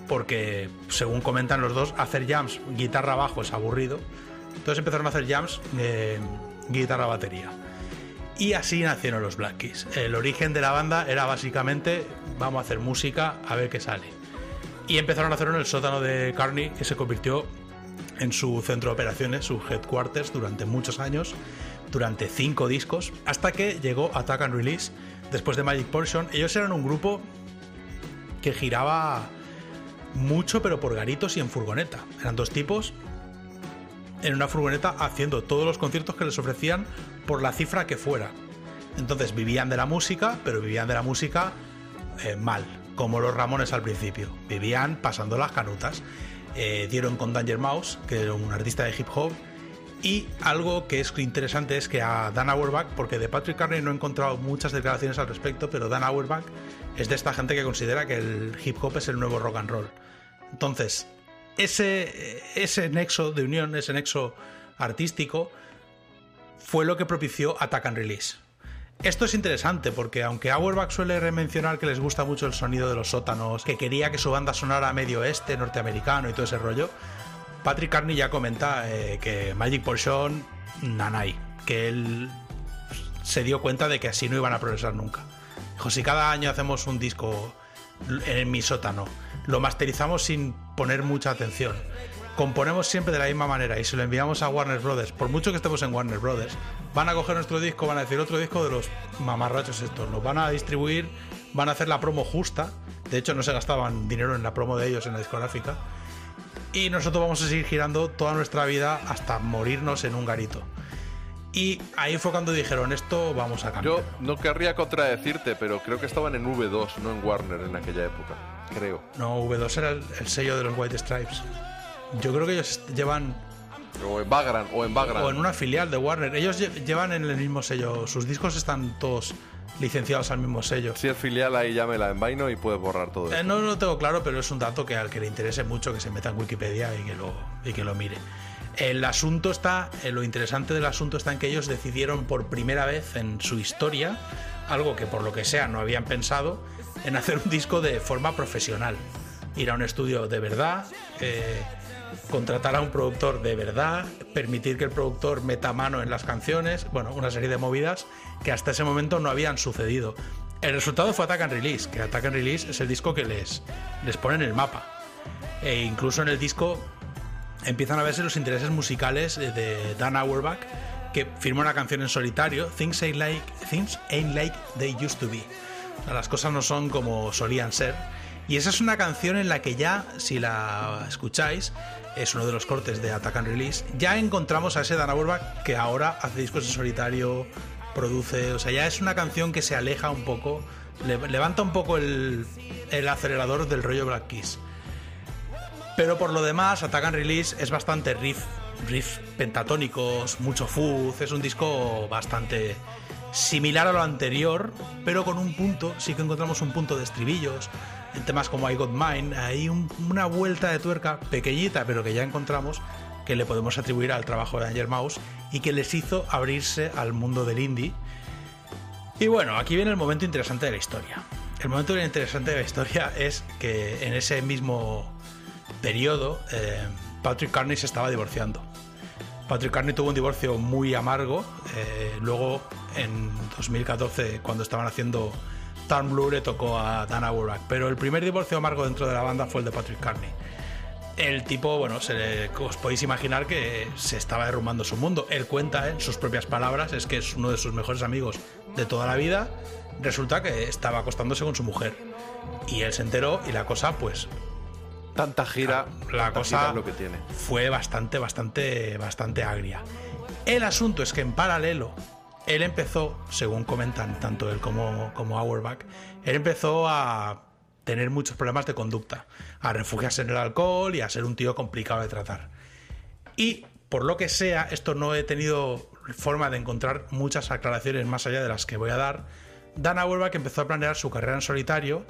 porque, según comentan los dos, hacer jams guitarra-bajo es aburrido. Entonces empezaron a hacer jams eh, guitarra-batería. Y así nacieron los Black Keys. El origen de la banda era básicamente, vamos a hacer música, a ver qué sale. Y empezaron a hacerlo en el sótano de Carney, que se convirtió en su centro de operaciones, su headquarters, durante muchos años, durante cinco discos, hasta que llegó Attack and Release, después de Magic Portion. Ellos eran un grupo que giraba mucho, pero por garitos y en furgoneta. Eran dos tipos en una furgoneta haciendo todos los conciertos que les ofrecían por la cifra que fuera. Entonces vivían de la música, pero vivían de la música eh, mal, como los Ramones al principio. Vivían pasando las canutas. Eh, dieron con Danger Mouse, que era un artista de hip hop. Y algo que es interesante es que a Dan Auerbach, porque de Patrick Carney no he encontrado muchas declaraciones al respecto, pero Dan Auerbach es de esta gente que considera que el hip hop es el nuevo rock and roll. Entonces, ese, ese nexo de unión, ese nexo artístico, fue lo que propició Attack and Release. Esto es interesante porque aunque Auerbach suele mencionar que les gusta mucho el sonido de los sótanos, que quería que su banda sonara medio oeste, norteamericano y todo ese rollo, Patrick Carney ya comenta eh, que Magic Portion, nanay, que él se dio cuenta de que así no iban a progresar nunca. Dijo, si cada año hacemos un disco en mi sótano, lo masterizamos sin poner mucha atención, componemos siempre de la misma manera y se lo enviamos a Warner Brothers, por mucho que estemos en Warner Brothers, van a coger nuestro disco, van a decir otro disco de los mamarrachos estos, nos van a distribuir, van a hacer la promo justa, de hecho no se gastaban dinero en la promo de ellos en la discográfica, y nosotros vamos a seguir girando toda nuestra vida hasta morirnos en un garito. Y ahí fue cuando dijeron, esto vamos a cambiar. Yo no querría contradecirte, pero creo que estaban en V2, no en Warner en aquella época. Creo. No, V2 era el, el sello de los White Stripes. Yo creo que ellos llevan O en Vagrant, o en Vagrant. o en una filial de Warner. Ellos lle- llevan en el mismo sello. Sus discos están todos licenciados al mismo sello. Si es filial, ahí ya me la envaino y puedes borrar todo. Eh, no lo tengo claro, pero es un dato que al que le interese mucho que se meta en Wikipedia y que lo, y que lo mire. El asunto está, eh, lo interesante del asunto está en que ellos decidieron por primera vez en su historia, algo que por lo que sea no habían pensado, en hacer un disco de forma profesional. Ir a un estudio de verdad, eh, contratar a un productor de verdad, permitir que el productor meta mano en las canciones, bueno, una serie de movidas que hasta ese momento no habían sucedido. El resultado fue Attack and Release, que Attack and Release es el disco que les, les pone en el mapa. E incluso en el disco empiezan a verse los intereses musicales de- Dan Auerbach, que firmó una canción en solitario, Things Ain't Like, Things Ain't like They Used to Be. Las cosas no son como solían ser. Y esa es una canción en la que ya, si la escucháis, es uno de los cortes de Attack and Release, ya encontramos a ese Dan Auerbach que ahora hace discos en solitario, produce, o sea, ya es una canción que se aleja un poco, le- levanta un poco el, el acelerador del rollo Black Keys. Pero por lo demás, Attack and Release es bastante riff, riff pentatónicos, mucho fuzz, es un disco bastante similar a lo anterior, pero con un punto, sí que encontramos un punto de estribillos, en temas como I Got Mine, hay un- una vuelta de tuerca pequeñita, pero que ya encontramos, que le podemos atribuir al trabajo de Angel Mouse y que les hizo abrirse al mundo del indie. Y bueno, aquí viene el momento interesante de la historia. El momento interesante de la historia es que en ese mismo periodo eh, Patrick Carney se estaba divorciando. Patrick Carney tuvo un divorcio muy amargo. eh, luego, en 2014, cuando estaban haciendo Turn Blue, le tocó a Dan Auerbach. Pero el primer divorcio amargo dentro de la banda fue el de Patrick Carney. El tipo, bueno, se le- os podéis imaginar que se estaba derrumbando su mundo. Él cuenta en sus propias palabras, es que es uno de sus mejores amigos de toda la vida. Resulta que estaba acostándose con su mujer. Y él se enteró y la cosa, pues, Tanta gira, la tanta cosa gira es lo que tiene. fue bastante, bastante, bastante agria. El asunto es que en paralelo, él empezó, según comentan tanto él como, como Auerbach, él empezó a tener muchos problemas de conducta, a refugiarse en el alcohol y a ser un tío complicado de tratar. Y por lo que sea, esto no he tenido forma de encontrar muchas aclaraciones más allá de las que voy a dar. Dan Auerbach empezó a planear su carrera en solitario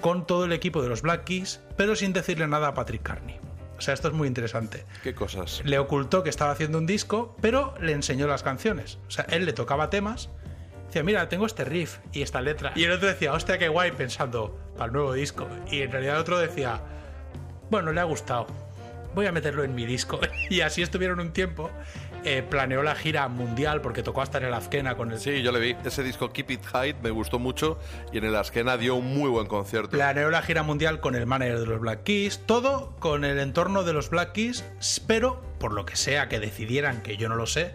con todo el equipo de los Black Keys, pero sin decirle nada a Patrick Carney. O sea, esto es muy interesante. ¿Qué cosas? Le ocultó que estaba haciendo un disco, pero le enseñó las canciones. O sea, él le tocaba temas. Decía, mira, tengo este riff y esta letra. Y el otro decía, hostia, qué guay, pensando, para el nuevo disco. Y en realidad el otro decía, bueno, le ha gustado. Voy a meterlo en mi disco. Y así estuvieron un tiempo. Eh, planeó la gira mundial porque tocó hasta en el Azkena con el... Sí, yo le vi. Ese disco Keep It High me gustó mucho y en el Askena dio un muy buen concierto. Planeó la gira mundial con el manager de los Black Keys, todo con el entorno de los Black Keys, pero por lo que sea que decidieran, que yo no lo sé,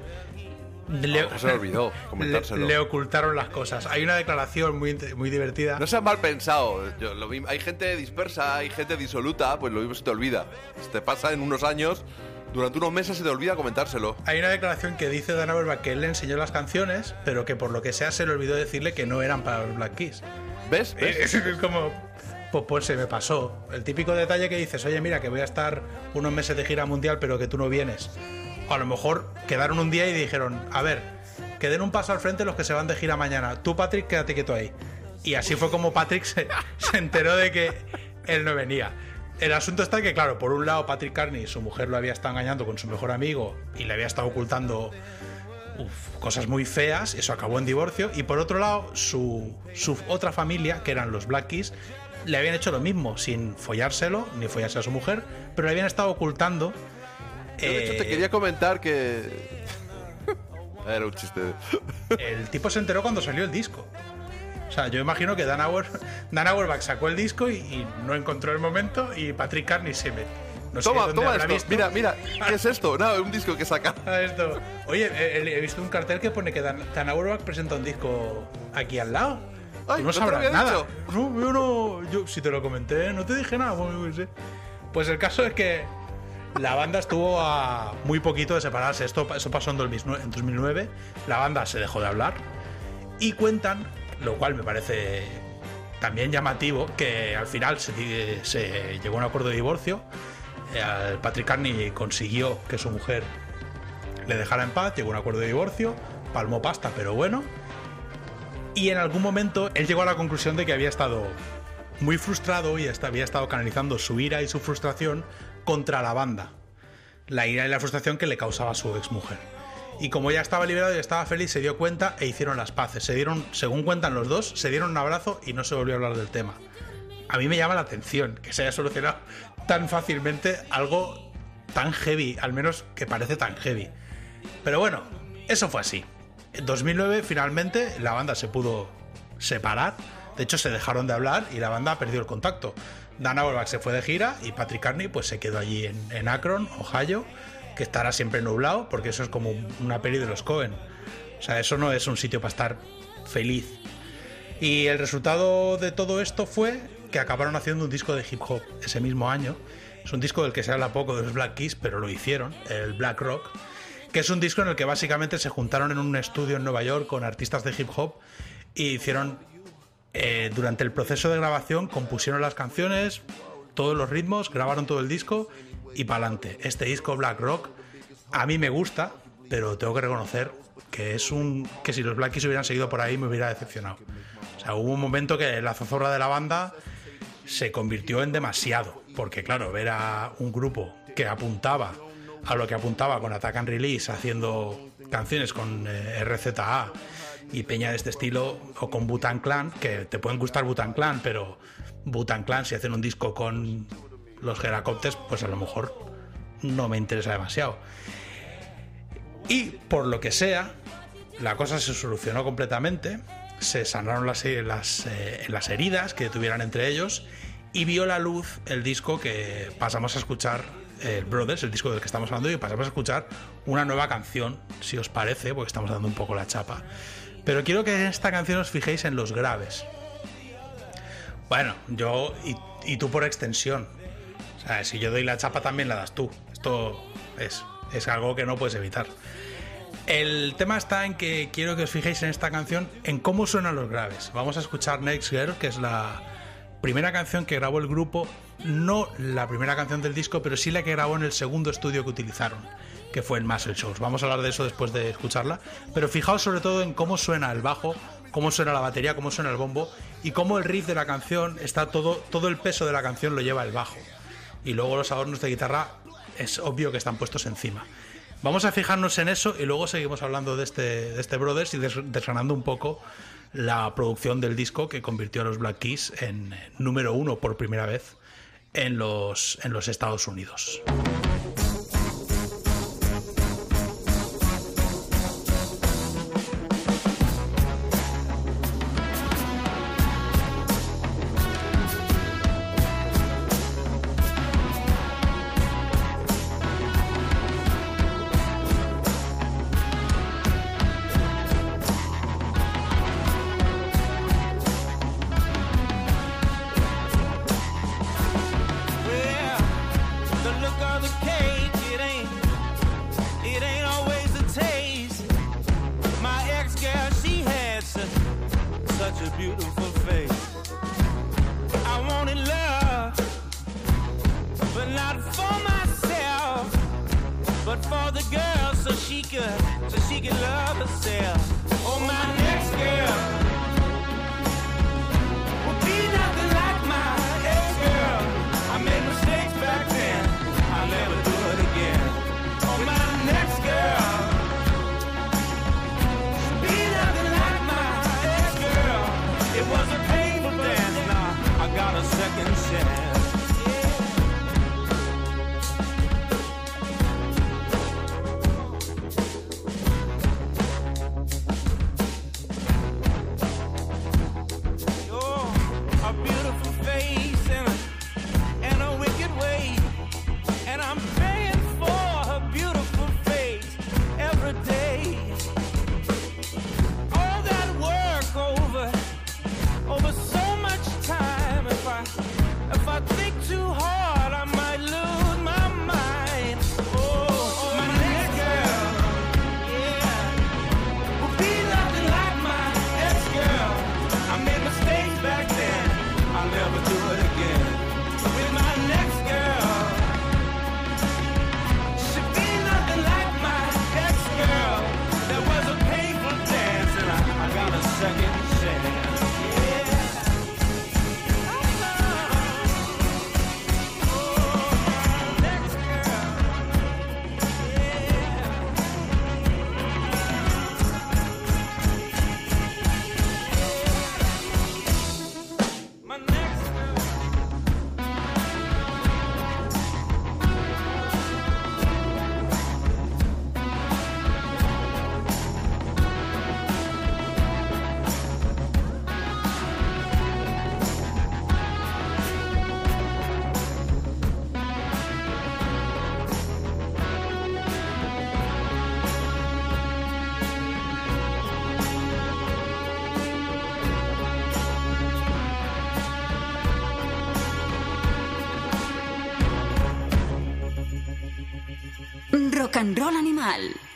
le, Ah, se olvidó comentárselo. le- le ocultaron las cosas. Hay una declaración muy, muy divertida. No seas mal pensado. Yo lo vi- hay gente dispersa, hay gente disoluta, pues lo mismo se te olvida. Te pasa en unos años, durante unos meses se te olvida comentárselo. Hay una declaración que dice Dan Auerbach que él le enseñó las canciones, pero que por lo que sea se le olvidó decirle que no eran para los Black Keys. ¿Ves? ¿Ves? Es, como, pues, pues se me pasó. El típico detalle que dices, oye, mira, que voy a estar unos meses de gira mundial, pero que tú no vienes. A lo mejor quedaron un día y dijeron, a ver, que den un paso al frente los que se van de gira mañana. Tú, Patrick, quédate quieto ahí. Y así fue como Patrick se, se enteró de que él no venía. El asunto está que, claro, por un lado Patrick Carney, su mujer lo había estado engañando con su mejor amigo y le había estado ocultando uf, cosas muy feas, eso acabó en divorcio. Y por otro lado, su, su otra familia, que eran los Black Keys, le habían hecho lo mismo, sin follárselo, ni follarse a su mujer, pero le habían estado ocultando. Yo, de hecho, eh, te quería comentar que. Era un chiste. El tipo se enteró cuando salió el disco. O sea, yo imagino que Dan, Auer, Dan Auerbach sacó el disco y, y no encontró el momento y Patrick Carney se, met- No toma, toma esto. visto. Mira, mira, ¿qué es esto? Nada, un disco que saca. Esto. Oye, he, he visto un cartel que pone que Dan, Dan Auerbach presenta un disco aquí al lado. Ay, ¿no no sabrás nada. dicho? No, yo no. Yo, si te lo comenté, no te dije nada. Sé. Pues el caso es que la banda estuvo a muy poquito de separarse. Esto, eso pasó en 2009, en 2009. La banda se dejó de hablar. Y cuentan, lo cual me parece también llamativo, que al final se, llegó a un acuerdo de divorcio. Eh, Patrick Carney consiguió que su mujer le dejara en paz, llegó a un acuerdo de divorcio, palmó pasta, pero bueno. Y en algún momento él llegó a la conclusión de que había estado muy frustrado y había estado canalizando su ira y su frustración contra la banda. La ira y la frustración que le causaba su exmujer. Y como ya estaba liberado y estaba feliz, se dio cuenta e hicieron las paces. Se dieron, según cuentan los dos, se dieron un abrazo y no se volvió a hablar del tema. A mí me llama la atención que se haya solucionado tan fácilmente algo tan heavy, al menos que parece tan heavy. Pero bueno, eso fue así. En 2009 finalmente la banda se pudo separar. De hecho se dejaron de hablar y la banda perdió el contacto. Dan Auerbach se fue de gira y Patrick Carney pues se quedó allí en, en Akron, Ohio, que estará siempre nublado porque eso es como una peli de los Cohen. O sea, eso no es un sitio para estar feliz. Y el resultado de todo esto fue que acabaron haciendo un disco de hip hop ese mismo año. Es un disco del que se habla poco de los Black Keys, pero lo hicieron, el Black Rock, que es un disco en el que básicamente se juntaron en un estudio en Nueva York con artistas de hip hop y hicieron, eh, durante el proceso de grabación, compusieron las canciones, todos los ritmos, grabaron todo el disco y para adelante. Este disco Black Rock a mí me gusta, pero tengo que reconocer que es un que si los Black Keys hubieran seguido por ahí me hubiera decepcionado. O sea, hubo un momento que la zozobra de la banda se convirtió en demasiado, porque claro, ver a un grupo que apuntaba a lo que apuntaba con Attack and Release haciendo canciones con eh, RZA y peña de este estilo o con Butan Clan, que te pueden gustar Butan Clan, pero Butan Clan si hacen un disco con los Heracopters, pues a lo mejor no me interesa demasiado. Y por lo que sea, la cosa se solucionó completamente, se sanaron las, las, eh, las heridas que tuvieran entre ellos y vio la luz el disco que pasamos a escuchar, el Brothers, el disco del que estamos hablando, y pasamos a escuchar una nueva canción, si os parece, porque estamos dando un poco la chapa. Pero quiero que en esta canción os fijéis en los graves. Bueno, yo y tú por extensión. Si yo doy la chapa también la das tú. Esto es, es algo que no puedes evitar. El tema está en que quiero que os fijéis en esta canción, en cómo suenan los graves. Vamos a escuchar Next Girl, que es la primera canción que grabó el grupo, no la primera canción del disco, pero sí la que grabó en el segundo estudio que utilizaron, que fue el Muscle Shows. Vamos a hablar de eso después de escucharla, pero fijaos sobre todo en cómo suena el bajo, cómo suena la batería, cómo suena el bombo y cómo el riff de la canción está todo, todo el peso de la canción lo lleva el bajo. Y luego los adornos de guitarra es obvio que están puestos encima. Vamos a fijarnos en eso y luego seguimos hablando de este, de este Brothers y des- desgranando un poco la producción del disco que convirtió a los Black Keys en número uno por primera vez en los, en los Estados Unidos.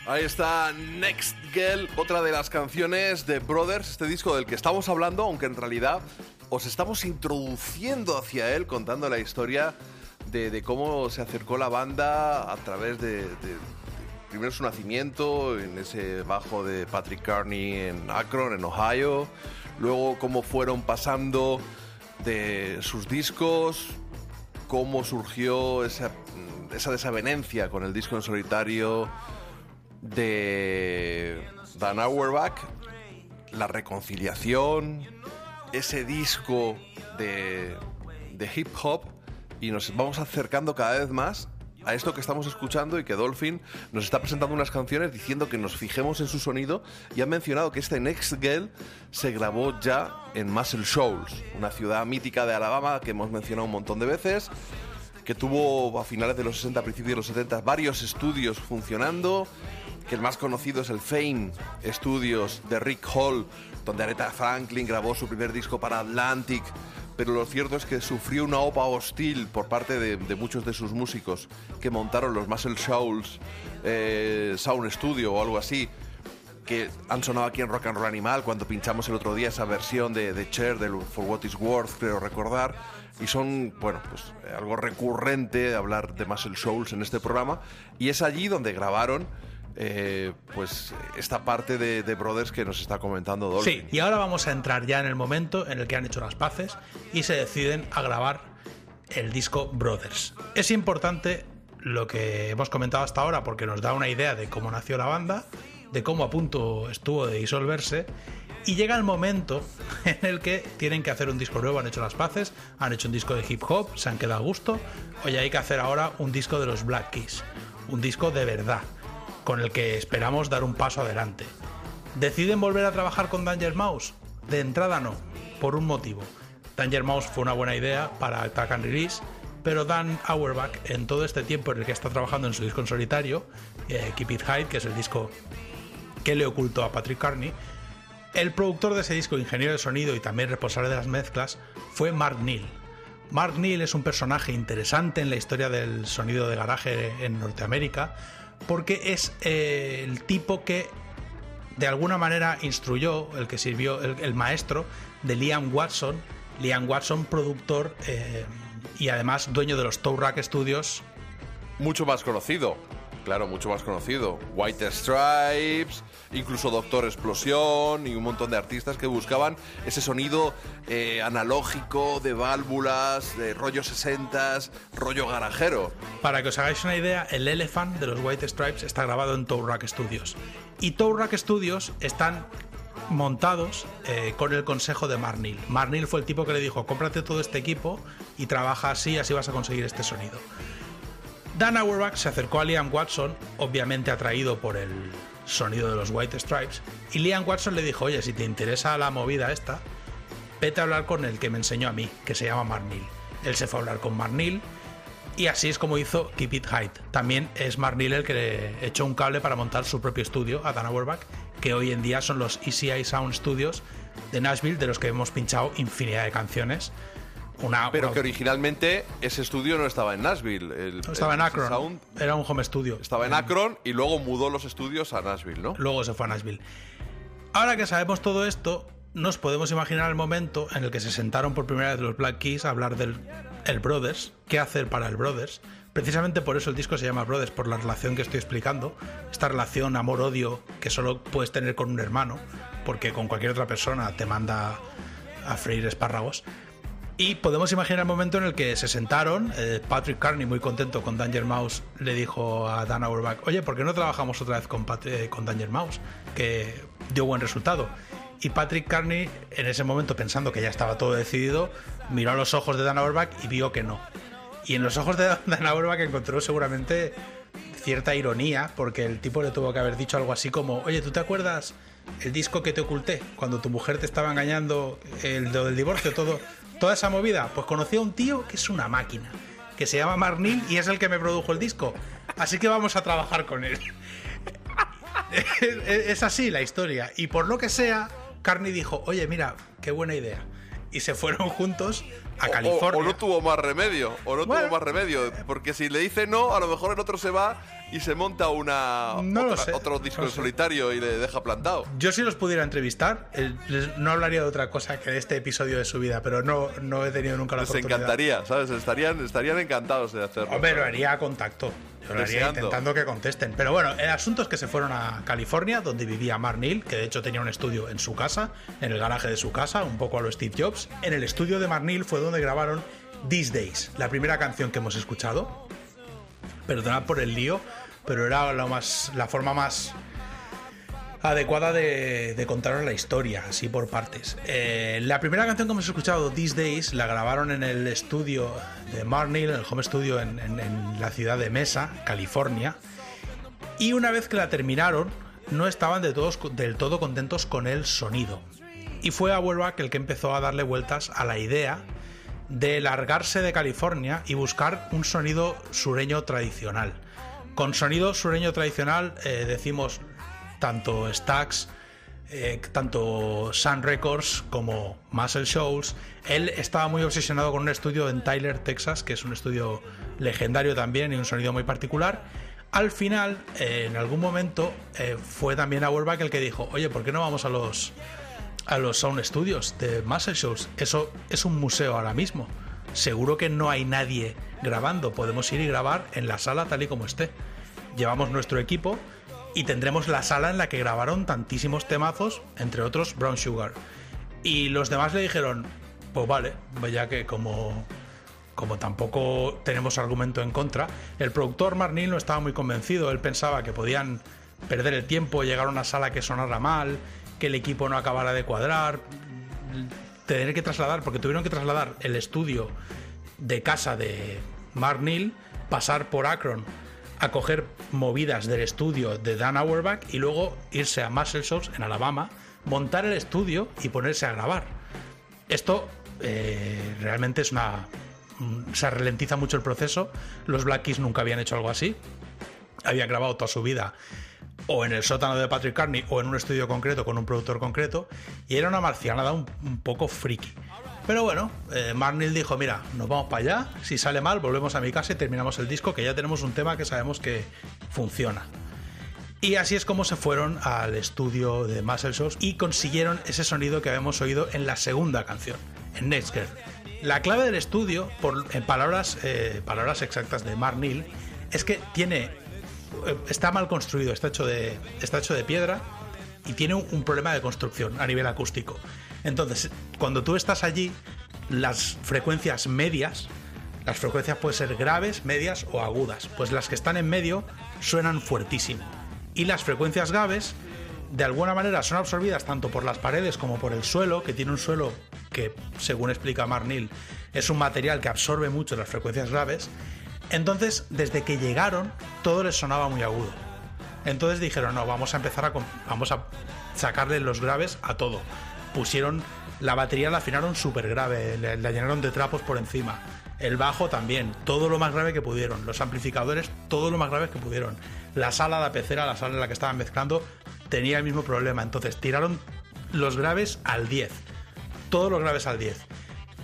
Ahí está Next Girl, otra de las canciones de Brothers, este disco del que estamos hablando, aunque en realidad os estamos introduciendo hacia él contando la historia de, cómo se acercó la banda a través de primero su nacimiento en ese bajo de Patrick Carney en Akron, en Ohio, luego cómo fueron pasando de sus discos, cómo surgió esa, esa desavenencia con el disco en solitario de Dan Auerbach, la reconciliación, ese disco de, de hip hop y nos vamos acercando cada vez más a esto que estamos escuchando y que Dolphin nos está presentando unas canciones diciendo que nos fijemos en su sonido y ha mencionado que este Next Girl se grabó ya en Muscle Shoals, una ciudad mítica de Alabama que hemos mencionado un montón de veces, que tuvo a finales de los 60, principios de los 70 varios estudios funcionando, que el más conocido es el Fame Studios de Rick Hall, donde Aretha Franklin grabó su primer disco para Atlantic, pero lo cierto es que sufrió una OPA hostil por parte de, muchos de sus músicos que montaron los Muscle Shoals eh, Sound Studio o algo así, que han sonado aquí en Rock and Roll Animal cuando pinchamos el otro día esa versión de, de Cher del For What Is Worth, creo recordar. Y son, bueno, pues algo recurrente hablar de Muscle Shoals en este programa. Y es allí donde grabaron, eh, pues, esta parte de, Brothers que nos está comentando Dolphin. Sí, y ahora vamos a entrar ya en el momento en el que han hecho las paces y se deciden a grabar el disco Brothers. Es importante lo que hemos comentado hasta ahora porque nos da una idea de cómo nació la banda, de cómo a punto estuvo de disolverse y llega el momento en el que tienen que hacer un disco nuevo, han hecho las paces, han hecho un disco de hip hop, se han quedado a gusto, oye, hay que hacer ahora un disco de los Black Keys, un disco de verdad, con el que esperamos dar un paso adelante. ¿Deciden volver a trabajar con Danger Mouse? De entrada no, por un motivo. Danger Mouse fue una buena idea para el Track and Release, pero Dan Auerbach, en todo este tiempo en el que está trabajando en su disco en solitario, eh, Keep It High, que es el disco que le ocultó a Patrick Carney, el productor de ese disco, ingeniero de sonido y también responsable de las mezclas, fue Mark Neal. Mark Neal es un personaje interesante en la historia del sonido de garaje en Norteamérica, porque es eh, el tipo que de alguna manera instruyó, el que sirvió, el, maestro de Liam Watson, Liam Watson, productor eh, y además dueño de los Toe Rack Studios. Mucho más conocido, claro, mucho más conocido. White Stripes, incluso Doctor Explosión y un montón de artistas que buscaban ese sonido eh, analógico de válvulas, de rollo 60s, rollo garajero. Para que os hagáis una idea, el Elephant de los White Stripes está grabado en Toe Rack Studios. Y Toe Rack Studios están montados eh, con el consejo de Marnil. Marnil fue el tipo que le dijo, cómprate todo este equipo y trabaja así, así vas a conseguir este sonido. Dan Auerbach se acercó a Liam Watson, obviamente atraído por el sonido de los White Stripes, y Liam Watson le dijo, oye, si te interesa la movida esta, vete a hablar con el que me enseñó a mí, que se llama Marnil. Él se fue a hablar con Marnil y así es como hizo Keep It High. También es Marnil el que le echó un cable para montar su propio estudio a Dan Auerbach, que hoy en día son los ECI Sound Studios de Nashville, de los que hemos pinchado infinidad de canciones. Una, Pero una- que originalmente ese estudio no estaba en Nashville. el- estaba el en Akron. Sound Era un home studio. estaba en Akron y luego mudó los estudios a Nashville, ¿no? Luego se fue a Nashville. Ahora que sabemos todo esto, nos podemos imaginar el momento en el que se sentaron por primera vez los Black Keys a hablar del el Brothers, qué hacer para el Brothers. Precisamente por eso el disco se llama Brothers, por la relación que estoy explicando. Esta relación amor-odio que solo puedes tener con un hermano, porque con cualquier otra persona te manda a freír espárragos. Y podemos imaginar el momento en el que se sentaron. eh, Patrick Carney, muy contento con Danger Mouse, le dijo a Dan Auerbach: Oye, ¿por qué no trabajamos otra vez con, eh, con Danger Mouse? Que dio buen resultado. Y Patrick Carney, en ese momento, pensando que ya estaba todo decidido, miró a los ojos de Dan Auerbach y vio que no. Y en los ojos de Dan Auerbach encontró seguramente cierta ironía, porque el tipo le tuvo que haber dicho algo así como: Oye, ¿tú te acuerdas el disco que te oculté cuando tu mujer te estaba engañando, el del divorcio, todo, toda esa movida? Pues conocí a un tío que es una máquina, que se llama Marnil y es el que me produjo el disco. Así que vamos a trabajar con él. es, así la historia. Y por lo que sea, Carney dijo, oye, mira, qué buena idea. Y se fueron juntos a o- California. O, no tuvo más remedio, o no Bueno. tuvo más remedio. Porque si le dice no, a lo mejor el otro se va y se monta una No lo otra- sé, otro disco no en solitario y le deja plantado. Yo si los pudiera entrevistar, no hablaría de otra cosa que de este episodio de su vida, pero no, no he tenido nunca la Les oportunidad. encantaría, ¿sabes? Estarían, estarían encantados de hacerlo. Hombre, lo haría a contacto. Yo lo haría Deseando. intentando que contesten. Pero bueno, el asunto es que se fueron a California, donde vivía Mark Neil, que de hecho tenía un estudio en su casa, en el garaje de su casa, un poco a lo Steve Jobs. En el estudio de Mark Neil fue donde grabaron These Days, la primera canción que hemos escuchado. Perdonad por el lío, pero era más, la forma más adecuada de, contaros la historia, así por partes. Eh, la primera canción que hemos escuchado, These Days, la grabaron en el estudio de en el home studio en la ciudad de Mesa, California. Y una vez que la terminaron, no estaban de todos, del todo contentos con el sonido. Y fue Auerbach el que empezó a darle vueltas a la idea de largarse de California y buscar un sonido sureño tradicional. Con sonido sureño tradicional eh, decimos tanto Stax, eh, tanto Sun Records como Muscle Shoals. Él estaba muy obsesionado con un estudio en Tyler, Texas, que es un estudio legendario también y un sonido muy particular. Al final, eh, en algún momento, eh, fue también Auerbach el que dijo, oye, ¿por qué no vamos a los, a los Sound Studios de Muscle Shoals? Eso es un museo ahora mismo. Seguro que no hay nadie grabando. Podemos ir y grabar en la sala tal y como esté. Llevamos nuestro equipo y tendremos la sala en la que grabaron tantísimos temazos, entre otros Brown Sugar. Y los demás le dijeron, pues vale, ya que como, como tampoco tenemos argumento en contra, el productor Marnil no estaba muy convencido, él pensaba que podían perder el tiempo, llegar a una sala que sonara mal, que el equipo no acabara de cuadrar, tener que trasladar, porque tuvieron que trasladar el estudio de casa de Mark pasar por Akron a coger movidas del estudio de Dan Auerbach y luego irse a Muscle Shoals en Alabama, montar el estudio y ponerse a grabar. Esto eh, realmente es una. mm, Se ralentiza mucho el proceso. Los Black nunca habían hecho algo así. Habían grabado toda su vida o en el sótano de Patrick Carney o en un estudio concreto con un productor concreto y era una marcianada un, un poco friki. Pero bueno, eh, Mark Neal dijo, mira, nos vamos para allá, si sale mal volvemos a mi casa y terminamos el disco, que ya tenemos un tema que sabemos que funciona. Y así es como se fueron al estudio de Muscle y consiguieron ese sonido que habíamos oído en la segunda canción, en Next Girl. La clave del estudio, en palabras, eh, palabras exactas de Mark Neal, es que tiene eh, está mal construido, está hecho de, está hecho de piedra y tiene un problema de construcción a nivel acústico. Entonces, cuando tú estás allí, las frecuencias medias, las frecuencias pueden ser graves, medias o agudas, pues las que están en medio suenan fuertísimo. Y las frecuencias graves, de alguna manera, son absorbidas tanto por las paredes como por el suelo, que tiene un suelo que, según explica Mark Neal, es un material que absorbe mucho las frecuencias graves. Entonces, desde que llegaron, todo les sonaba muy agudo. Entonces dijeron, no, vamos a empezar a, vamos a sacarle los graves a todo. Pusieron, la batería la afinaron súper grave, la llenaron de trapos por encima. El bajo también, todo lo más grave que pudieron. Los amplificadores, todo lo más grave que pudieron. La sala, la pecera, la sala en la que estaban mezclando, tenía el mismo problema. Entonces tiraron los graves al 10. Todos los graves al 10.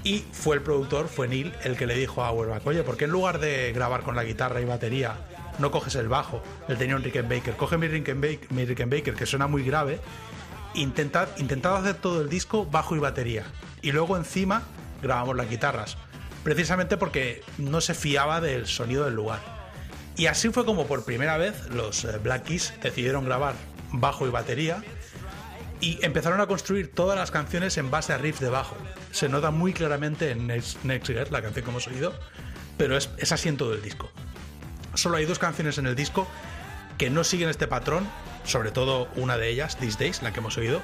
Y fue el productor, fue Neil, el que le dijo a Auerbach, oye, ¿por qué en lugar de grabar con la guitarra y batería no coges el bajo? Él tenía un Rickenbacker. Coge mi Rickenbacker, mi Rickenbacker, que suena muy grave. Intentad, hacer todo el disco bajo y batería. Y luego encima grabamos las guitarras. Precisamente porque no se fiaba del sonido del lugar. Y así fue como por primera vez los eh, Black Keys decidieron grabar bajo y batería y empezaron a construir todas las canciones en base a riffs de bajo. Se nota muy claramente en Next, Next Girl, la canción que hemos oído, pero es, es así en todo el disco. Solo hay dos canciones en el disco que no siguen este patrón, sobre todo una de ellas, These Days, la que hemos oído,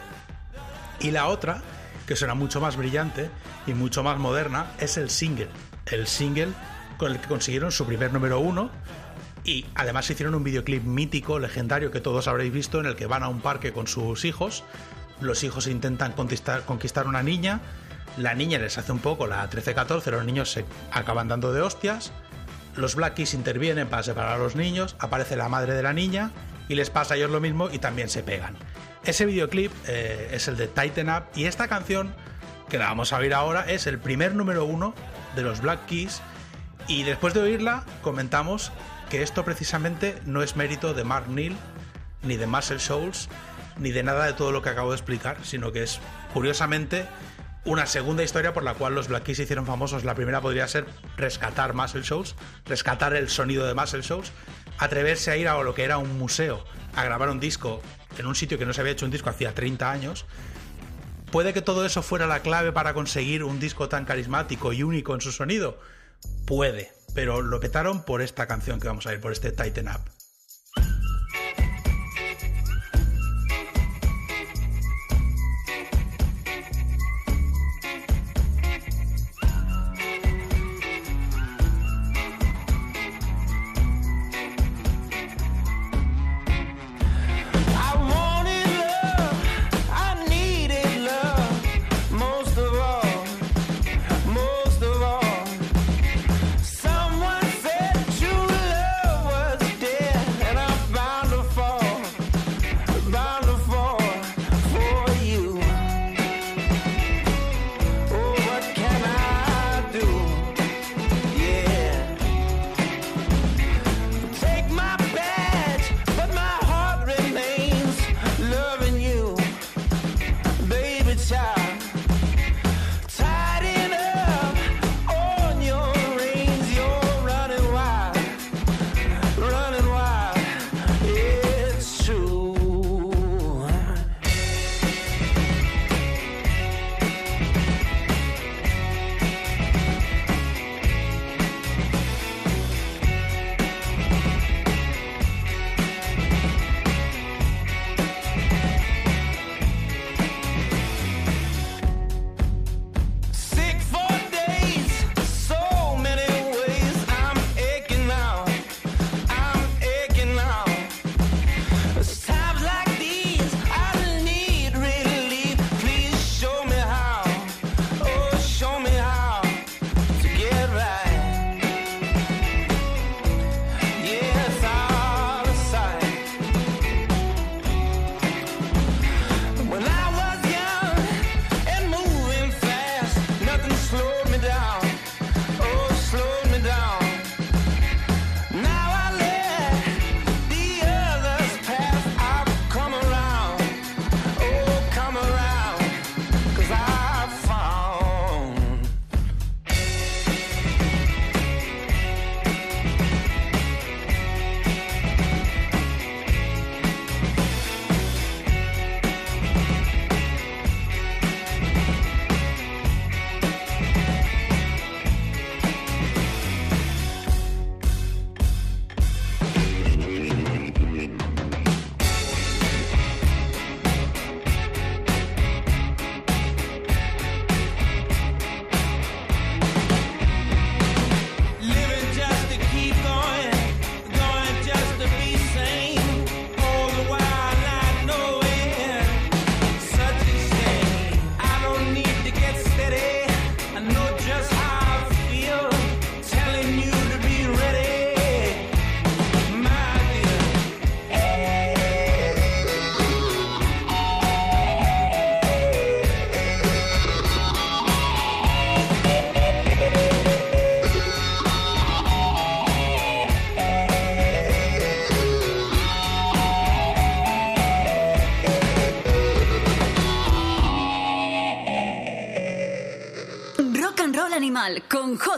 y la otra, que suena mucho más brillante y mucho más moderna, es el single. El single con el que consiguieron su primer número uno y además hicieron un videoclip mítico, legendario, que todos habréis visto, en el que van a un parque con sus hijos. Los hijos intentan conquistar, conquistar una niña. La niña les hace un poco la 13-14, los niños se acaban dando de hostias. Los Black Keys intervienen para separar a los niños. Aparece la madre de la niña y les pasa a ellos lo mismo y también se pegan. Ese videoclip eh, es el de Tighten Up y esta canción que la vamos a oír ahora, es el primer número uno de los Black Keys. Y después de oírla, comentamos que esto precisamente no es mérito de Mark Neal, ni de Muscle Shoals, ni de nada de todo lo que acabo de explicar, sino que es, curiosamente, una segunda historia por la cual los Black Keys se hicieron famosos. La primera podría ser rescatar Muscle Shoals, rescatar el sonido de Muscle Shoals, atreverse a ir a lo que era un museo, a grabar un disco en un sitio que no se había hecho un disco hacía 30 años. ¿Puede que todo eso fuera la clave para conseguir un disco tan carismático y único en su sonido? Puede, pero lo petaron por esta canción que vamos a ir, por este Tighten Up.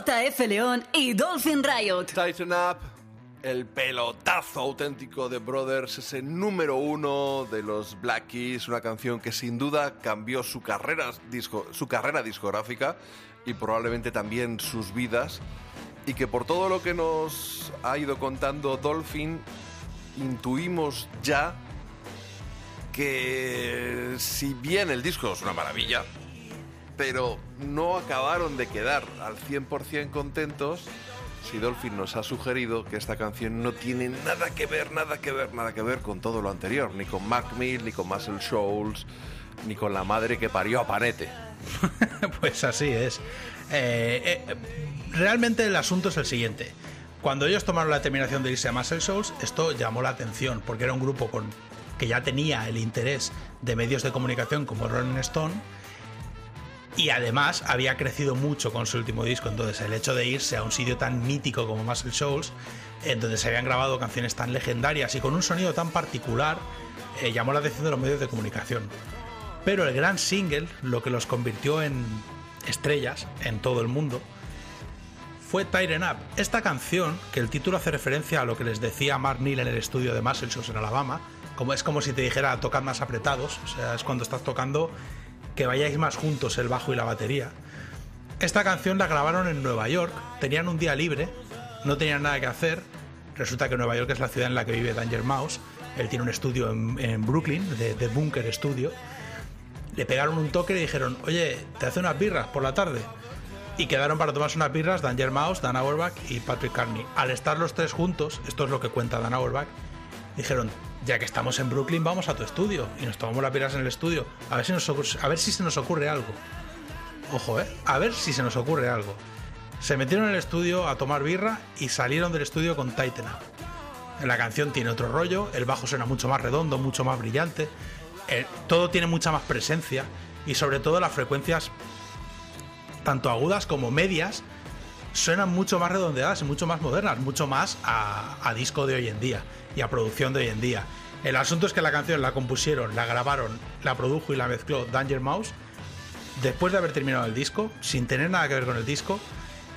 JF León y Dolphin Riot. Tighten Up, el pelotazo auténtico de Brothers, ese número uno de los Black Keys, una canción que sin duda cambió su carrera, su carrera discográfica y probablemente también sus vidas, y que por todo lo que nos ha ido contando Dolphin, intuimos ya que si bien el disco es una maravilla, pero no acabaron de quedar al 100% contentos si Dolphin nos ha sugerido que esta canción no tiene nada que ver, nada que ver, nada que ver con todo lo anterior, ni con Mac Mill, ni con Muscle Shoals, ni con la madre que parió a Panete. Pues así es. Eh, eh, realmente el asunto es el siguiente. Cuando ellos tomaron la determinación de irse a Muscle Shoals, esto llamó la atención, porque era un grupo con, que ya tenía el interés de medios de comunicación como Rolling Stone, Y además había crecido mucho con su último disco, entonces el hecho de irse a un sitio tan mítico como Muscle Shoals, en donde se habían grabado canciones tan legendarias y con un sonido tan particular, eh, llamó la atención de los medios de comunicación. Pero el gran single, lo que los convirtió en estrellas en todo el mundo, fue Tighten Up. Esta canción, que el título hace referencia a lo que les decía Mark Neal en el estudio de Muscle Shoals en Alabama, como es como si te dijera tocar más apretados, o sea, es cuando estás tocando que vayáis más juntos el bajo y la batería. Esta canción la grabaron en Nueva York, tenían un día libre, no tenían nada que hacer. Resulta que Nueva York es la ciudad en la que vive Danger Mouse. Él tiene un estudio en, Brooklyn, de, Bunker Studio. Le pegaron un toque y dijeron, oye, ¿te hace unas birras por la tarde? Y quedaron para tomarse unas birras Danger Mouse, Dan Auerbach y Patrick Carney. Al estar los tres juntos, esto es lo que cuenta Dan Auerbach, dijeron, ya que estamos en Brooklyn, vamos a tu estudio. Y nos tomamos las birras en el estudio. A ver si, a ver si se nos ocurre algo. Ojo, ¿eh? A ver si se nos ocurre algo. Se metieron en el estudio a tomar birra y salieron del estudio con Tighten Up. La canción tiene otro rollo, el bajo suena mucho más redondo, mucho más brillante, el- todo tiene mucha más presencia y sobre todo las frecuencias, tanto agudas como medias, suenan mucho más redondeadas y mucho más modernas, mucho más a disco de hoy en día y a producción de hoy en día. El asunto es que la canción la compusieron, la grabaron, la produjo y la mezcló Danger Mouse después de haber terminado el disco, sin tener nada que ver con el disco.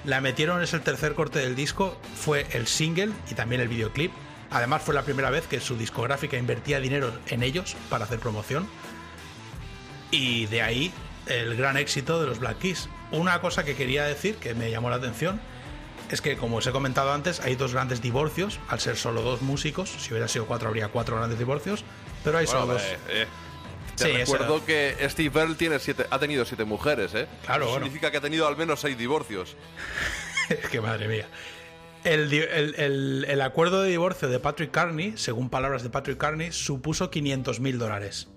La metieron, es el tercer corte del disco, fue el single y también el videoclip. Además fue la primera vez que su discográfica invertía dinero en ellos para hacer promoción. Y de ahí el gran éxito de los Black Keys. Una cosa que quería decir, que me llamó la atención, es que como os he comentado antes, hay dos grandes divorcios, al ser solo dos músicos, si hubiera sido cuatro habría cuatro grandes divorcios, pero hay Bueno, solo dos. eh, Te Sí, recuerdo que Steve Earle tiene siete, ha tenido siete mujeres, ¿eh? Claro, Eso bueno. Significa que ha tenido al menos seis divorcios. Es que madre mía. El, di- el- el- el acuerdo de divorcio de Patrick Carney, según palabras de Patrick Carney, supuso 500 mil dólares.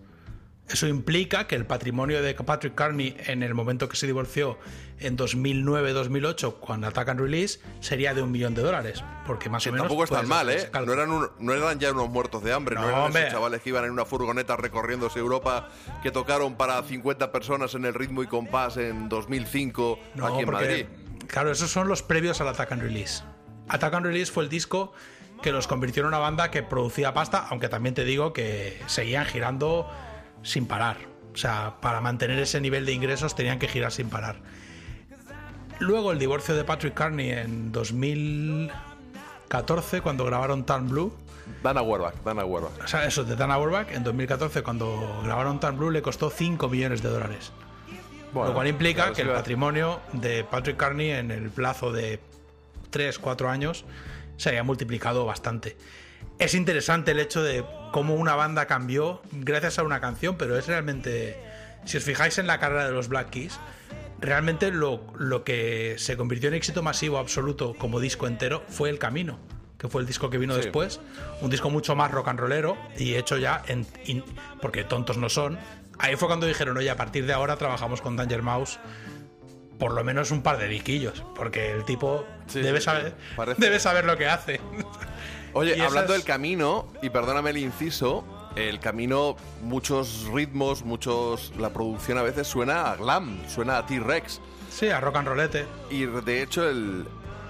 Eso implica que el patrimonio de Patrick Carney en el momento que se divorció en 2009-2008, cuando Attack and Release, sería de un millón de dólares. Porque más Que o menos. tampoco es tan puedes mal, ¿eh? No eran, un- no eran ya unos muertos de hambre, no, No, eran hombre. esos chavales que iban en una furgoneta recorriéndose Europa, que tocaron para 50 personas en el ritmo y compás en 2005 No, aquí en porque, Madrid. Claro, esos son los previos al Attack and Release. Attack and Release fue el disco que los convirtió en una banda que producía pasta, aunque también te digo que seguían girando sin parar. O sea, para mantener ese nivel de ingresos tenían que girar sin parar. Luego el divorcio de Patrick Carney en 2014, cuando grabaron Turn Blue. Dana Werbach, Dana Werbach. O sea, eso de Dana Auerbach, en 2014, cuando grabaron Turn Blue, le costó 5 millones de dólares. Bueno, lo cual implica claro, que el patrimonio de Patrick Carney en el plazo de 3, 4 años se había multiplicado bastante. Es interesante el hecho de cómo una banda cambió gracias a una canción, pero es realmente, si os fijáis en la carrera de los Black Keys, realmente lo, lo que se convirtió en éxito masivo absoluto como disco entero fue El Camino, que fue el disco que vino Sí. después, un disco mucho más rock and rollero y hecho ya en, in- porque tontos no son. Ahí fue cuando dijeron, oye, a partir de ahora trabajamos con Danger Mouse por lo menos un par de diquillos, porque el tipo Sí, debe, sí, saber, debe saber lo que hace. Oye, Y hablando esas- del camino, y perdóname el inciso, el camino, muchos ritmos, muchos. La producción a veces suena a glam, suena a T-Rex. Sí, a rock and rollete. Y de hecho, el,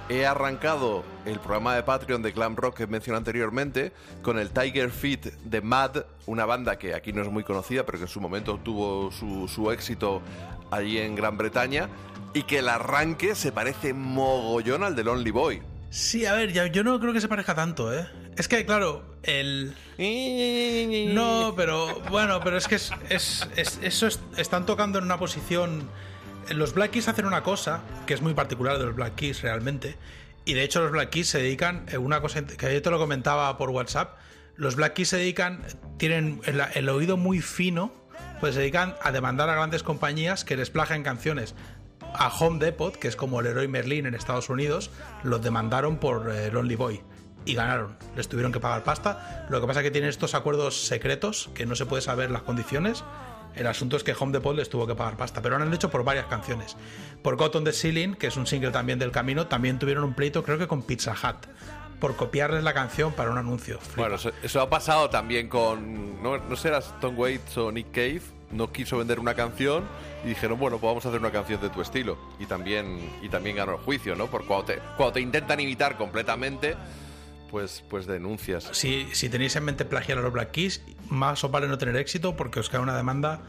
he arrancado el programa de Patreon de Glam Rock que mencioné anteriormente con el Tiger Feet de Mad, una banda que aquí no es muy conocida, pero que en su momento tuvo su, su éxito allí en Gran Bretaña. Y que el arranque se parece mogollón al de Lonely Boy. Sí, a ver, yo no creo que se parezca tanto, ¿eh? Es que, claro, el... No, pero bueno, pero es que es, es- es- eso es- están tocando en una posición... Los Black Keys hacen una cosa que es muy particular de los Black Keys realmente. Y de hecho los Black Keys se dedican, eh, una cosa que ayer te lo comentaba por WhatsApp, los Black Keys se dedican, tienen el, oído muy fino, pues se dedican a demandar a grandes compañías que les plagien canciones. A Home Depot, que es como el héroe Merlin en Estados Unidos, los demandaron por eh, Lonely Boy y ganaron. Les tuvieron que pagar pasta. Lo que pasa es que tienen estos acuerdos secretos que no se puede saber las condiciones. El asunto es que Home Depot les tuvo que pagar pasta, pero lo han hecho por varias canciones. Por Cotton the Ceiling, que es un single también del camino, también tuvieron un pleito, creo que con Pizza Hut. por copiarles la canción para un anuncio. Bueno, eso, eso ha pasado también con. No, no serás Tom Waits o Nick Cave. No quiso vender una canción y dijeron, bueno, pues vamos a hacer una canción de tu estilo. Y también, y también ganó el juicio, ¿no? Porque cuando te, cuando te intentan imitar completamente, pues, pues denuncias. Si, si tenéis en mente plagiar a los Black Keys, más os vale no tener éxito porque os cae una demanda,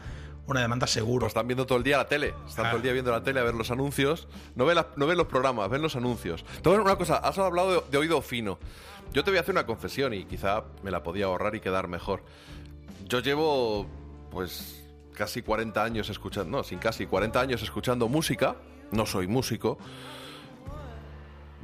una demanda seguro. Pues están viendo todo el día la tele. Están todo el día viendo la tele a ver los anuncios. No ven, no ven los programas, ven los anuncios. Decir una cosa, has hablado de, de oído fino. Yo te voy a hacer una confesión y quizá me la podía ahorrar y quedar mejor. Yo llevo, pues, casi 40 años escuchando, no, sin casi 40 años escuchando música. No soy músico.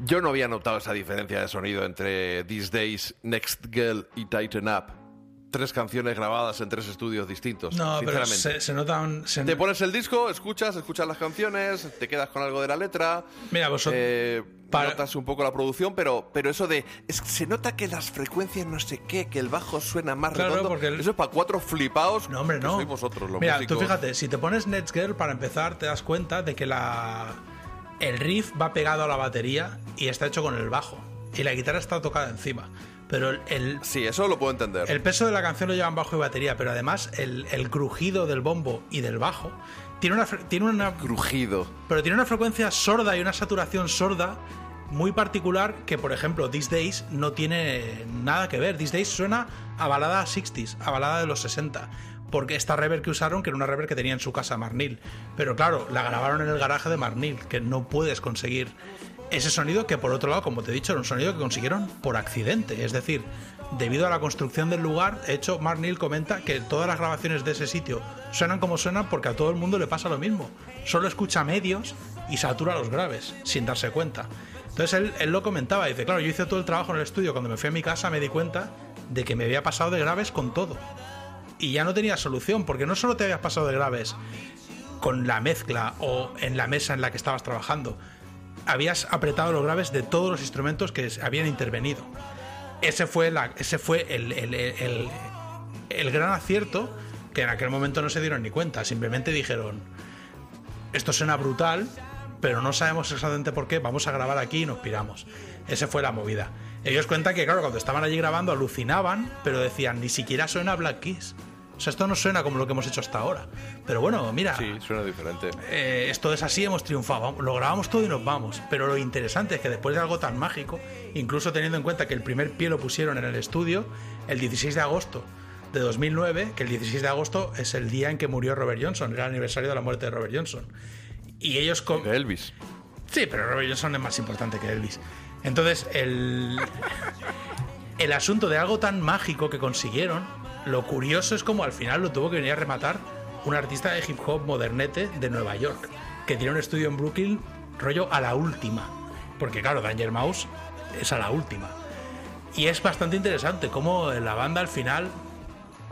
Yo no había notado esa diferencia de sonido entre These Days, Next Girl y Tighten Up. Tres canciones grabadas en tres estudios distintos. No, pero se, se notan. se- Te pones el disco, escuchas, escuchas las canciones, te quedas con algo de la letra. Mira, vosotros- eh, para- notas un poco la producción, pero, pero eso de. Es se nota que las frecuencias no sé qué, que el bajo suena más Claro, redondo. porque el- Eso es para cuatro flipaos. No, hombre, que no. sois vosotros los Mira, músicos. tú fíjate, si te pones Netsgirl para empezar, te das cuenta de que la el riff va pegado a la batería y está hecho con el bajo. Y la guitarra está tocada encima. Pero el, Sí, eso lo puedo entender. el peso de la canción lo llevan bajo y batería, pero además el, el crujido del bombo y del bajo tiene una, tiene una Crujido. pero tiene una frecuencia sorda y una saturación sorda muy particular que, por ejemplo, These Days no tiene nada que ver. These Days suena a balada 60s, a balada de los 60. Porque esta reverb que usaron, que era una reverb que tenía en su casa Marnil. Pero claro, la grabaron en el garaje de Marnil, que no puedes conseguir ese sonido que por otro lado, como te he dicho, era un sonido que consiguieron por accidente. Es decir, debido a la construcción del lugar, de hecho, Mark Neal comenta que todas las grabaciones de ese sitio suenan como suenan porque a todo el mundo le pasa lo mismo. Solo escucha medios y satura los graves, sin darse cuenta. Entonces él, él lo comentaba, dice, claro, yo hice todo el trabajo en el estudio, cuando me fui a mi casa me di cuenta de que me había pasado de graves con todo. Y ya no tenía solución, porque no solo te habías pasado de graves con la mezcla o en la mesa en la que estabas trabajando, habías apretado los graves de todos los instrumentos que habían intervenido. Ese fue, ese fue el, gran acierto que en aquel momento no se dieron ni cuenta. Simplemente dijeron, esto suena brutal, pero no sabemos exactamente por qué, vamos a grabar aquí y nos piramos. Esa fue la movida. Ellos cuentan que, claro, cuando estaban allí grabando alucinaban, pero decían, ni siquiera suena Black Keys. O sea, esto no suena como lo que hemos hecho hasta ahora. Pero bueno, mira, Sí, suena diferente. eh, esto es así, hemos triunfado, lo grabamos todo y nos vamos. Pero lo interesante es que después de algo tan mágico, incluso teniendo en cuenta que el primer pie lo pusieron en el estudio el 16 de agosto de 2009, que el 16 de agosto es el día en que murió Robert Johnson, era el aniversario de la muerte de Robert Johnson. Y ellos con... Elvis. Sí, pero Robert Johnson es más importante que Elvis. Entonces, el, el asunto de algo tan mágico que consiguieron, lo curioso es como al final lo tuvo que venir a rematar un artista de hip hop modernete de Nueva York, que tiene un estudio en Brooklyn, rollo a la última. Porque claro, Danger Mouse es a la última. Y es bastante interesante cómo la banda al final,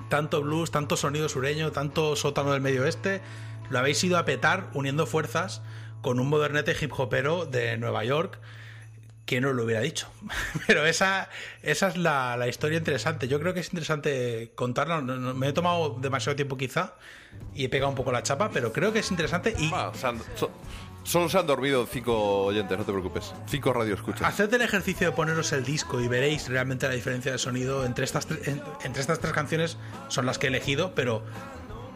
tanto blues, tanto sonido sureño, tanto sótano del medio oeste, lo habéis ido a petar uniendo fuerzas con un modernete hip hopero de Nueva York. ¿Quién no lo hubiera dicho? Pero esa, esa es la, la historia interesante. Yo creo que es interesante contarla. No- no- me he tomado demasiado tiempo quizá y he pegado un poco la chapa, pero creo que es interesante y Ah, se han- so- solo se han dormido cinco oyentes, no te preocupes. Cinco radio escuchas. Haced el ejercicio de poneros el disco y veréis realmente la diferencia de sonido entre estas, tre- en- entre estas tres canciones. Son las que he elegido, pero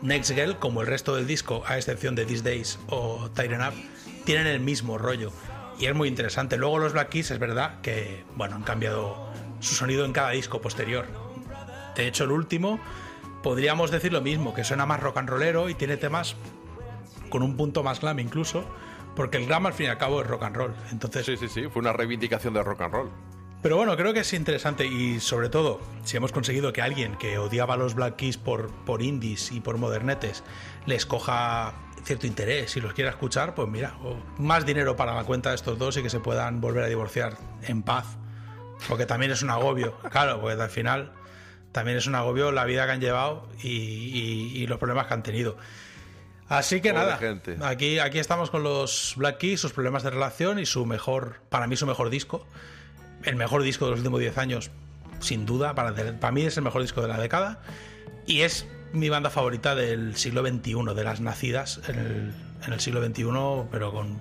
Next Girl, como el resto del disco, a excepción de These Days o Tighten Up, tienen el mismo rollo. Y es muy interesante. Luego los Black Keys es verdad que, bueno, han cambiado su sonido en cada disco posterior. De hecho, el último podríamos decir lo mismo, que suena más rock and rollero y tiene temas con un punto más glam incluso, porque el glam al fin y al cabo es rock and roll. Entonces, Sí, sí, sí. Fue una reivindicación de rock and roll. pero bueno, creo que es interesante y sobre todo, si hemos conseguido que alguien que odiaba a los Black Keys por, por indies y por modernetes les coja cierto interés y los quiera escuchar, pues mira, más dinero para la cuenta de estos dos y que se puedan volver a divorciar en paz. Porque también es un agobio, claro, porque al final también es un agobio la vida que han llevado y, y- y los problemas que han tenido. Así que Pobre nada, gente. aquí, aquí estamos con los Black Keys, sus problemas de relación y su mejor, para mí su mejor disco el mejor disco de los últimos 10 años, sin duda. Para, para mí es el mejor disco de la década. Y es mi banda favorita del siglo XXI, de las nacidas en el, en el siglo XXI, pero con,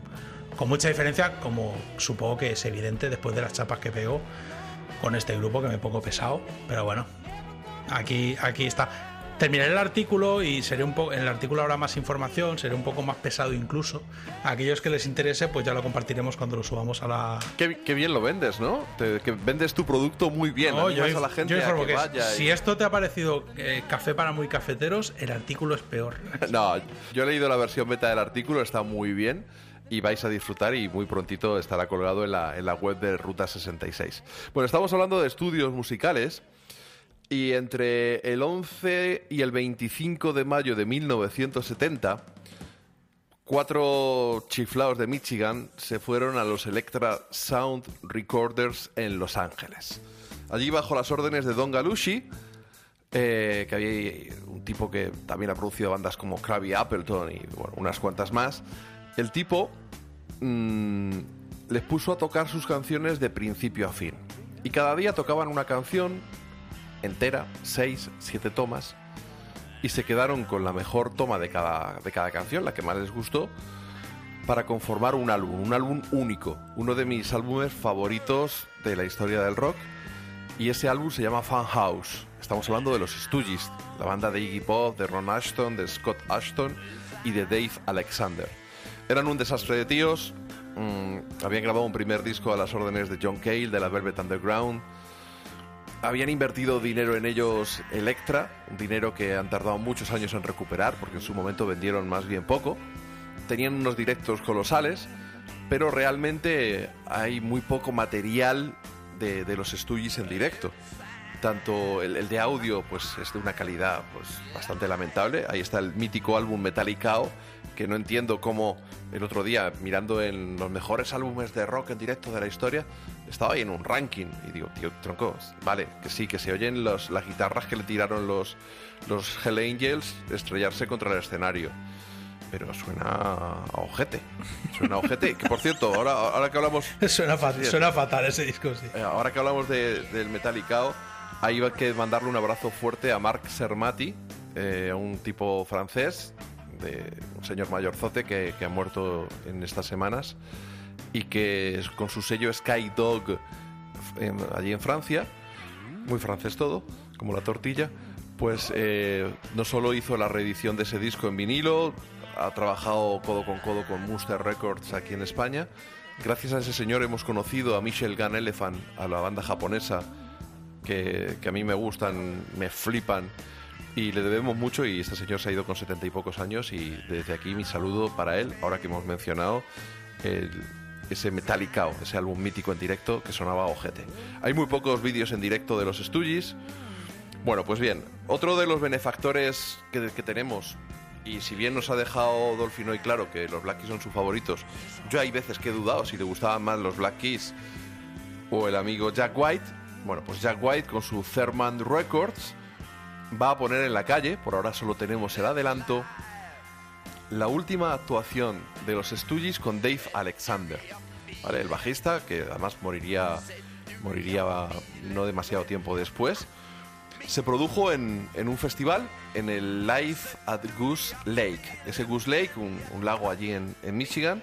con mucha diferencia, como supongo que es evidente después de las chapas que pegó. con este grupo que me pongo pesado, pero bueno, aquí, aquí está. Terminaré el artículo y seré un poco. En el artículo habrá más información, seré un poco más pesado incluso. A aquellos que les interese, pues ya lo compartiremos cuando lo subamos a la. Qué, qué bien lo vendes, ¿no? Te- que vendes tu producto muy bien. No, yo, a la gente yo a informo que que vaya. si y- esto te ha parecido eh, café para muy cafeteros, el artículo es peor. No, yo he leído la versión beta del artículo, está muy bien y vais a disfrutar y muy prontito estará colgado en la, en la web de Ruta 66. Bueno, estamos hablando de estudios musicales y entre el 11 y el 25 de mayo de 1970, cuatro chiflaos de Michigan se fueron a los Electra Sound Recorders en Los Ángeles. Allí bajo las órdenes de Don Galushi, eh, que había un tipo que también ha producido bandas como Krabby Appleton y bueno, unas cuantas más. El tipo mm, les puso a tocar sus canciones de principio a fin. Y cada día tocaban una canción entera, seis, siete tomas, y se quedaron con la mejor toma de cada, de cada canción, la que más les gustó, para conformar un álbum, un álbum único, uno de mis álbumes favoritos de la historia del rock. Y ese álbum se llama Fan House. Estamos hablando de los Stooges, la banda de Iggy Pop, de Ron Ashton, de Scott Ashton y de Dave Alexander. Eran un desastre de tíos. mm, habían grabado un primer disco a las órdenes de John Cale, de la Velvet Underground. Habían invertido dinero en ellos Electra, dinero que han tardado muchos años en recuperar porque en su momento vendieron más bien poco. Tenían unos directos colosales, pero realmente hay muy poco material de, los Stooges en directo. Tanto el, el de audio pues es de una calidad pues bastante lamentable. Ahí está el mítico álbum Metallicao, que no entiendo cómo el otro día, mirando en los mejores álbumes de rock en directo de la historia, estaba ahí en un ranking. Y digo, tío, tronco, vale, que sí, que se oyen los, las guitarras que le tiraron los, los Hell Angels estrellarse contra el escenario. Pero suena a ojete. Suena a ojete. Que por cierto, ahora, ahora que hablamos. suena, fatal, Sí, suena fatal ese disco, sí. eh, Ahora que hablamos de- del Metallicao, ahí hay que mandarle un abrazo fuerte a Marc Sermati, eh, un tipo francés, de un señor mayorzote que, que ha muerto en estas semanas y que con su sello Sky Dog en- allí en Francia, muy francés todo, como la tortilla, pues eh, no solo hizo la reedición de ese disco en vinilo, ha trabajado codo con codo con Muster Records aquí en España. Gracias a ese señor hemos conocido a Michel Gun Elephant, a la banda japonesa, que, que a mí me gustan, me flipan, y le debemos mucho y este señor se ha ido con setenta y pocos años y desde aquí mi saludo para él, ahora que hemos mencionado el- ese Metallicao, ese álbum mítico en directo que sonaba ojete. Hay muy pocos vídeos en directo de los Stooges. Bueno, pues bien, otro de los benefactores que, que tenemos, y si bien nos ha dejado Dolphin hoy claro que los Black Keys son sus favoritos, yo hay veces que he dudado si le gustaban más los Black Keys o el amigo Jack White. Bueno, pues Jack White con su Thurman Records va a poner en la calle, por ahora solo tenemos el adelanto, la última actuación de los Stooges con Dave Alexander, el bajista, que además moriría, moriría no demasiado tiempo después. Se produjo en, un festival, en el Live at Goose Lake. Ese Goose Lake, un, lago allí en, en Michigan,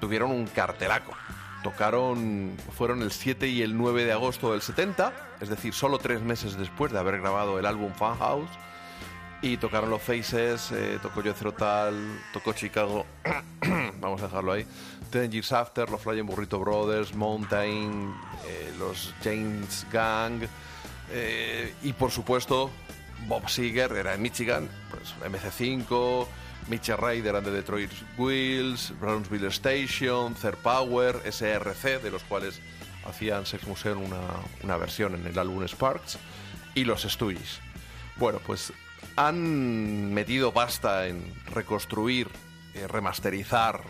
tuvieron un cartelaco. Tocaron, fueron el 7 y el 9 de agosto del 70, es decir, solo tres meses después de haber grabado el álbum Fan House. Y tocaron los Faces, eh, tocó Jethro Tull, tocó Chicago, vamos a dejarlo ahí. Ten Years After, los Flying Burrito Brothers, Mountain, eh, los James Gang. eh, y por supuesto, Bob Seger era en Michigan, pues MC5, Mitchell Ryder eran de Detroit Wheels, Brownsville Station, Third Power, SRC, de los cuales hacían Sex Museum una, una versión en el álbum Sparks, y los Stooges. Bueno, pues han metido pasta en reconstruir, eh, remasterizar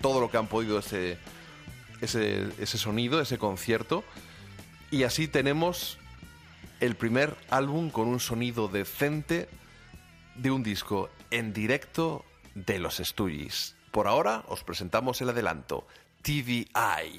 todo lo que han podido ese, ese, ese sonido, ese concierto. Y así tenemos el primer álbum con un sonido decente de un disco en directo de los Stooges. Por ahora os presentamos el adelanto, TVI.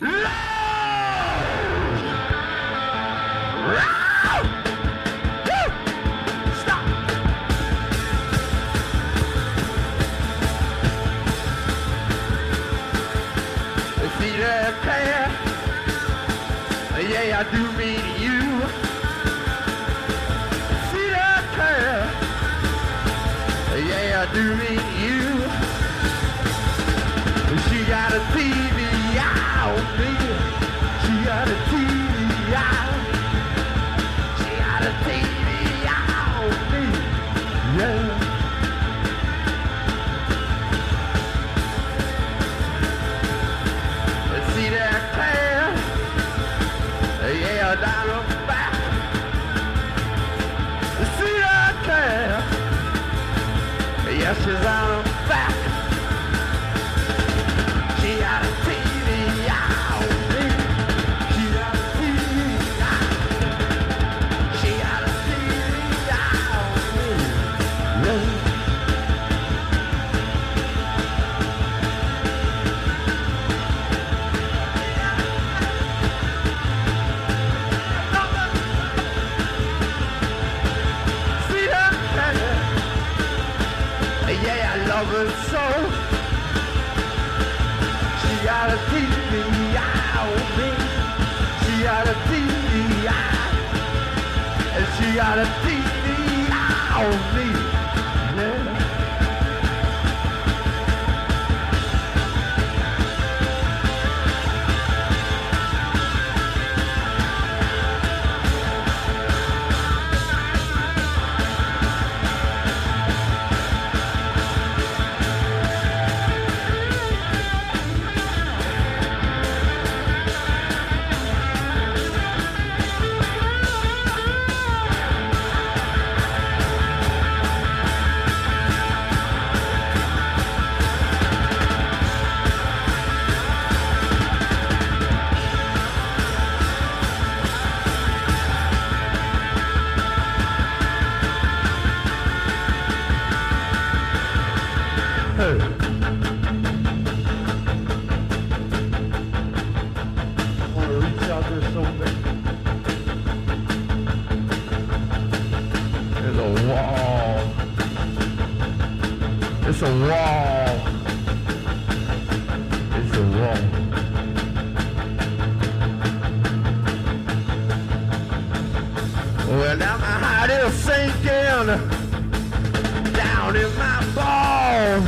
Sinking down in my balls.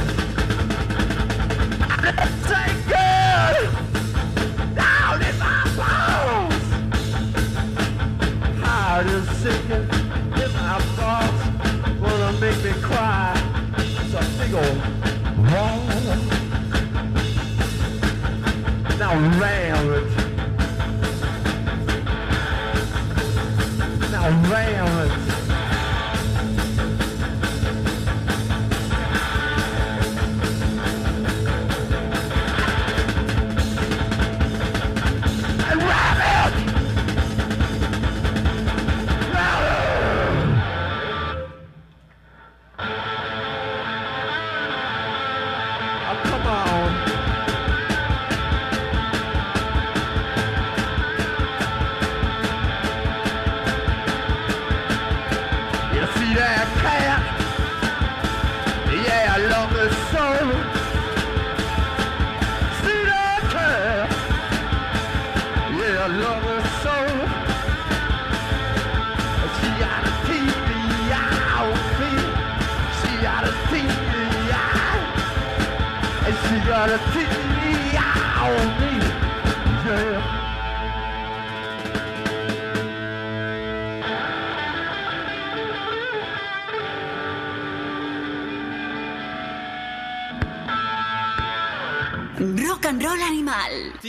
It's sinking down in my balls. Heart is my balls. Wanna make me cry. It's a big old wall. Now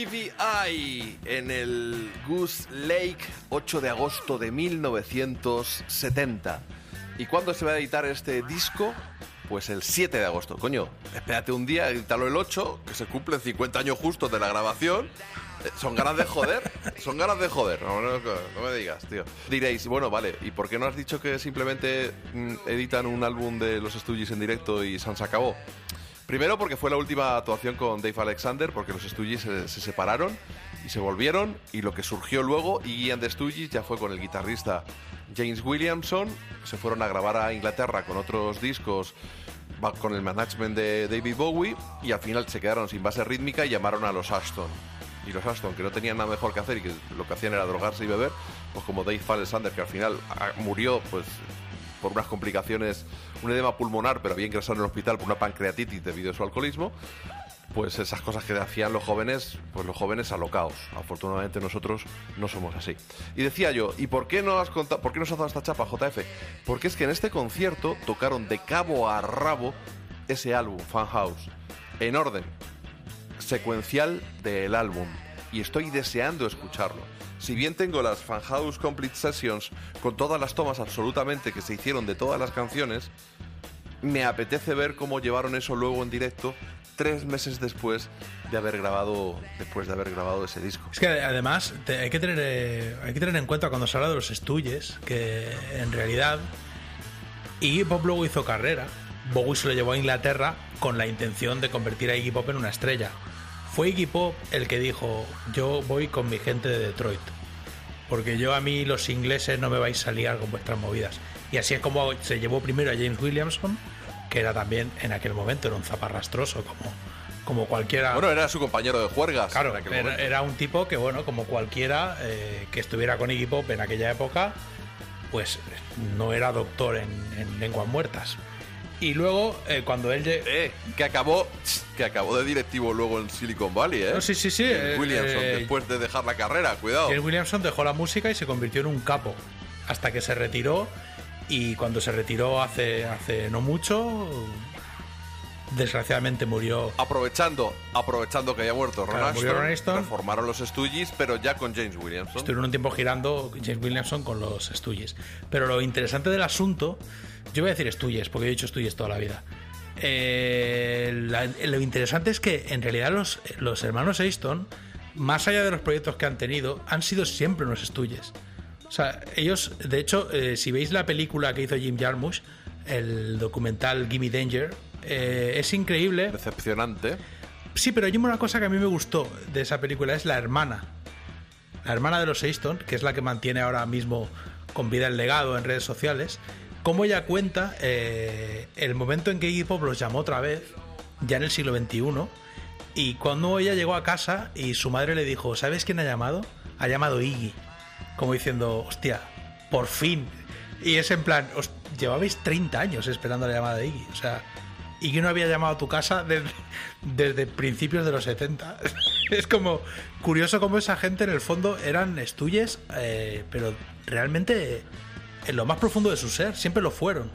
TVI en el Goose Lake 8 de agosto de 1970. ¿Y cuándo se va a editar este disco? Pues el 7 de agosto. Coño, espérate un día, edítalo el 8, que se cumplen 50 años justos de la grabación. Eh, Son ganas de joder, son ganas de joder, no, no- me digas, tío. Diréis, bueno, vale, ¿y por qué no has dicho que simplemente mm, editan un álbum de los Stooges en directo y Sans acabó? Primero porque fue la última actuación con Dave Alexander, porque los Stooges se, se separaron y se volvieron, y lo que surgió luego, y Ian de Stooges ya fue con el guitarrista James Williamson, se fueron a grabar a Inglaterra con otros discos con el management de David Bowie, y al final se quedaron sin base rítmica y llamaron a los Ashton. y los Aston, que no tenían nada mejor que hacer y que lo que hacían era drogarse y beber, pues como Dave Alexander, que al final ah, murió pues por unas complicaciones, un edema pulmonar, pero había ingresado en el hospital por una pancreatitis debido a su alcoholismo, pues esas cosas que hacían los jóvenes, pues los jóvenes alocaos. Afortunadamente nosotros no somos así. Y decía yo, ¿y por qué no has contado, por qué nos has dado esta chapa, JF? Porque es que en este concierto tocaron de cabo a rabo ese álbum, Fan House, en orden secuencial del álbum. Y estoy deseando escucharlo. Si bien tengo las Fan House Complete Sessions con todas las tomas absolutamente que se hicieron de todas las canciones, me apetece ver cómo llevaron eso luego en directo tres meses después de haber grabado después de haber grabado ese disco. Es que además hay, que tener, eh, hay que tener en cuenta cuando se habla de los estudios que en realidad Iggy Pop luego hizo carrera. Bowie se lo llevó a Inglaterra con la intención de convertir a Iggy Pop en una estrella. Fue Iggy Pop el que dijo, yo voy con mi gente de Detroit. Porque yo a mí los ingleses no me vais a liar con vuestras movidas. Y así es como se llevó primero a James Williamson, que era también en aquel momento era un zaparrastroso como, como cualquiera. Bueno, era su compañero de juergas. Claro, en era un tipo que, bueno, como cualquiera eh, que estuviera con Iggy Pop en aquella época, pues no era doctor en, en lenguas muertas. Y luego, eh, cuando él... Eh, que acabó que acabó de directivo luego en Silicon Valley, ¿eh? No, sí, sí, sí, James eh, Williamson, eh, después de dejar la carrera, cuidado. James Williamson dejó la música y se convirtió en un capo. Hasta que se retiró. Y cuando se retiró hace, hace no mucho, desgraciadamente murió. Aprovechando, aprovechando que había muerto Ron Aston. reformaron los Stooges, pero ya con James Williamson. Estuvieron un tiempo girando James Williamson con los Stooges. Pero lo interesante del asunto, yo voy a decir Stooges, porque he dicho Stooges toda la vida. Eh, la- lo interesante es que en realidad los, los hermanos Aston, más allá de los proyectos que han tenido, han sido siempre unos Stooges. O sea, ellos, de hecho, eh, si veis la película que hizo Jim Jarmusch, el documental Gimme Danger, eh, es increíble. Decepcionante. Sí, pero hay una cosa que a mí me gustó de esa película, es la hermana. La hermana de los Aston, que es la que mantiene ahora mismo con vida el legado en redes sociales, cómo ella cuenta eh, el momento en que Iggy Pop los llamó otra vez, ya en el siglo XXI, y cuando ella llegó a casa y su madre le dijo, ¿sabes quién ha llamado? Ha llamado Iggy. Como diciendo, hostia, por fin. Y es en plan, os llevabais 30 años esperando la llamada de Iggy. O sea, Iggy no había llamado a tu casa desde, principios de los 70. es como curioso cómo esa gente en el fondo eran estuyes, eh, pero realmente en lo más profundo de su ser, siempre lo fueron.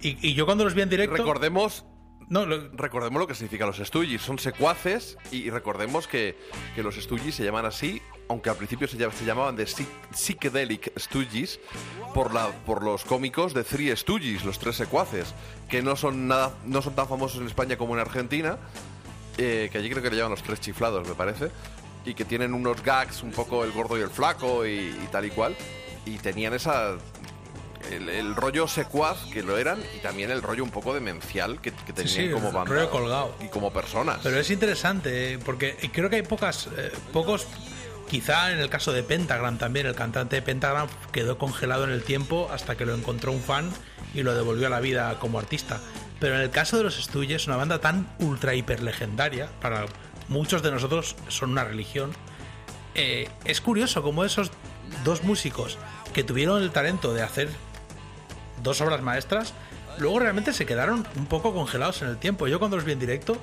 Y, y yo cuando los vi en directo... Recordemos No, lo- recordemos lo que significan los Stooges. Son secuaces y recordemos que, que los Stooges se llaman así, aunque al principio se, llam- se llamaban de Psy- Psychedelic Stooges por, la, por los cómicos de Three Stooges, los tres secuaces, que no son, nada, no son tan famosos en España como en Argentina, eh, que allí creo que le llaman los tres chiflados, me parece, y que tienen unos gags, un poco el gordo y el flaco y, y tal y cual, y tenían esa el, el rollo secuaz que lo eran y también el rollo un poco demencial que, que tenían sí, como banda rollo colgado. y como personas. Pero es interesante, eh, porque creo que hay pocas, eh, pocos, quizá en el caso de Pentagram también, el cantante de Pentagram quedó congelado en el tiempo hasta que lo encontró un fan y lo devolvió a la vida como artista. Pero en el caso de los Stooges, una banda tan ultra hiper legendaria, para muchos de nosotros son una religión, eh, es curioso cómo esos dos músicos que tuvieron el talento de hacer dos obras maestras, luego realmente se quedaron un poco congelados en el tiempo. Yo cuando los vi en directo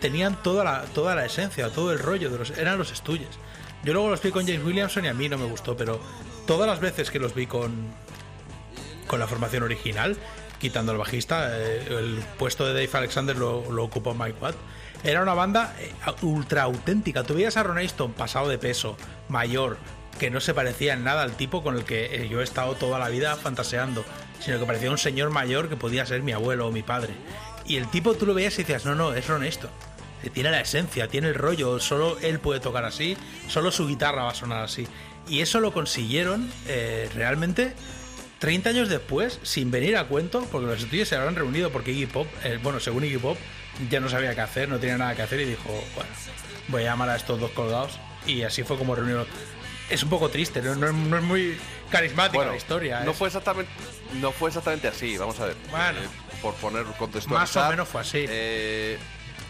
tenían toda la, toda la esencia, todo el rollo de los eran los estudios. Yo luego los vi con James Williamson y a mí no me gustó, pero todas las veces que los vi con con la formación original, quitando al bajista, eh, el puesto de Dave Alexander lo, lo ocupó Mike Watt. Era una banda eh, ultra auténtica. Tú veías a Ron Aston pasado de peso, mayor, que no se parecía en nada al tipo con el que eh, yo he estado toda la vida fantaseando, sino que parecía un señor mayor que podía ser mi abuelo o mi padre. Y el tipo tú lo veías y decías, no, no, es. Eh, Tiene la esencia, tiene el rollo, solo él puede tocar así, solo su guitarra va a sonar así. Y eso lo consiguieron eh, realmente 30 años después, sin venir a cuento, porque los estudios se habrán reunido porque Iggy Pop, eh, bueno, según Iggy Pop, ya no sabía qué hacer, no tenía nada que hacer y dijo, bueno, voy a llamar a estos dos colgados. Y así fue como reunieron. Es un poco triste, no, no es, no es muy carismática Bueno, la historia. no es- fue exactamente no fue exactamente así, vamos a ver. Bueno. Eh, por poner contexto Más o menos fue así.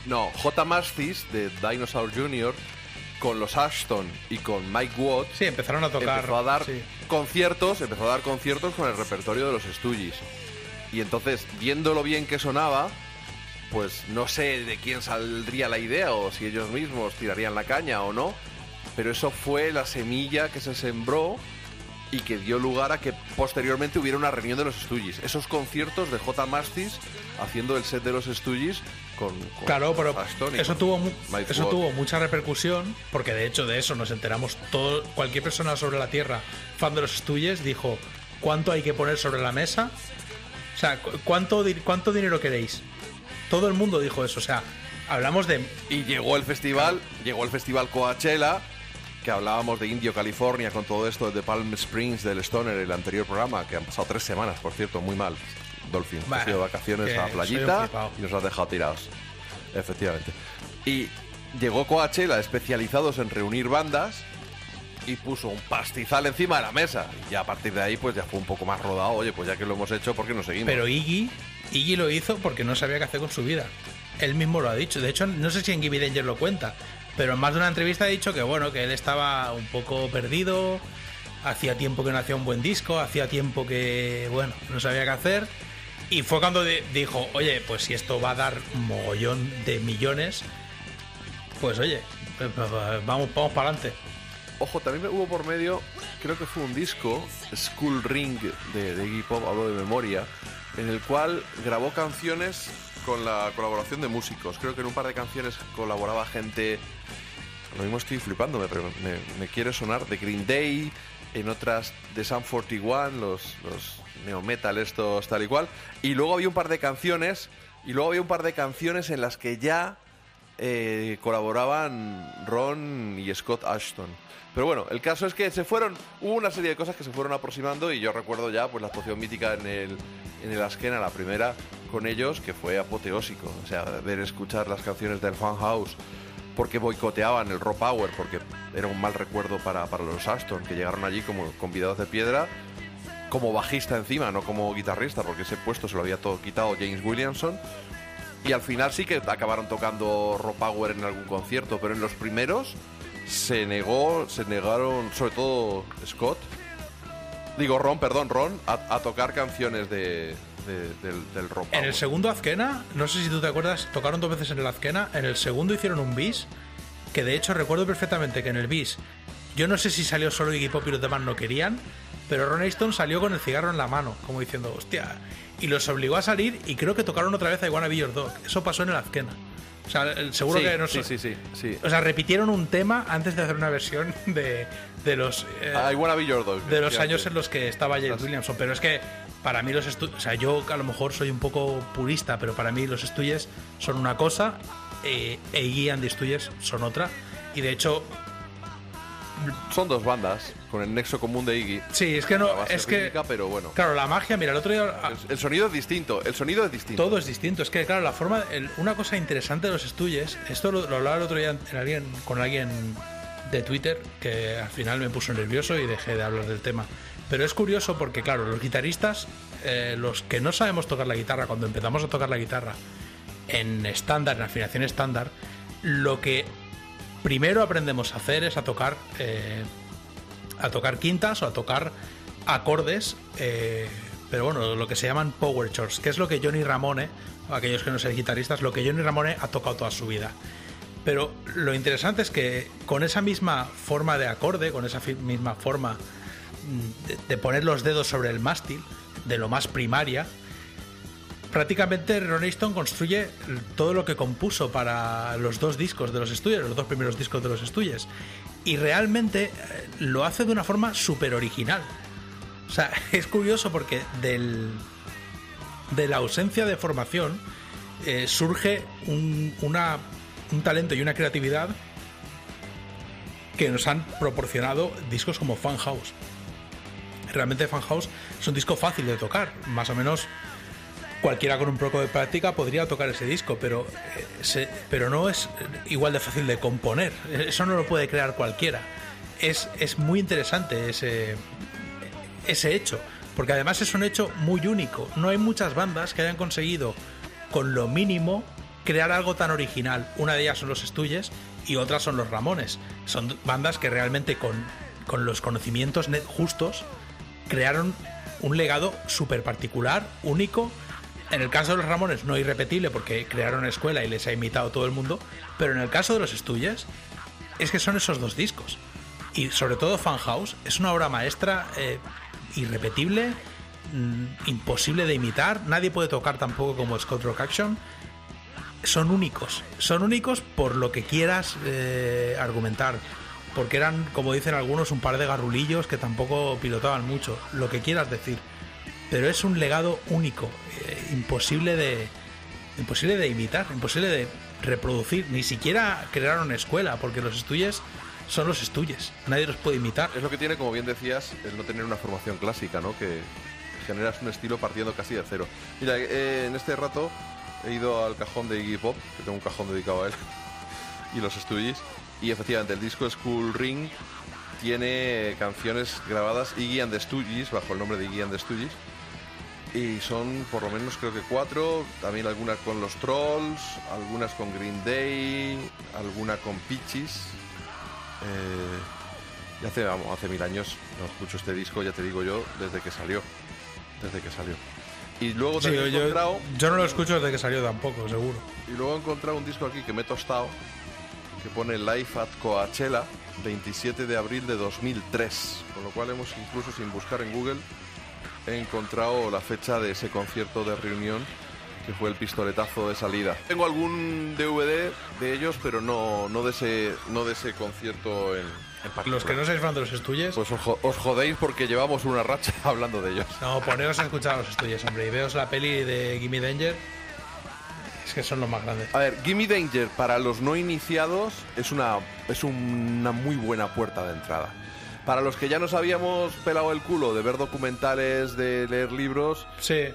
no, J. Mastis de Dinosaur Jr. con los Ashton y con Mike Watt, Sí, empezaron a tocar. empezó a dar sí. conciertos, empezó a dar conciertos con el repertorio de los Stooges. Y entonces, viendo lo bien que sonaba, pues no sé de quién saldría la idea o si ellos mismos tirarían la caña o no, pero eso fue la semilla que se sembró y que dio lugar a que posteriormente hubiera una reunión de los Stooges. Esos conciertos de J. Mastis haciendo el set de los Stooges con, con Claro, pero eso tuvo eso Watt. tuvo mucha repercusión porque de hecho de eso nos enteramos todo cualquier persona sobre la tierra fan de los Stooges dijo cuánto hay que poner sobre la mesa o sea cu- cuánto cuánto dinero queréis todo el mundo dijo eso o sea hablamos de Y llegó el festival, llegó el festival Coachella, que hablábamos de Indio, California, con todo esto de Palm Springs, del Stoner, el anterior programa, que han pasado tres semanas, por cierto, muy mal. Dolphin, Bah, ha sido de vacaciones a la playita y nos has dejado tirados. Efectivamente. Y llegó Coachella, especializados en reunir bandas, y puso un pastizal encima de la mesa. Y ya a partir de ahí, pues ya fue un poco más rodado. Oye, pues ya que lo hemos hecho, ¿por qué no seguimos? pero Iggy Iggy lo hizo porque no sabía qué hacer con su vida él mismo lo ha dicho de hecho no sé si en Give Danger lo cuenta pero en más de una entrevista ha dicho que bueno que él estaba un poco perdido. Hacía tiempo que no hacía un buen disco hacía tiempo que bueno no sabía qué hacer. Y fue cuando di- dijo oye pues si esto va a dar un mogollón de millones pues oye pues, vamos vamos para adelante Ojo, también hubo por medio, creo que fue un disco, School Ring de, de Iggy Pop, hablo de memoria, en el cual grabó canciones con la colaboración de músicos. Creo que en un par de canciones colaboraba gente, lo mismo estoy flipando, pero me, me quiere sonar, de Green Day, en otras de Sun 41, los, los neometal estos tal y cual. Y luego había un par de canciones, y luego había un par de canciones en las que ya eh, colaboraban Ron y Scott Ashton. Pero bueno, el caso es que se fueron, hubo una serie de cosas que se fueron aproximando y yo recuerdo ya pues la actuación mítica en el, en el Askena, la primera con ellos, que fue apoteósico. O sea, ver escuchar las canciones del Fan House porque boicoteaban el Raw Power, porque era un mal recuerdo para, para los Ashton, que llegaron allí como convidados de piedra, como bajista encima, no como guitarrista, porque ese puesto se lo había todo quitado James Williamson. Y al final sí que acabaron tocando Raw Power en algún concierto, pero en los primeros se negó, se negaron, sobre todo Scott, digo Ron, perdón, Ron, a, a tocar canciones de, de- del, del Raw En el segundo Azkena, no sé si tú te acuerdas, tocaron dos veces en el Azkena. En el segundo hicieron un bis, que de hecho recuerdo perfectamente que en el bis, yo no sé si salió solo Iggy Pop y los demás no querían, pero Ron Aston salió con el cigarro en la mano, como diciendo, hostia, y los obligó a salir y creo que tocaron otra vez a Iguana Your Dog. Eso pasó en el Azkena. O sea, seguro Sí, que no sí, sí, sí, sí. O sea, repitieron un tema antes de hacer una versión de, de los. eh, I wanna be your dog. de los años en los que estaba James Williamson. Pero es que para mí los estudios. O sea, yo a lo mejor soy un poco purista, pero para mí los estudios son una cosa eh, e and the son otra. Y de hecho. Son dos bandas, con el nexo común de Iggy. Sí, es que no. Es que. pero bueno. Claro, la magia, mira, el otro día. El, el sonido es distinto, el sonido es distinto. Todo es distinto. Es que, claro, la forma. el- una cosa interesante de los estudios, esto lo, lo hablaba el otro día en alguien, con alguien de Twitter, que al final me puso nervioso y dejé de hablar del tema. Pero es curioso porque, claro, los guitarristas, eh, los que no sabemos tocar la guitarra, cuando empezamos a tocar la guitarra en estándar, en afinación estándar, lo que primero aprendemos a hacer es a tocar. eh, a tocar quintas o a tocar acordes, eh, pero bueno, lo que se llaman power chords, que es lo que Johnny Ramone, aquellos que no sean guitarristas, lo que Johnny Ramone ha tocado toda su vida. Pero lo interesante es que con esa misma forma de acorde, con esa misma forma mm, de, de poner los dedos sobre el mástil, de lo más primaria, prácticamente Ron Aston construye todo lo que compuso para los dos discos de los estudios, los dos primeros discos de los estudios. Y realmente eh, lo hace de una forma súper original. O sea, es curioso porque del, de la ausencia de formación eh, surge un, una- un talento y una creatividad que nos han proporcionado discos como Fan House. Realmente Fan House es un disco fácil de tocar, más o menos cualquiera con un poco de práctica podría tocar ese disco, pero, eh, pero no es igual de fácil de componer. Eso no lo puede crear cualquiera. Es, es muy interesante ese, ese hecho, porque además es un hecho muy único. No hay muchas bandas que hayan conseguido con lo mínimo crear algo tan original. Una de ellas son los Estuyes y otras son los Ramones. Son bandas que realmente con, con los conocimientos justos crearon un legado súper particular, único. En el caso de los Ramones no irrepetible porque crearon escuela y les ha imitado todo el mundo, pero en el caso de los Estuyes es que son esos dos discos. Y sobre todo Fan House es una obra maestra eh, irrepetible, mm, imposible de imitar, nadie puede tocar tampoco como Scott Rock Action. Son únicos, son únicos por lo que quieras eh, argumentar, porque eran, como dicen algunos, un par de garrulillos que tampoco pilotaban mucho, lo que quieras decir. Pero es un legado único, eh, imposible de imposible de imitar, imposible de reproducir, ni siquiera crearon escuela, porque los estudios son los estudios, nadie los puede imitar. Es lo que tiene, como bien decías, el no tener una formación clásica, ¿no? Que generas un estilo partiendo casi de cero. Mira, eh, en este rato he ido al cajón de Iggy Pop, que tengo un cajón dedicado a él, y los Stooges, y efectivamente el disco School Ring tiene canciones grabadas Iggy and the Stooges, bajo el nombre de Iggy and the Stooges, y son por lo menos creo que cuatro, también algunas con los Trolls, algunas con Green Day, alguna con Peaches. Eh, y hace, vamos, hace mil años no escucho este disco, ya te digo yo, desde que salió. Desde que salió. Y luego Sí, también he yo, encontrado, yo no lo escucho desde que salió tampoco, seguro. y luego he encontrado un disco aquí que me he tostado, que pone Live at Coachella, 27 de abril de 2003. Con lo cual hemos incluso sin buscar en Google, he encontrado la fecha de ese concierto de reunión que fue el pistoletazo de salida. Tengo algún DVD de ellos, pero no, no, de, ese, no de ese concierto en, en. Los que no sois fan de los estudios, Pues os, os jodéis porque llevamos una racha hablando de ellos. no, poneros a escuchar a los estudios, hombre, y veos la peli de Gimme Danger, es que son los más grandes. A ver, Gimme Danger para los no iniciados es una, es una muy buena puerta de entrada. Para los que ya nos habíamos pelado el culo de ver documentales, de leer libros,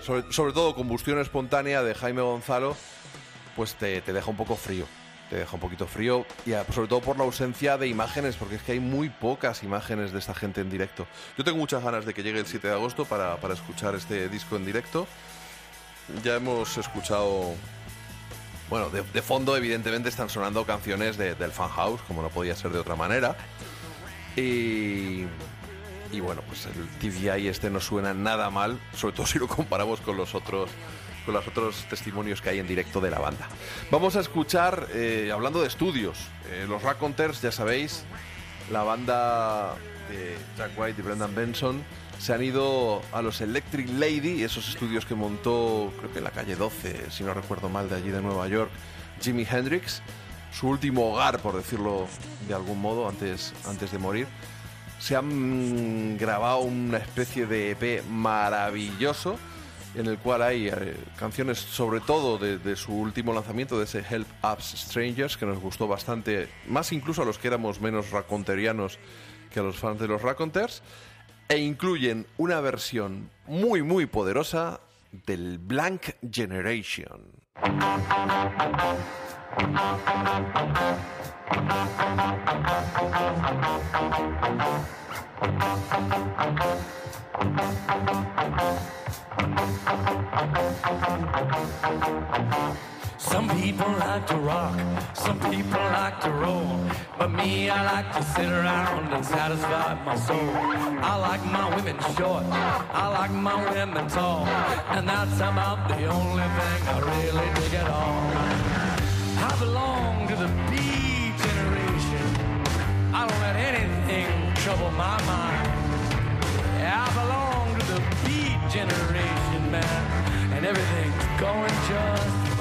sobre, sobre todo Combustión Espontánea de Jaime Gonzalo, pues te, te deja un poco frío. Te deja un poquito frío y a- sobre todo por la ausencia de imágenes, porque es que hay muy pocas imágenes de esta gente en directo. Yo tengo muchas ganas de que llegue el 7 de agosto para, para escuchar este disco en directo. Ya hemos escuchado bueno, de, de fondo evidentemente están sonando canciones de- del Fan House, como no podía ser de otra manera. Y, y bueno, pues el TVI este no suena nada mal, sobre todo si lo comparamos con los otros con los otros testimonios que hay en directo de la banda. Vamos a escuchar, eh, hablando de estudios, eh, los Raconteurs, ya sabéis, la banda de Jack White y Brendan Benson se han ido a los Electric Lady, esos estudios que montó, creo que en la calle 12, si no recuerdo mal, de allí de Nueva York, Jimi Hendrix, su último hogar, por decirlo de algún modo, antes, antes de morir. Se han grabado una especie de EP maravilloso en el cual hay eh, canciones sobre todo de, de su último lanzamiento, de ese Help Us Strangers, que nos gustó bastante, más incluso a los que éramos menos raconterianos que a los fans de los Raconteurs, e incluyen una versión muy muy poderosa del Blank Generation. Some people like to rock, some people like to roll. But me, I like to sit around and satisfy my soul. I like my women short, I like my women tall. And that's about the only thing I really dig at all. I belong to the B generation. I don't let anything trouble my mind. I belong to the B generation, man. And everything's going just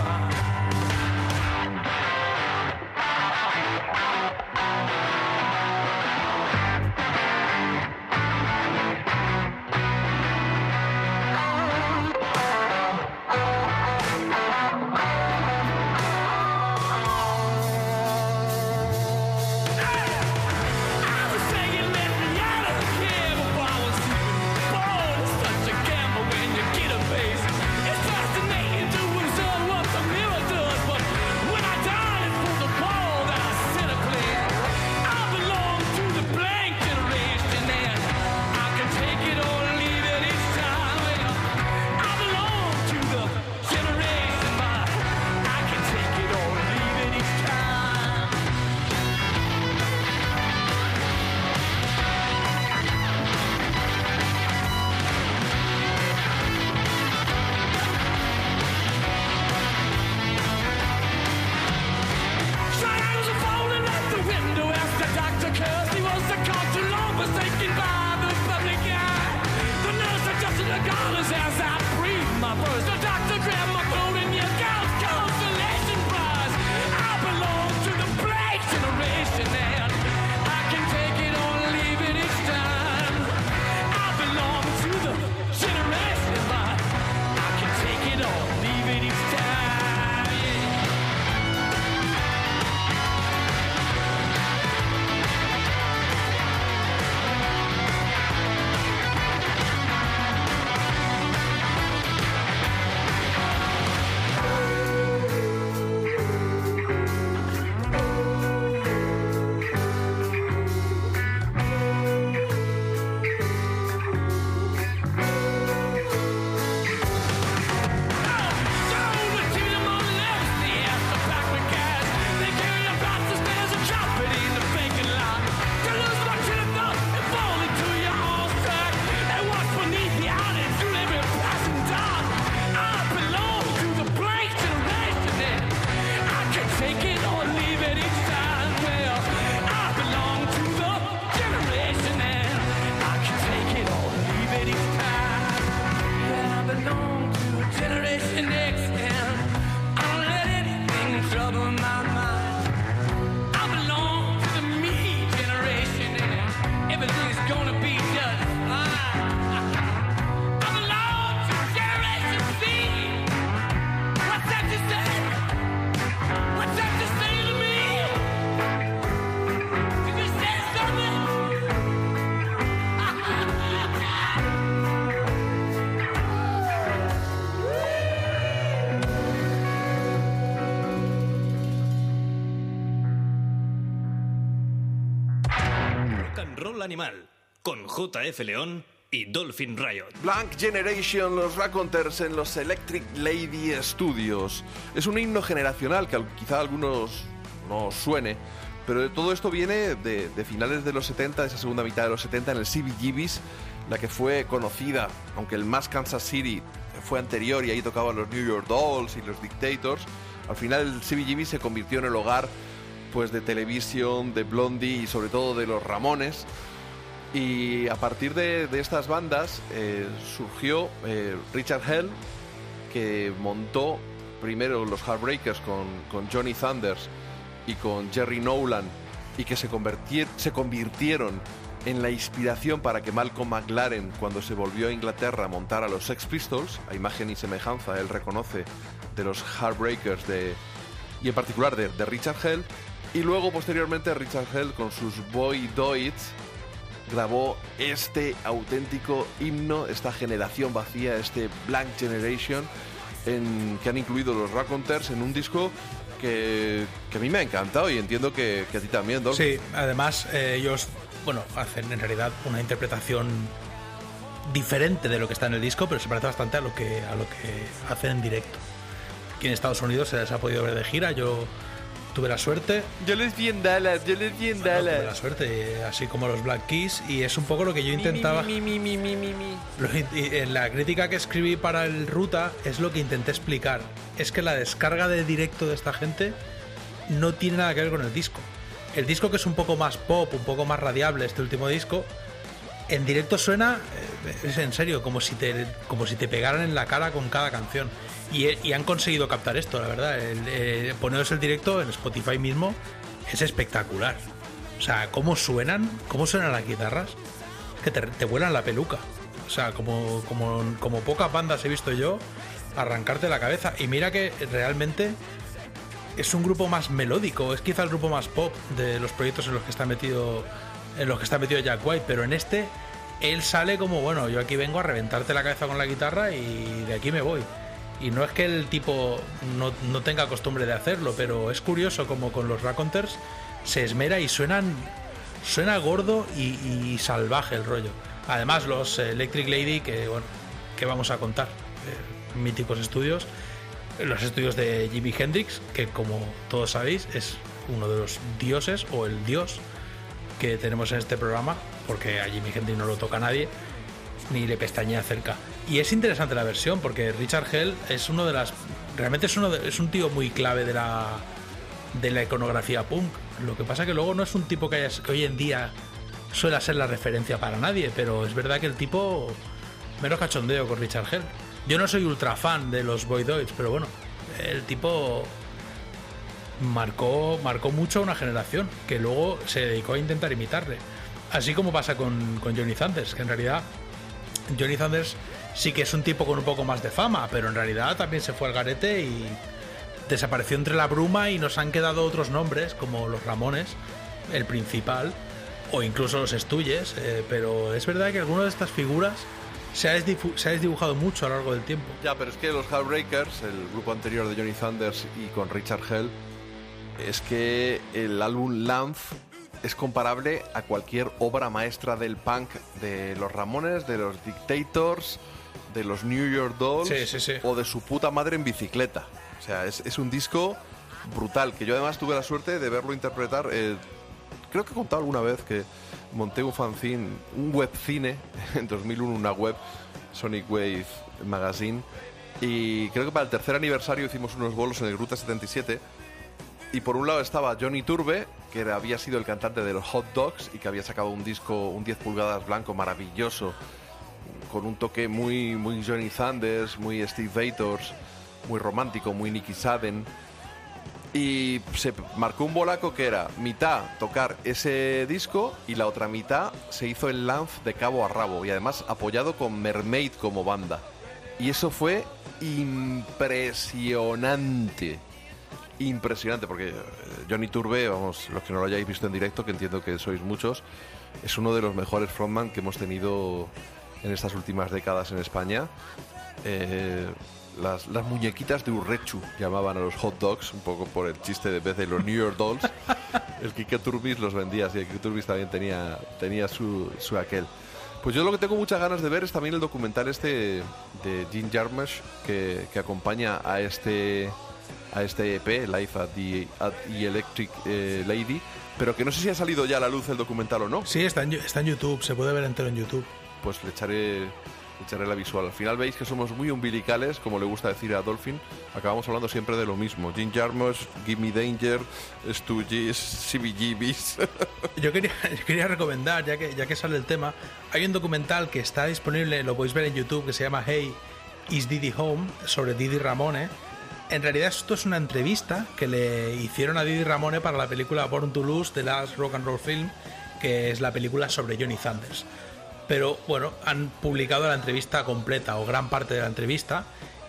Animal, con JF León y Dolphin Riot. Blank Generation, los Raconteurs en los Electric Lady Studios. Es un himno generacional que quizá a algunos no suene, pero todo esto viene de, de finales de los 70, de esa segunda mitad de los 70 en el CBGBs, la que fue conocida, aunque el más Kansas City fue anterior y ahí tocaban los New York Dolls y los Dictators. Al final el CBGB se convirtió en el hogar pues de televisión, de Blondie y sobre todo de los Ramones. Y a partir de, estas bandas eh, surgió eh, Richard Hell, que montó primero los Heartbreakers con, con Johnny Thunders y con Jerry Nolan, y que se, se convirtieron en la inspiración para que Malcolm McLaren, cuando se volvió a Inglaterra, montara los Sex Pistols, a imagen y semejanza, él reconoce, de los Heartbreakers de, y en particular de, de Richard Hell. Y luego, posteriormente, Richard Hell con sus Boy Doits grabó este auténtico himno, esta generación vacía, este Blank Generation, en, que han incluido los Raconteurs en un disco que, a mí me ha encantado y entiendo que, que a ti también, Doc. Sí, además eh, ellos, bueno, hacen en realidad una interpretación diferente de lo que está en el disco, pero se parece bastante a lo que a lo que hacen en directo. Aquí en Estados Unidos se les ha podido ver de gira, yo tuve la suerte. Yo les vi en Dallas, yo les vi en Bueno, tuve la Dallas. suerte, eh, así como los Black Keys, y es un poco lo que yo intentaba. Mi, mi, mi, en la crítica que escribí para el Ruta es lo que intenté explicar. Es que la descarga de directo de esta gente no tiene nada que ver con el disco. El disco que es un poco más pop, un poco más radiable, este último disco, en directo suena, eh, es en serio, como si te, como si te pegaran en la cara con cada canción. Y, han conseguido captar esto, la verdad. El, eh, poneros el directo en Spotify mismo es espectacular. O sea, cómo suenan, cómo suenan las guitarras, que te, te vuelan la peluca. O sea, como, como, como pocas bandas he visto yo arrancarte la cabeza. Y mira que realmente es un grupo más melódico, es quizá el grupo más pop de los proyectos en los que está metido en los que está metido Jack White, pero en este él sale como, bueno, yo aquí vengo a reventarte la cabeza con la guitarra y de aquí me voy. Y no es que el tipo no, no tenga costumbre de hacerlo, pero es curioso como con los Raconteurs se esmera y suenan suena gordo y, salvaje el rollo. Además los Electric Lady que bueno, que vamos a contar, Eh, míticos estudios, los estudios de Jimi Hendrix, que como todos sabéis es uno de los dioses o el dios que tenemos en este programa, porque a Jimi Hendrix no lo toca nadie, ni le pestañea cerca. Y es interesante la versión, porque Richard Hell es uno de las. Realmente es, uno es un tío muy clave de la, de la iconografía punk. Lo que pasa que luego no es un tipo que, hoy en día suele ser la referencia para nadie, pero es verdad que el tipo. Menos cachondeo con Richard Hell. Yo no soy ultra fan de los Boy Doids, pero bueno, el tipo marcó, marcó mucho a una generación que luego se dedicó a intentar imitarle. Así como pasa con, con Johnny Thunders, que en realidad Johnny Thunders sí que es un tipo con un poco más de fama, pero en realidad también se fue al garete y desapareció entre la bruma y nos han quedado otros nombres como los Ramones, el principal, o incluso los Estuyes, eh, pero es verdad que alguna de estas figuras se ha, desdibujado mucho a lo largo del tiempo. Ya, pero es que los Heartbreakers, el grupo anterior de Johnny Thunders y con Richard Hell, es que el álbum Lance es comparable a cualquier obra maestra del punk de los Ramones, de los Dictators, de los New York Dolls Sí, sí, sí. o de su puta madre en bicicleta. O sea, es, es un disco brutal, que yo además tuve la suerte de verlo interpretar. eh, creo que he contado alguna vez que monté un fanzine, un webcine en 2001, una web, Sonic Wave Magazine, y creo que para el tercer aniversario hicimos unos bolos en el Gruta 77 y por un lado estaba Johnny Turbe, que había sido el cantante de los Hot Dogs y que había sacado un disco, un 10 pulgadas blanco maravilloso, con un toque muy, muy Johnny Thunders, muy Steve Vators, muy romántico, muy Nicky Sadden. Y se marcó un bolaco que era mitad tocar ese disco y la otra mitad se hizo el lance de cabo a rabo y además apoyado con Mermaid como banda. Y eso fue impresionante. Impresionante, porque eh, Johnny Turbe, vamos, los que no lo hayáis visto en directo, que entiendo que sois muchos, es uno de los mejores frontman que hemos tenido en estas últimas décadas en España. eh, las, las muñequitas de Urrechu llamaban a los hot dogs, un poco por el chiste de vez de los New York Dolls. el Kike Turbis los vendía, sí, el Kike Turbis también tenía, tenía su, su aquel. Pues yo lo que tengo muchas ganas de ver es también el documental este de Jim Jarmusch que, que acompaña a este a este EP, Life at the, at the Electric eh, Lady, pero que no sé si ha salido ya a la luz el documental o no. Sí, está en, está en YouTube, se puede ver entero en YouTube. Pues le echaré, le echaré la visual. Al final veis que somos muy umbilicales, como le gusta decir a Dolphin. Acabamos hablando siempre de lo mismo. Jim Jarmusch, Give Me Danger, Stooges, CBGBs. Yo quería, yo quería recomendar, ya que, ya que sale el tema, hay un documental que está disponible, lo podéis ver en YouTube, que se llama Hey, Is Didi Home, sobre Didi Ramone. En realidad esto es una entrevista que le hicieron a Didi Ramone para la película Born to Lose, The Last Rock and Roll Film, que es la película sobre Johnny Thunders. Pero bueno, han publicado la entrevista completa o gran parte de la entrevista.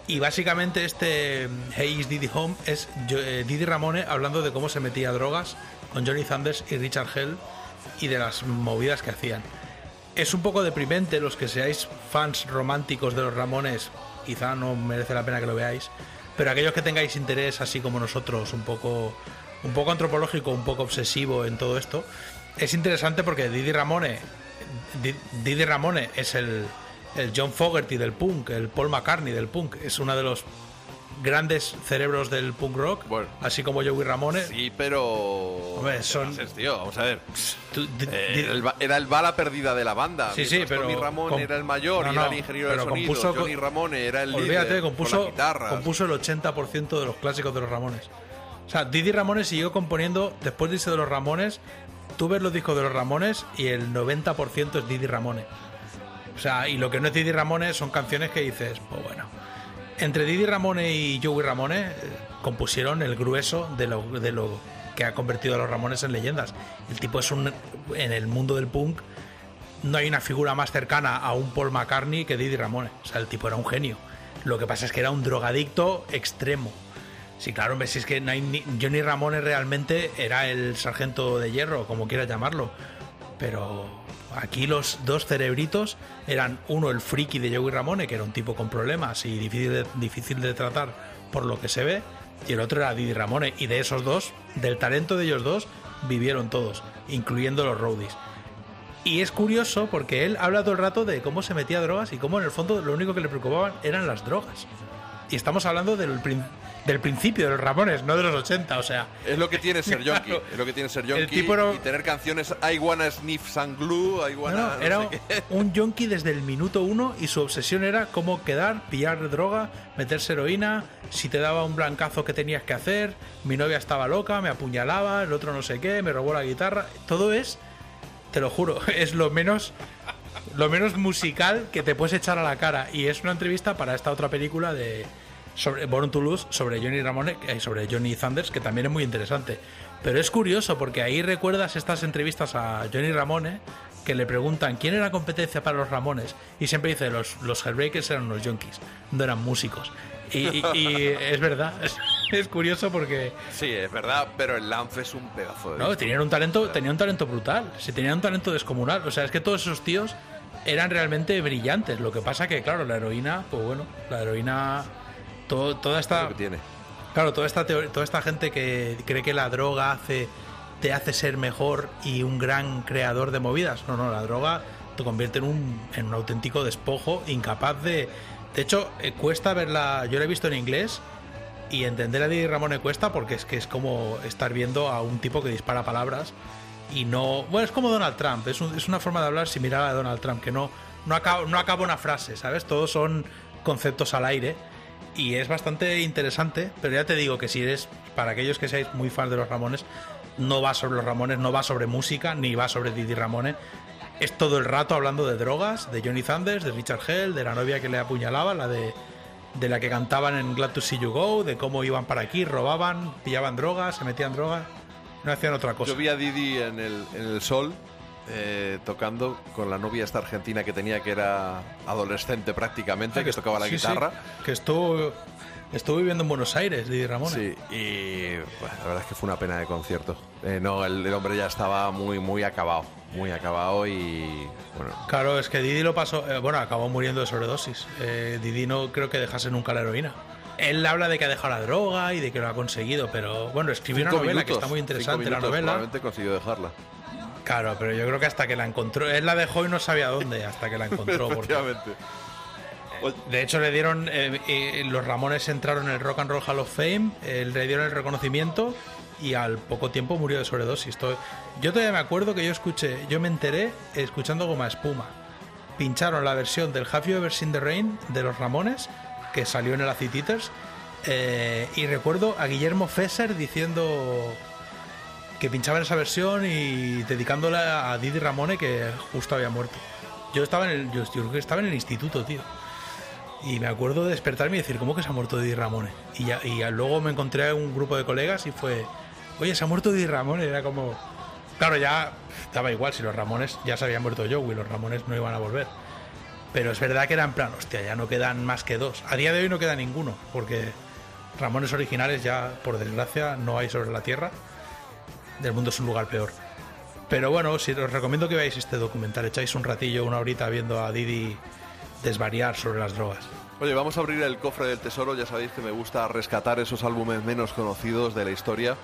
Y básicamente este Hey is Didi Home es eh, Didi Ramone hablando de cómo se metía drogas con Johnny Thunders y Richard Hell y de las movidas que hacían. Es un poco deprimente los que seáis fans románticos de los Ramones, quizá no merece la pena que lo veáis, pero aquellos que tengáis interés así como nosotros, un poco un poco antropológico, un poco obsesivo en todo esto, es interesante porque Didi Ramone Didi Ramone es el, el John Fogerty del punk, el Paul McCartney del punk, es uno de los grandes cerebros del punk rock, así como Joey Ramone. Sí, pero. Hombre, son- ¿Qué haces, tío? Vamos a ver. Tú- Eh, el era el bala perdida de la banda. Sí, sí, pero Tommy Ramón com- era el mayor no, y era el ingeniero de sonido. compuso con- Johnny Ramone era el Olvídate, líder. compuso, con la guitarra. compuso el 80% de los clásicos de los Ramones. O sea, Didi Ramones siguió componiendo, después de irse de los Ramones, tú ves los discos de los Ramones y el 90% es Didi Ramone. O sea, y lo que no es Didi Ramone son canciones que dices, pues bueno. Entre Didi Ramone y Joey Ramone eh, compusieron el grueso de lo, de lo que ha convertido a los Ramones en leyendas. El tipo es un. En el mundo del punk, no hay una figura más cercana a un Paul McCartney que Didi Ramone. O sea, el tipo era un genio. Lo que pasa es que era un drogadicto extremo. Sí, claro, hombre, si es que no hay ni- Johnny Ramone realmente era el sargento de hierro, como quieras llamarlo. Pero aquí los dos cerebritos eran uno el friki de Joey Ramone, que era un tipo con problemas y difícil de, difícil de tratar por lo que se ve, y el otro era Didi Ramone. Y de esos dos, del talento de ellos dos, vivieron todos, incluyendo los roadies. Y es curioso porque él habla todo el rato de cómo se metía drogas y cómo en el fondo lo único que le preocupaban eran las drogas. Y estamos hablando del, del principio de los Ramones, no de los 80, o sea... Es lo que tiene ser yonki. Claro. Es lo que tiene ser yonki. era- Y tener canciones I wanna sniff some glue, I wanna. no, no era sé qué. un yonki desde el minuto uno y su obsesión era cómo quedar, pillar droga, meterse heroína, si te daba un blancazo que tenías que hacer, mi novia estaba loca, me apuñalaba, el otro no sé qué, me robó la guitarra, todo es, te lo juro, es lo menos lo menos musical que te puedes echar a la cara y es una entrevista para esta otra película de sobre Born to Lose sobre Johnny Ramone eh, sobre Johnny Thunders que también es muy interesante pero es curioso porque ahí recuerdas estas entrevistas a Johnny Ramone que le preguntan quién era competencia para los Ramones y siempre dice los, los Hellbreakers eran unos junkies no eran músicos y, y- y es verdad es, es curioso porque Sí, es verdad, pero el Lance es un pedazo de. no, tenían un talento, tenían un talento brutal. Se tenían un talento descomunal. O sea, es que todos esos tíos eran realmente brillantes. Lo que pasa que, claro, la heroína, pues bueno, la heroína, todo, toda esta, tiene. claro, toda esta toda esta gente que cree que la droga hace, te hace ser mejor y un gran creador de movidas. No, no, la droga te convierte en un, en un auténtico despojo, incapaz de. De hecho, eh, cuesta verla. Yo la he visto en inglés y entender a Didi Ramone cuesta porque es que es como estar viendo a un tipo que dispara palabras y no. Bueno, es como Donald Trump, es, un- es una forma de hablar similar a Donald Trump, que no, no, acaba, no acaba una frase, ¿sabes? Todos son conceptos al aire y es bastante interesante, pero ya te digo que si eres, para aquellos que seáis muy fans de los Ramones, no va sobre los Ramones, no va sobre música, ni va sobre Didi Ramone. Es todo el rato hablando de drogas, de Johnny Thunders, de Richard Hell, de la novia que le apuñalaba, la de de la que cantaban en Glad to See You Go, de cómo iban para aquí, robaban, pillaban drogas, se metían drogas, no hacían otra cosa. Yo vi a Didi en el, en el sol eh, tocando con la novia esta argentina que tenía que era adolescente prácticamente, Ah, que tocaba la sí, sí, guitarra. que estuvo, estuvo viviendo en Buenos Aires, Didi Ramón. Sí, y bueno, la verdad es que fue una pena de concierto. Eh, no, el, el hombre ya estaba muy, muy acabado. muy acabado y bueno, Claro, es que Didi lo pasó. eh, bueno, acabó muriendo de sobredosis. Eh, Didi no creo que dejase nunca la heroína. Él habla de que ha dejado la droga y de que lo ha conseguido, pero bueno, escribió una novela que minutos, está muy interesante. La novela. Consiguió dejarla. Claro, pero yo creo que hasta que la encontró. Él la dejó y no sabía dónde, hasta que la encontró. porque- Efectivamente. de hecho, le dieron. eh, eh, los Ramones entraron en el Rock and Roll Hall of Fame, eh, le dieron el reconocimiento y al poco tiempo murió de sobredosis. Yo todavía me acuerdo que yo escuché, yo me enteré escuchando Goma Espuma. Pincharon la versión del Have You Ever Seen the Rain de los Ramones, que salió en el Acid Eaters, eh, y recuerdo a Guillermo Fesser diciendo que pinchaban esa versión y dedicándola a Didi Ramone que justo había muerto. Yo estaba en el, yo, yo estaba en el instituto, tío. Y me acuerdo de despertarme y decir, ¿cómo que se ha muerto Didi Ramone? Y, ya, y ya luego me encontré a un grupo de colegas y fue, oye, se ha muerto Didi Ramone. Era como, claro, ya estaba igual, si los Ramones ya se habían muerto Joey, los Ramones no iban a volver. Pero es verdad que era en plan, hostia, ya no quedan más que dos. A día de hoy no queda ninguno, porque Ramones originales ya, por desgracia, no hay sobre la Tierra. Del mundo es un lugar peor. Pero bueno, sí, os recomiendo que veáis este documental. Echáis un ratillo, una horita viendo a Didi desvariar sobre las drogas. Oye, vamos a abrir el cofre del tesoro. Ya sabéis que me gusta rescatar esos álbumes menos conocidos de la historia.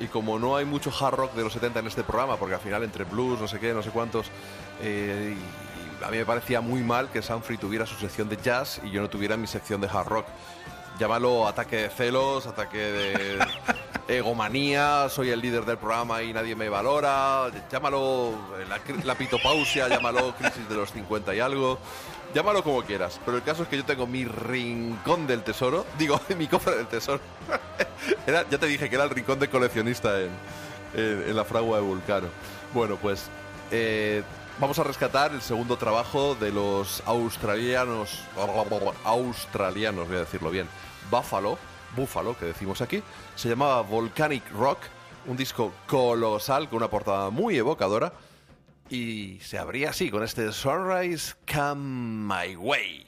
Y como no hay mucho hard rock de los 70 en este programa, porque al final entre blues, no sé qué, no sé cuántos, eh, y a mí me parecía muy mal que Sanfrey tuviera su sección de jazz y yo no tuviera mi sección de hard rock. Llámalo ataque de celos, ataque de egomanía, soy el líder del programa y nadie me valora, llámalo eh, la, pitopausia, llámalo crisis de los 50 y algo, llámalo como quieras. Pero el caso es que yo tengo mi rincón del tesoro, digo, mi cofre del tesoro. Era- ya te dije que era el rincón de coleccionista en, en- en la fragua de Vulcano. Bueno, pues eh, vamos a rescatar el segundo trabajo de los australianos, australianos, voy a decirlo bien, Buffalo, Buffalo, que decimos aquí. Se llamaba Volcanic Rock, un disco colosal con una portada muy evocadora. Y se abría así con este Sunrise Come My Way.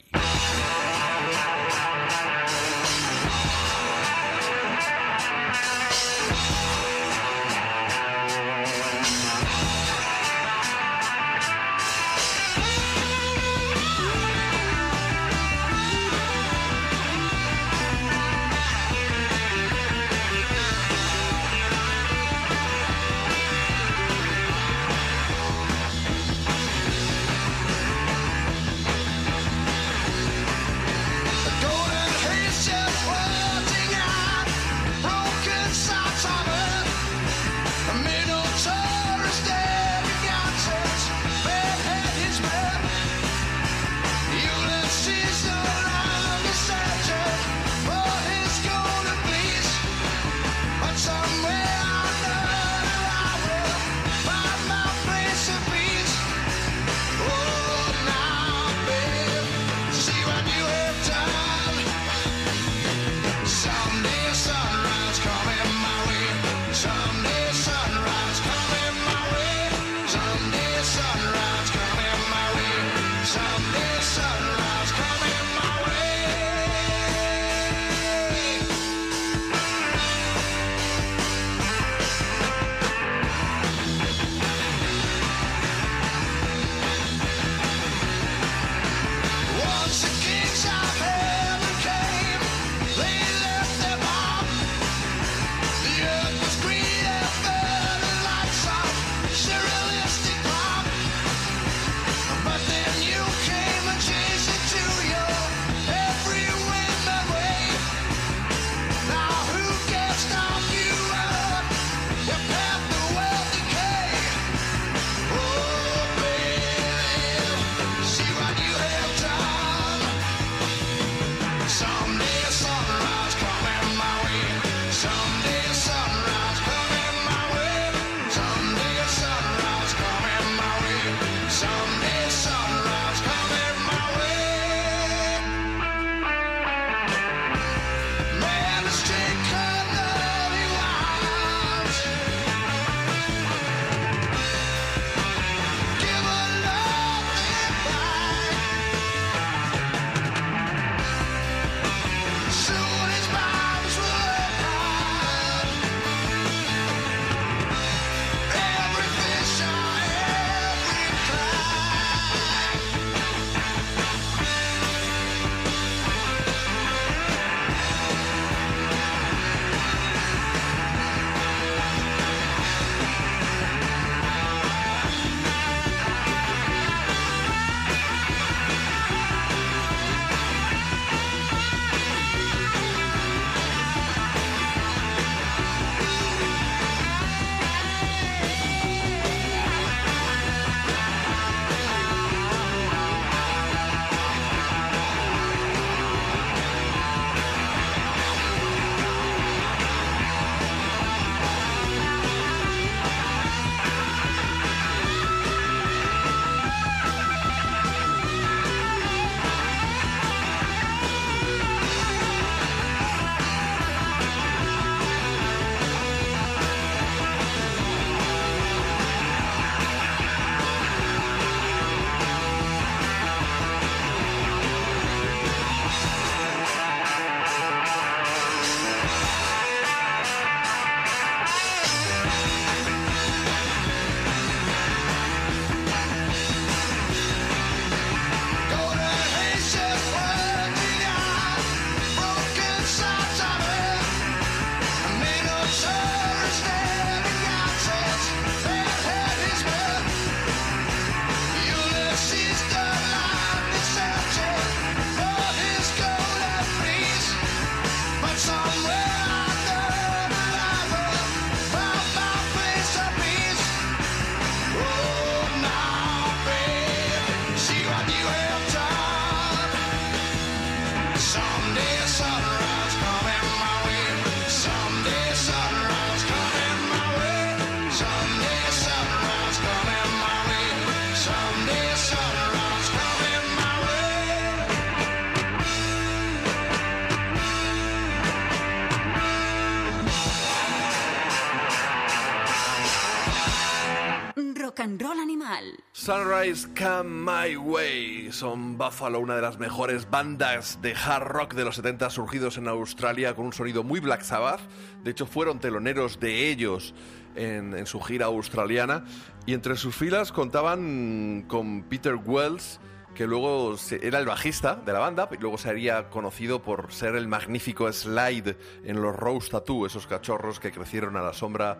Sunrise Come My Way son Buffalo, una de las mejores bandas de hard rock de los 70 surgidos en Australia con un sonido muy Black Sabbath. De hecho, fueron teloneros de ellos en, su gira australiana y entre sus filas contaban con Peter Wells, que luego se- era el bajista de la banda y luego sería conocido por ser el magnífico Slide en los Rose Tattoo, esos cachorros que crecieron a la sombra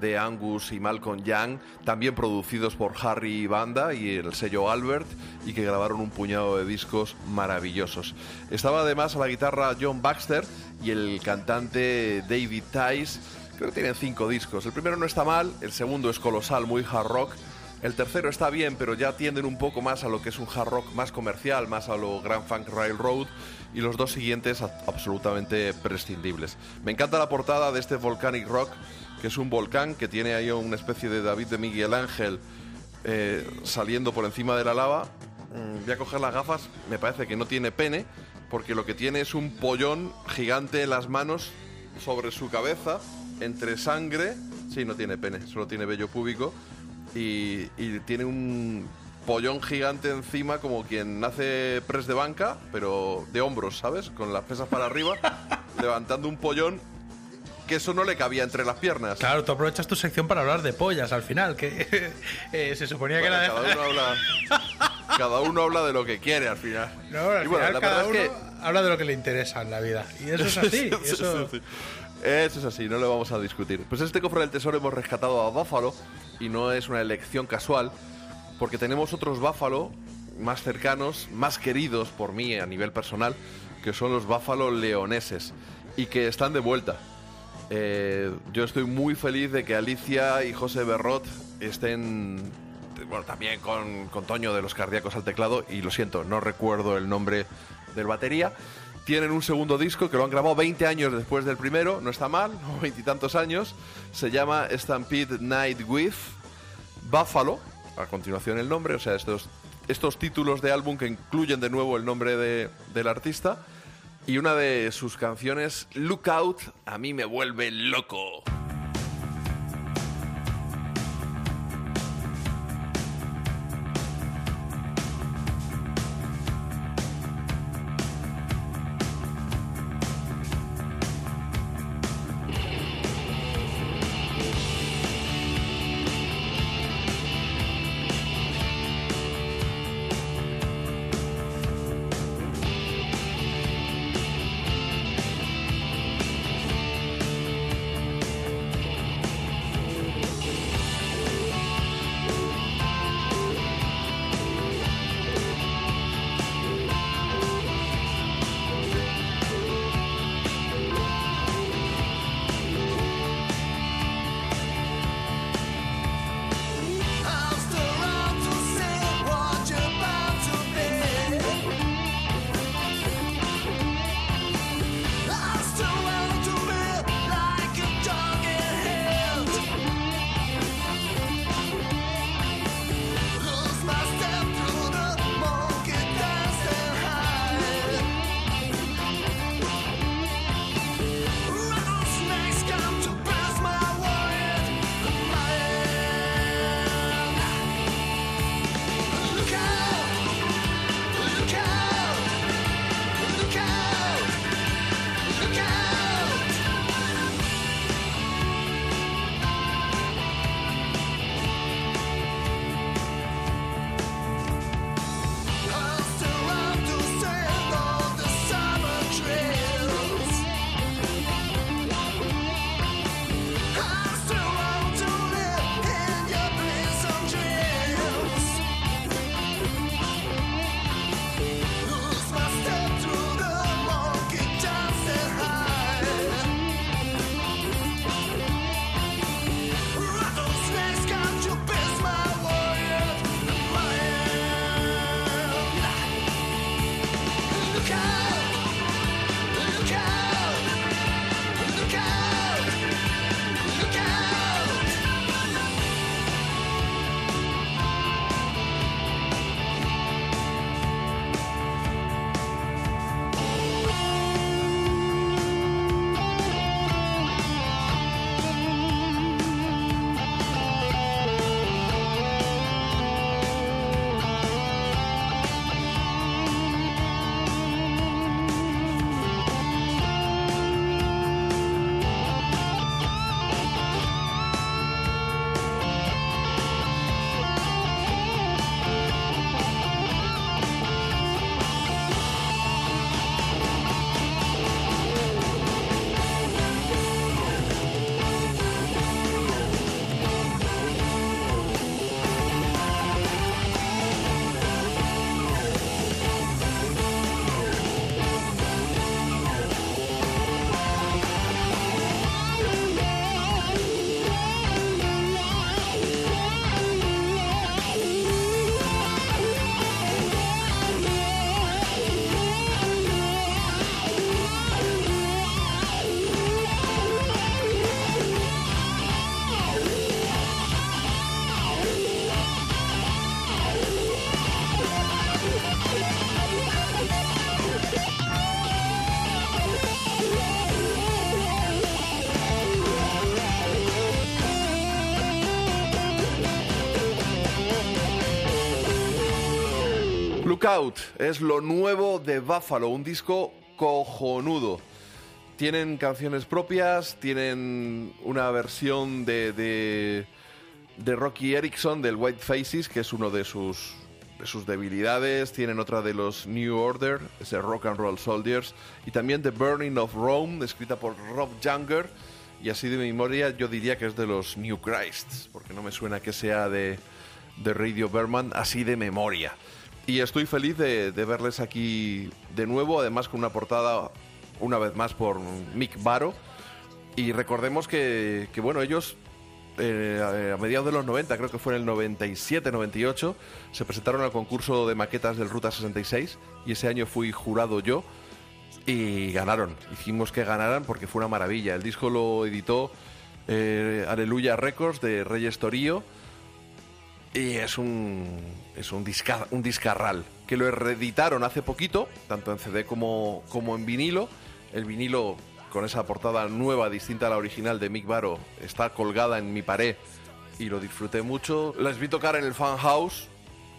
de Angus y Malcolm Young, también producidos por Harry Banda y el sello Albert, y que grabaron un puñado de discos maravillosos. Estaba además a la guitarra John Baxter y el cantante David Tice, creo que tienen cinco discos. El primero no está mal, el segundo es colosal, muy hard rock. El tercero está bien, pero ya tienden un poco más a lo que es un hard rock más comercial, más a lo Grand Funk Railroad. Y los dos siguientes absolutamente prescindibles. Me encanta la portada de este Volcanic Rock, que es un volcán que tiene ahí una especie de David de Miguel Ángel eh, saliendo por encima de la lava. Mm, voy a coger las gafas, me parece que no tiene pene, porque lo que tiene es un pollón gigante en las manos sobre su cabeza, entre sangre. Sí, no tiene pene, solo tiene vello púbico. Y, tiene un pollón gigante encima, como quien hace press de banca, pero de hombros, ¿sabes? Con las pesas para arriba, levantando un pollón que eso no le cabía entre las piernas. Claro, tú aprovechas tu sección para hablar de pollas al final, que eh, se suponía que Bueno, era de... cada uno habla cada uno habla de lo que quiere al final. No, al Y bueno, final la cada verdad es uno habla de lo que le interesa en la vida. Y eso es así. Sí, sí, eso... sí, sí. Eso es así, no lo vamos a discutir. Pues este cofre del tesoro hemos rescatado a Buffalo y no es una elección casual, porque tenemos otros Buffalo más cercanos, más queridos por mí a nivel personal, que son los Buffalo leoneses y que están de vuelta. Eh, yo estoy muy feliz de que Alicia y José Berrot estén, bueno, también con, con Toño de los Cardíacos al teclado, y lo siento, no recuerdo el nombre del batería. Tienen un segundo disco que lo han grabado 20 años después del primero, no está mal, o veintitantos años. Se llama Stampede Night With Buffalo, a continuación el nombre, o sea, estos, estos títulos de álbum que incluyen de nuevo el nombre de- del artista. Y una de sus canciones, Lookout, a mí me vuelve loco. Lookout es lo nuevo de Buffalo, un disco cojonudo. Tienen canciones propias, tienen una versión de, de, Rocky Erickson del White Faces, que es uno de sus, sus debilidades. Tienen otra de los New Order, ese Rock and Roll Soldiers. Y también The Burning of Rome, escrita por Rob Younger. Y así de memoria yo diría que es de los New Christs, porque no me suena que sea de, de Radio Berman, así de memoria. Y estoy feliz de, de verles aquí de nuevo, además con una portada una vez más por Mick Baro. Y recordemos que, que, bueno, ellos eh, a mediados de los 90, creo que fue en el 97, 98, se presentaron al concurso de maquetas del Ruta 66 y ese año fui jurado yo y ganaron. Hicimos que ganaran porque fue una maravilla. El disco lo editó eh, Aleluya Records de Reyes Torío y es un, es un, disca- un discarral que lo reeditaron hace poquito, tanto en CD como, como en vinilo. El vinilo con esa portada nueva, distinta a la original de Mick Baro, está colgada en mi pared y lo disfruté mucho. Les vi tocar en el Fan House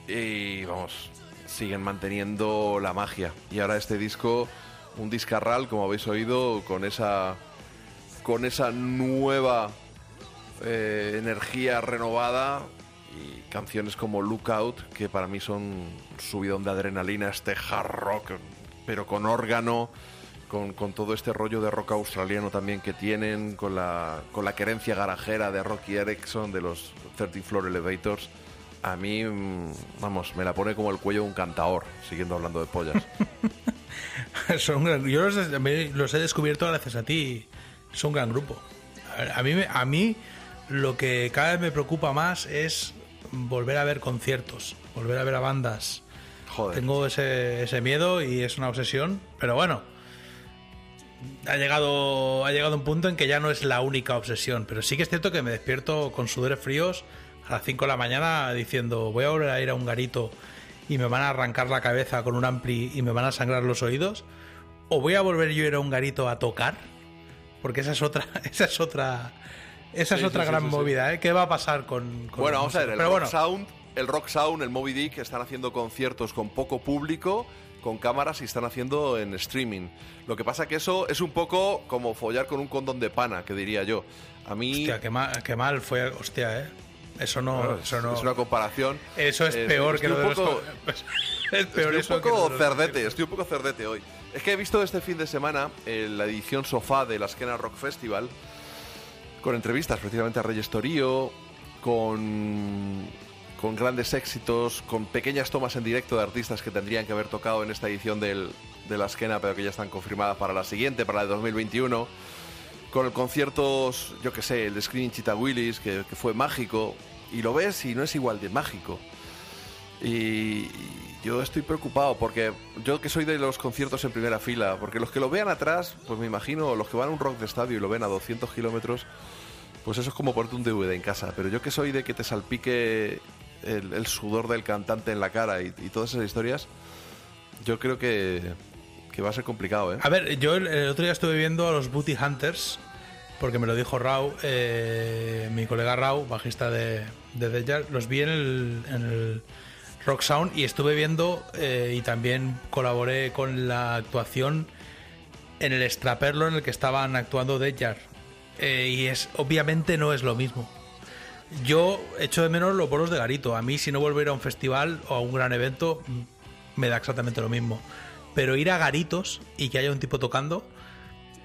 y vamos, siguen manteniendo la magia. Y ahora este disco, un discarral, como habéis oído, con esa, con esa nueva eh, energía renovada y canciones como Lookout, que para mí son subidón de adrenalina, este hard rock, pero con órgano, con, todo este rollo de rock australiano también que tienen, con la, con la querencia garajera de Rocky Erickson, de los 30 Floor Elevators. A mí, mm, vamos, me la pone como el cuello un cantaor, siguiendo hablando de pollas. Son yo los, he descubierto gracias a ti. Es un gran grupo. A, mí, a mí lo que cada vez me preocupa más es volver a ver conciertos, volver a ver a bandas. Tengo ese, ese miedo y es una obsesión, pero bueno. Ha llegado, ha llegado un punto en que ya no es la única obsesión, pero sí que es cierto que me despierto con sudores fríos a las 5 de la mañana diciendo voy a volver a ir a un garito y me van a arrancar la cabeza con un ampli y me van a sangrar los oídos o voy a volver yo a ir a un garito a tocar porque esa es otra esa es otra esa es otra sí, gran movida ¿eh? qué va a pasar con, con Bueno, los vamos a ver, el? Pero Rock bueno, Sound, el Rock Sound, el Moby Dick están haciendo conciertos con poco público, con cámaras y están haciendo en streaming. Lo que pasa que eso es un poco como follar con un condón de pana, que diría yo. A mí hostia, qué mal, qué mal fue hostia eh eso no eso no es una comparación. Eso es Eh, peor que lo de los poco- co- es peor estoy eso un que poco de los cerdete, estoy un poco cerdete hoy. Es que he visto este fin de semana eh, la edición sofá de la Esquena Rock Festival con entrevistas precisamente a Reyes Torío, con, con grandes éxitos, con pequeñas tomas en directo de artistas que tendrían que haber tocado en esta edición del, de la Esquena, pero que ya están confirmadas para la siguiente, para la de 2021. Con el concierto, yo que sé, el de Screening Chita Willis, que, que fue mágico, y lo ves y no es igual de mágico. Y yo estoy preocupado porque yo que soy de los conciertos en primera fila, porque los que lo vean atrás, pues me imagino, los que van a un rock de estadio y lo ven a 200 kilómetros, pues eso es como ponerte un DVD en casa. Pero yo que soy de que te salpique el, sudor del cantante en la cara y, todas esas historias, yo creo que, va a ser complicado, ¿eh? A ver, yo el, otro día estuve viendo a los Booty Hunters, porque me lo dijo Rau, eh, mi colega Rau, bajista de, de Death Jar, los vi en el, Rock Sound y estuve viendo eh, y también colaboré con la actuación en el extraperlo en el que estaban actuando Jar. Eh, y es obviamente no es lo mismo. Yo echo de menos los bolos de garito. A mí si no volver a un festival o a un gran evento mm, me da exactamente lo mismo. Pero ir a garitos y que haya un tipo tocando,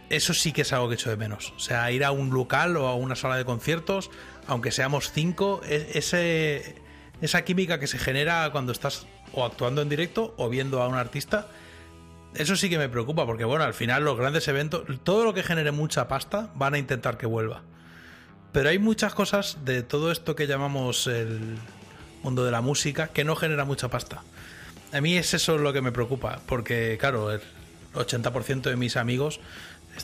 eso sí que es algo que echo de menos. O sea, ir a un local o a una sala de conciertos, aunque seamos cinco, e- ese, esa química que se genera cuando estás o actuando en directo o viendo a un artista, eso sí que me preocupa, porque bueno, al final los grandes eventos, todo lo que genere mucha pasta, van a intentar que vuelva. Pero hay muchas cosas de todo esto que llamamos el mundo de la música que no genera mucha pasta. A mí es eso lo que me preocupa, porque claro, el 80% de mis amigos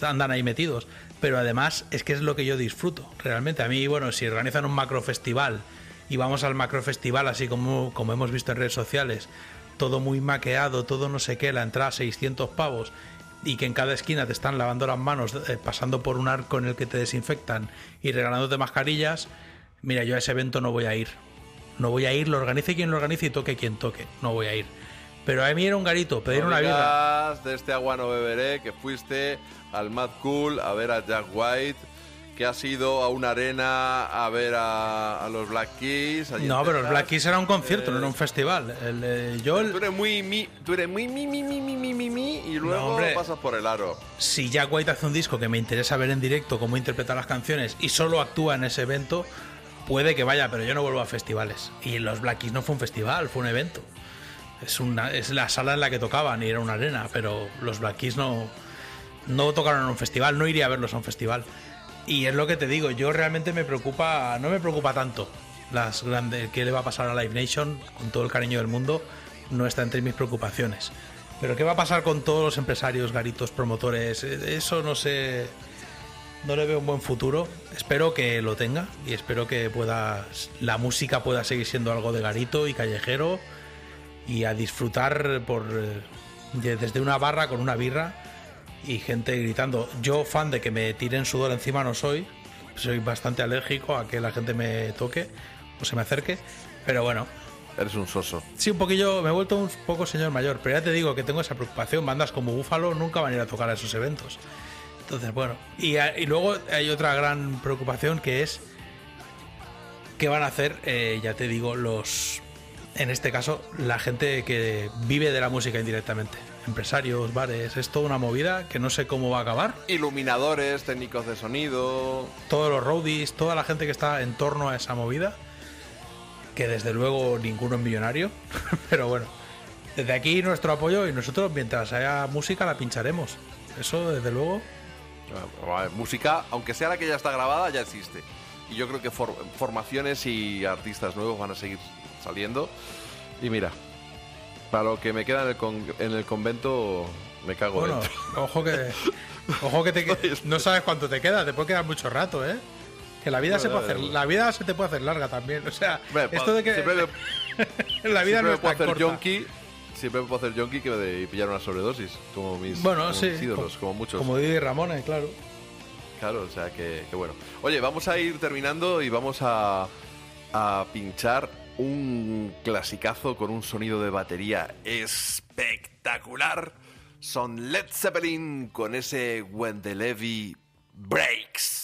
andan ahí metidos, pero además es que es lo que yo disfruto, realmente. A mí, bueno, si organizan un macro festival y vamos al macro festival así como, como hemos visto en redes sociales, todo muy maqueado, todo no sé qué, la entrada 600 pavos y que en cada esquina te están lavando las manos, eh, pasando por un arco en el que te desinfectan y regalándote mascarillas, mira, yo a ese evento no voy a ir. No voy a ir, lo organice quien lo organice y toque quien toque. No voy a ir. Pero a mí era un garito, pedir una digas, de este agua no beberé, que fuiste al Mad Cool a ver a Jack White, que has ido a una arena a ver a, a los Black Keys. No, pero Texas. Black Keys era un concierto, no era un festival. El, eh, yo, el- Tú eres muy mi, tú eres muy mi, mi, mi, mi, mi, mi, y luego hombre. pasas por el aro. si Jack White hace un disco que me interesa ver en directo cómo interpreta las canciones y solo actúa en ese evento, puede que vaya, pero yo no vuelvo a festivales. Y los Black Keys no fue un festival, fue un evento. Es, una, es la sala en la que tocaban y era una arena, pero los Black Keys no, no tocaron en un festival, no iría a verlos a un festival. Y es lo que te digo, yo realmente me preocupa, no me preocupa tanto las grandes, qué le va a pasar a Live Nation, con todo el cariño del mundo, no está entre mis preocupaciones. Pero qué va a pasar con todos los empresarios, garitos, promotores, Eh, eso no sé, no le veo un buen futuro. Espero que lo tenga y espero que pueda, la música pueda seguir siendo algo de garito y callejero y a disfrutar por eh, de- desde una barra con una birra y gente gritando. Yo fan de que me tiren sudor encima no soy, soy bastante alérgico a que la gente me toque o se me acerque, pero bueno. Eres un soso. Sí, un poquillo, me he vuelto un poco señor mayor, pero ya te digo que tengo esa preocupación. Bandas como Búfalo nunca van a ir a tocar a esos eventos. Entonces, bueno. Y, y luego hay otra gran preocupación que es qué van a hacer, eh, ya te digo, los. En este caso, la gente que vive de la música indirectamente. Empresarios, bares, es toda una movida que no sé cómo va a acabar. Iluminadores, técnicos de sonido. Todos los roadies, toda la gente que está en torno a esa movida. Que desde luego ninguno es millonario. Pero bueno, desde aquí nuestro apoyo y nosotros mientras haya música la pincharemos. Eso desde luego. Ah, Música, aunque sea la que ya está grabada, ya existe. Y yo creo que for- formaciones y artistas nuevos van a seguir saliendo. Y mira, para lo que me queda en el, con- en el convento, me cago Bueno, dentro. ojo que. Ojo que te no sabes cuánto te queda, te puede quedar mucho rato, ¿eh? Que la vida No, se no, puede hacer, no. la vida se te puede hacer larga también. O sea, esto de que siempre la vida no es puedo hacer corta. yonki, siempre puedo hacer yonki que de pillar una sobredosis, como mis, Bueno, como sí, mis ídolos, co- como muchos. Como Didi Ramón, claro. Claro, o sea que, que bueno. Oye, vamos a ir terminando y vamos a, a pinchar un clasicazo con un sonido de batería espectacular. Son Led Zeppelin con ese When Levy Breaks.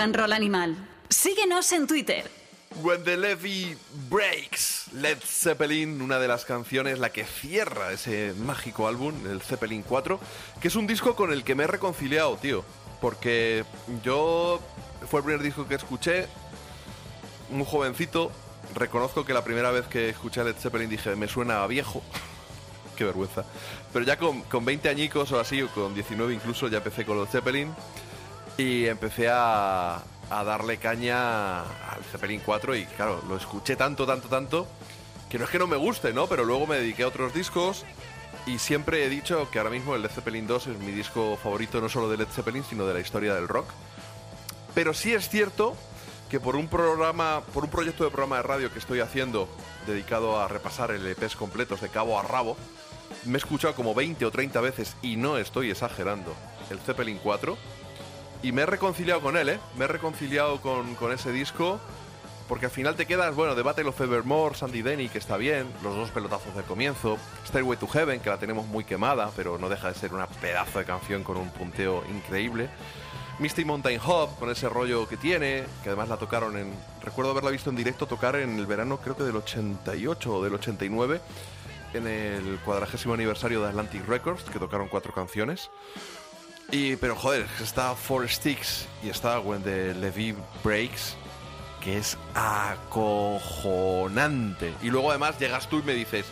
And Roll Animal. Síguenos en Twitter. When the Levy Breaks, Led Zeppelin, una de las canciones, la que cierra ese mágico álbum, el Zeppelin 4, que es un disco con el que me he reconciliado, tío. Porque yo fue el primer disco que escuché, un jovencito. Reconozco que la primera vez que escuché a Led Zeppelin dije, me suena viejo. Qué vergüenza. Pero ya con, con 20 añicos o así, o con 19 incluso, ya empecé con Led Zeppelin. Y empecé a, a darle caña al Zeppelin 4 y claro, lo escuché tanto, tanto, tanto, que no es que no me guste, ¿no? Pero luego me dediqué a otros discos y siempre he dicho que ahora mismo el Led Zeppelin 2 es mi disco favorito no solo de Led Zeppelin, sino de la historia del rock. Pero sí es cierto que por un programa, por un proyecto de programa de radio que estoy haciendo dedicado a repasar LPs completos de cabo a rabo, me he escuchado como 20 o 30 veces y no estoy exagerando el Zeppelin 4 y me he reconciliado con él, ¿eh? Me he reconciliado con, con ese disco porque al final te quedas, bueno, de Battle of Evermore, Sandy Denny, que está bien, los dos pelotazos del comienzo, Stairway to Heaven, que la tenemos muy quemada, pero no deja de ser una pedazo de canción con un punteo increíble. Misty Mountain Hop, con ese rollo que tiene, que además la tocaron en... Recuerdo haberla visto en directo tocar en el verano, creo que del 88 o del 89, en el cuadragésimo aniversario de Atlantic Records, que tocaron cuatro canciones. Y, pero joder, está Four Sticks y está When the Levy Breaks, que es acojonante. Y luego además llegas tú y me dices,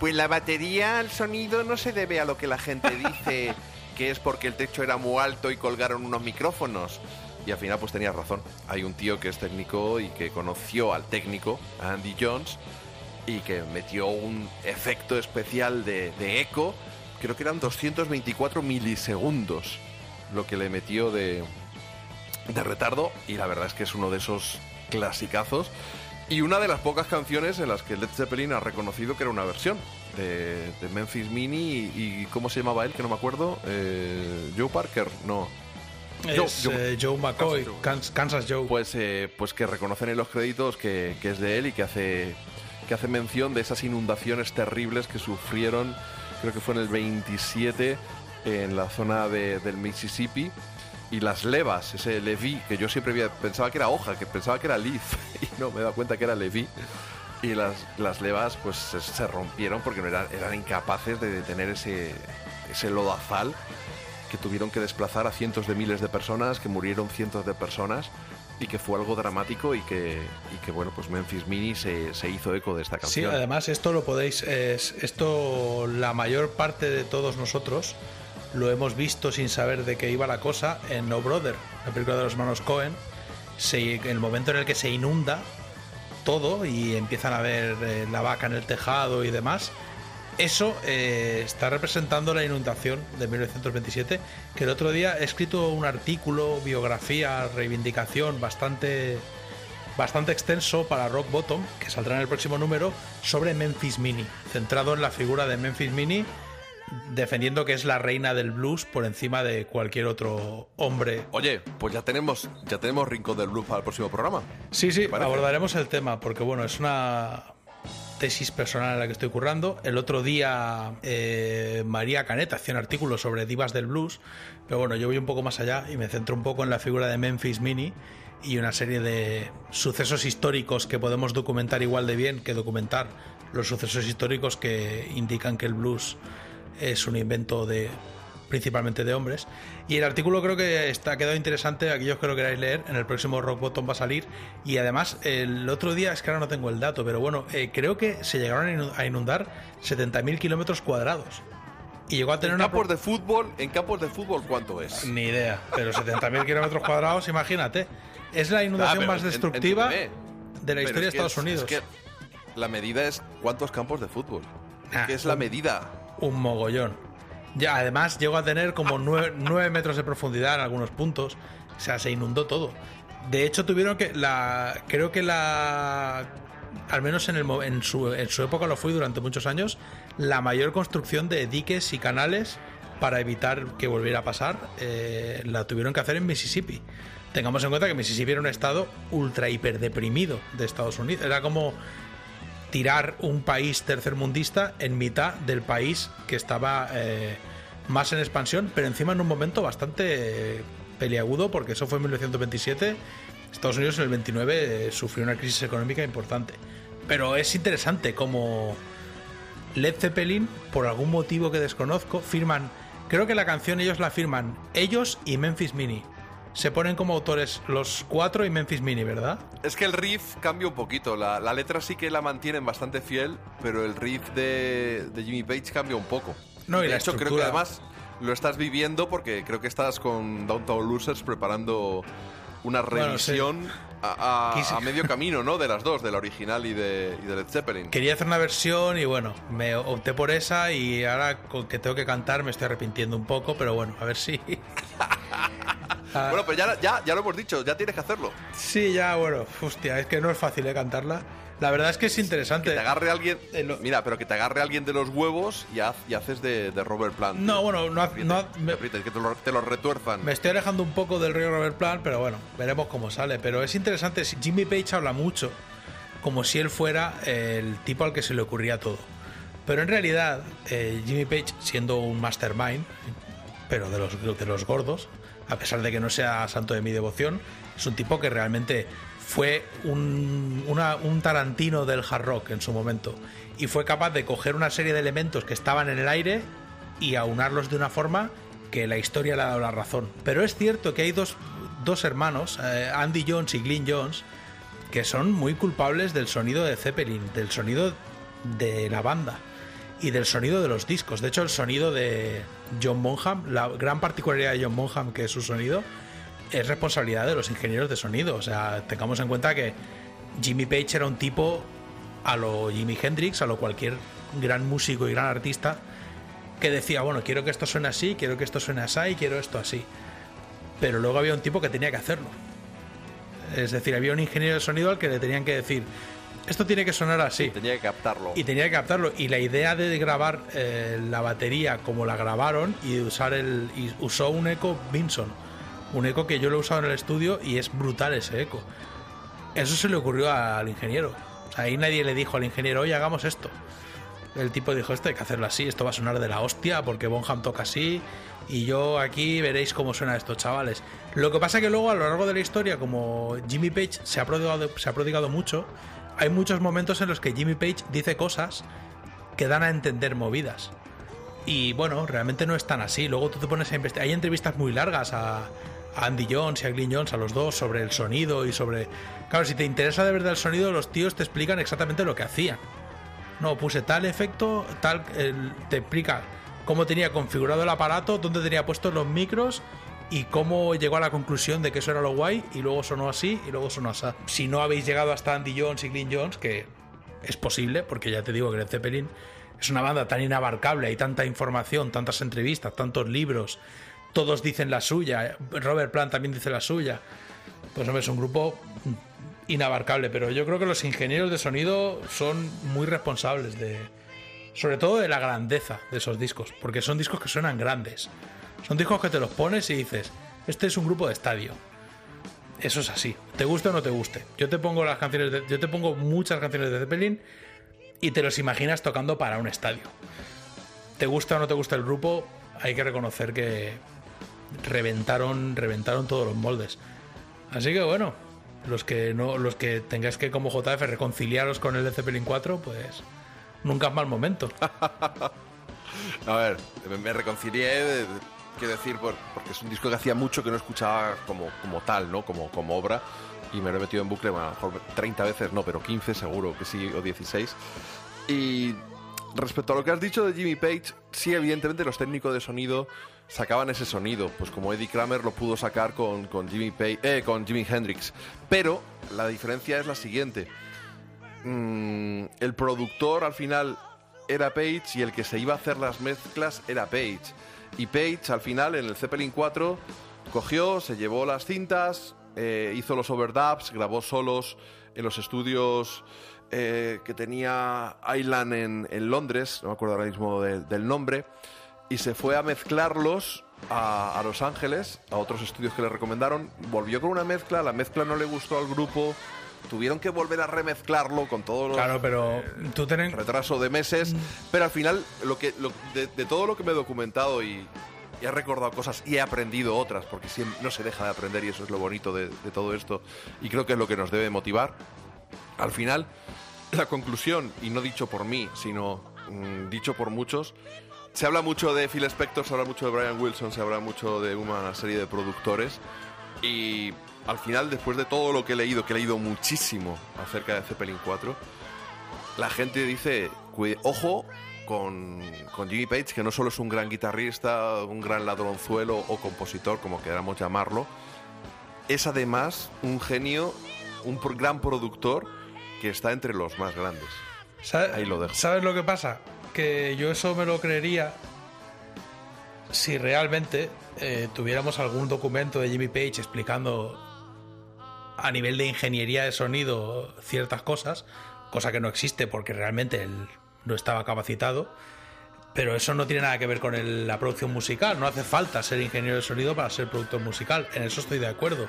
pues la batería, el sonido no se debe a lo que la gente dice, que es porque el techo era muy alto y colgaron unos micrófonos. Y al final pues tenías razón. Hay un tío que es técnico y que conoció al técnico, Andy Jones, y que metió un efecto especial de, de eco creo que eran 224 milisegundos lo que le metió de, de retardo y la verdad es que es uno de esos clasicazos y una de las pocas canciones en las que Led Zeppelin ha reconocido que era una versión de, de Memphis Mini y, y ¿cómo se llamaba él? que no me acuerdo eh, Joe Parker, no Es, eh, Joe McCoy, Kansas, Kansas Joe. pues, eh, pues que reconocen en los créditos que, que es de él y que hace, que hace mención de esas inundaciones terribles que sufrieron, creo que fue en el 27, en la zona de- del Mississippi. Y las levas, ese Levi, que yo siempre había- pensaba que era hoja, que pensaba que era leaf, y no, me he dado cuenta que era Levi. Y las, las levas pues se, se rompieron porque no eran, eran incapaces de detener ese, ese lodazal que tuvieron que desplazar a cientos de miles de personas, que murieron cientos de personas y que fue algo dramático y que, y que bueno, pues Memphis Mini se, se hizo eco de esta Sí, canción. además esto lo podéis, es, esto la mayor parte de todos nosotros lo hemos visto sin saber de qué iba la cosa en No Brother, la película de los hermanos Cohen. Se, el momento en el que se inunda todo y empiezan a ver eh, la vaca en el tejado y demás, eso eh, está representando la inundación de 1927, que el otro día he escrito un artículo, biografía, reivindicación bastante bastante extenso para Rock Bottom, que saldrá en el próximo número, sobre Memphis Mini, centrado en la figura de Memphis Mini, defendiendo que es la reina del blues por encima de cualquier otro hombre. Oye, pues ya tenemos, ya tenemos Rincón del Blues para el próximo programa. Sí, sí, abordaremos el tema, porque bueno, es una tesis personal en la que estoy currando. El otro día eh, María Canet hacía un artículo sobre divas del blues, pero bueno, yo voy un poco más allá y me centro un poco en la figura de Memphis Mini y una serie de sucesos históricos que podemos documentar igual de bien que documentar los sucesos históricos que indican que el blues es un invento de principalmente de hombres. Y el artículo creo que está quedado interesante, aquellos que lo queráis leer, en el próximo Rock Bottom va a salir. Y además, el otro día, es que ahora no tengo el dato, pero bueno, eh, creo que se llegaron a inu- a inundar 70.000 kilómetros cuadrados. Y llegó a tener En una... campos de fútbol, en campos de fútbol, ¿cuánto es? Ni idea, pero 70.000 kilómetros cuadrados, imagínate. Es la inundación Ah, pero más destructiva de la historia de es que Estados es- Unidos. es que la medida es cuántos campos de fútbol. Ah, que es la medida. Un mogollón. Ya, además llegó a tener como 9, metros de profundidad en algunos puntos. O sea, se inundó todo. De hecho, tuvieron que. la Creo que la. Al menos en, el, en, su, en su época lo fue durante muchos años. La mayor construcción de diques y canales para evitar que volviera a pasar. eh, la tuvieron que hacer en Mississippi. Tengamos en cuenta que Mississippi era un estado ultra hiper deprimido de Estados Unidos. Era como tirar un país tercermundista en mitad del país que estaba eh, más en expansión, pero encima en un momento bastante peliagudo porque eso fue en 1927. Estados Unidos en el 29 eh, sufrió una crisis económica importante. Pero es interesante como Led Zeppelin, por algún motivo que desconozco, firman. Creo que la canción ellos la firman ellos y Memphis Mini. Se ponen como autores los cuatro y Memphis Mini, ¿verdad? Es que el riff cambia un poquito. La, la letra sí que la mantienen bastante fiel, pero el riff de, de Jimmy Page cambia un poco. No, y de la hecho, creo que además lo estás viviendo porque creo que estás con Downtown Losers preparando una Bueno, sí. revisión a, a- Quise- a medio camino, ¿no? De las dos, de la original y de, y de Led Zeppelin. Quería hacer una versión y bueno, me opté por esa y ahora con que tengo que cantar me estoy arrepintiendo un poco, pero bueno, a ver si... Ah, Bueno, pero ya, ya, ya lo hemos dicho, ya tienes que hacerlo. Sí, ya, bueno, hostia, es que no es fácil eh, cantarla. La verdad es que es interesante. Que te agarre alguien. Mira, pero que te agarre alguien de los huevos y, haz- y haces de, de Robert Plant. No, bueno, no, no- me, que te lo, te lo retuerzan. me estoy alejando un poco del río Robert Plant, pero bueno, veremos cómo sale. Pero es interesante, Jimmy Page habla mucho, como si él fuera el tipo al que se le ocurría todo. Pero en realidad, eh, Jimmy Page, siendo un mastermind, pero de los, de los gordos, a pesar de que no sea santo de mi devoción, es un tipo que realmente fue un, una- un Tarantino del hard rock en su momento y fue capaz de coger una serie de elementos que estaban en el aire y aunarlos de una forma que la historia le ha dado la razón. Pero es cierto que hay dos, dos hermanos, eh, Andy Jones y Glyn Jones, que son muy culpables del sonido de Zeppelin, del sonido de la banda y del sonido de los discos. De hecho, el sonido de John Bonham, la gran particularidad de John Bonham, que es su sonido, es responsabilidad de los ingenieros de sonido. O sea, tengamos en cuenta que Jimmy Page era un tipo a lo Jimi Hendrix, a lo cualquier gran músico y gran artista, que decía, bueno, quiero que esto suene así, quiero que esto suene así quiero esto así. Pero luego había un tipo que tenía que hacerlo. Es decir, había un ingeniero de sonido al que le tenían que decir, esto tiene que sonar así. Tenía que captarlo. Y tenía que captarlo. Y la idea de grabar eh, la batería como la grabaron y usar el. y usó un eco Vinson. Un eco que yo lo he usado en el estudio y es brutal ese eco. Eso se le ocurrió al ingeniero. O sea, ahí nadie le dijo al ingeniero, oye, hagamos esto. El tipo dijo, esto hay que hacerlo así, esto va a sonar de la hostia, porque Bonham toca así, y yo aquí veréis cómo suena esto, chavales. Lo que pasa que luego a lo largo de la historia, como Jimmy Page se ha prodigado, se ha prodigado mucho, hay muchos momentos en los que Jimmy Page dice cosas que dan a entender movidas. Y bueno, realmente no es tan así. Luego tú te pones a investigar. Hay entrevistas muy largas a, a Andy Jones y a Glyn Jones, a los dos, sobre el sonido y sobre. Claro, si te interesa de verdad el sonido, los tíos te explican exactamente lo que hacían. No, puse tal efecto, tal. te explica cómo tenía configurado el aparato, dónde tenía puestos los micros y cómo llegó a la conclusión de que eso era lo guay y luego sonó así y luego sonó así. Si no habéis llegado hasta Andy Jones y Glyn Jones, que es posible, porque ya te digo que Led Zeppelin es una banda tan inabarcable, hay tanta información, tantas entrevistas, tantos libros, todos dicen la suya, Robert Plant también dice la suya. Pues hombre, es un grupo inabarcable, pero yo creo que los ingenieros de sonido son muy responsables de, sobre todo de la grandeza de esos discos, porque son discos que suenan grandes. Son discos que te los pones y dices, este es un grupo de estadio. Eso es así, te guste o no te guste. Yo te pongo las canciones de- yo te pongo muchas canciones de Zeppelin y te los imaginas tocando para un estadio. Te gusta o no te gusta el grupo, hay que reconocer que reventaron, reventaron todos los moldes. Así que bueno, los que no, los que tengáis que como JF reconciliaros con el de Zeppelin 4, pues nunca es mal momento. A ver, me, reconcilié, eh, quiero decir, por- porque es un disco que hacía mucho que no escuchaba como, como tal, ¿no? Como, como obra. Y me lo he metido en bucle, bueno, a lo mejor 30 veces, no, pero 15 seguro que sí, o 16. Y respecto a lo que has dicho de Jimmy Page, sí, evidentemente los técnicos de sonido sacaban ese sonido, pues como Eddie Kramer lo pudo sacar con, Jimmy Page, eh, con Jimi Hendrix. Pero la diferencia es la siguiente. Mm, el productor al final era Page y el que se iba a hacer las mezclas era Page. Y Page al final en el Zeppelin 4 cogió, se llevó las cintas, eh, hizo los overdubs, grabó solos en los estudios eh, que tenía Island en, en Londres, no me acuerdo ahora mismo de- del nombre, y se fue a mezclarlos a, a Los Ángeles, a otros estudios que le recomendaron. Volvió con una mezcla, la mezcla no le gustó al grupo. Tuvieron que volver a remezclarlo con todos los Claro, pero tú tenés... retraso de meses, pero al final lo que lo- de, de todo lo que me he documentado y y he recordado cosas y he aprendido otras, porque siempre, no se deja de aprender y eso es lo bonito de, de todo esto. Y creo que es lo que nos debe motivar. Al final, la conclusión, y no dicho por mí, sino mm, dicho por muchos, se habla mucho de Phil Spector, se habla mucho de Brian Wilson, se habla mucho de una serie de productores. Y al final, después de todo lo que he leído, que he leído muchísimo acerca de Zeppelin 4, la gente dice, "Cuide- ojo con, con Jimmy Page, que no solo es un gran guitarrista, un gran ladronzuelo o compositor, como queramos llamarlo, es además un genio, un gran productor que está entre los más grandes. ¿Sabe- Ahí lo dejo. ¿Sabes lo que pasa? Que yo eso me lo creería si realmente eh, tuviéramos algún documento de Jimmy Page explicando a nivel de ingeniería de sonido ciertas cosas, cosa que no existe porque realmente él no estaba capacitado. Pero eso no tiene nada que ver con la producción musical. No hace falta ser ingeniero de sonido para ser productor musical. En eso estoy de acuerdo.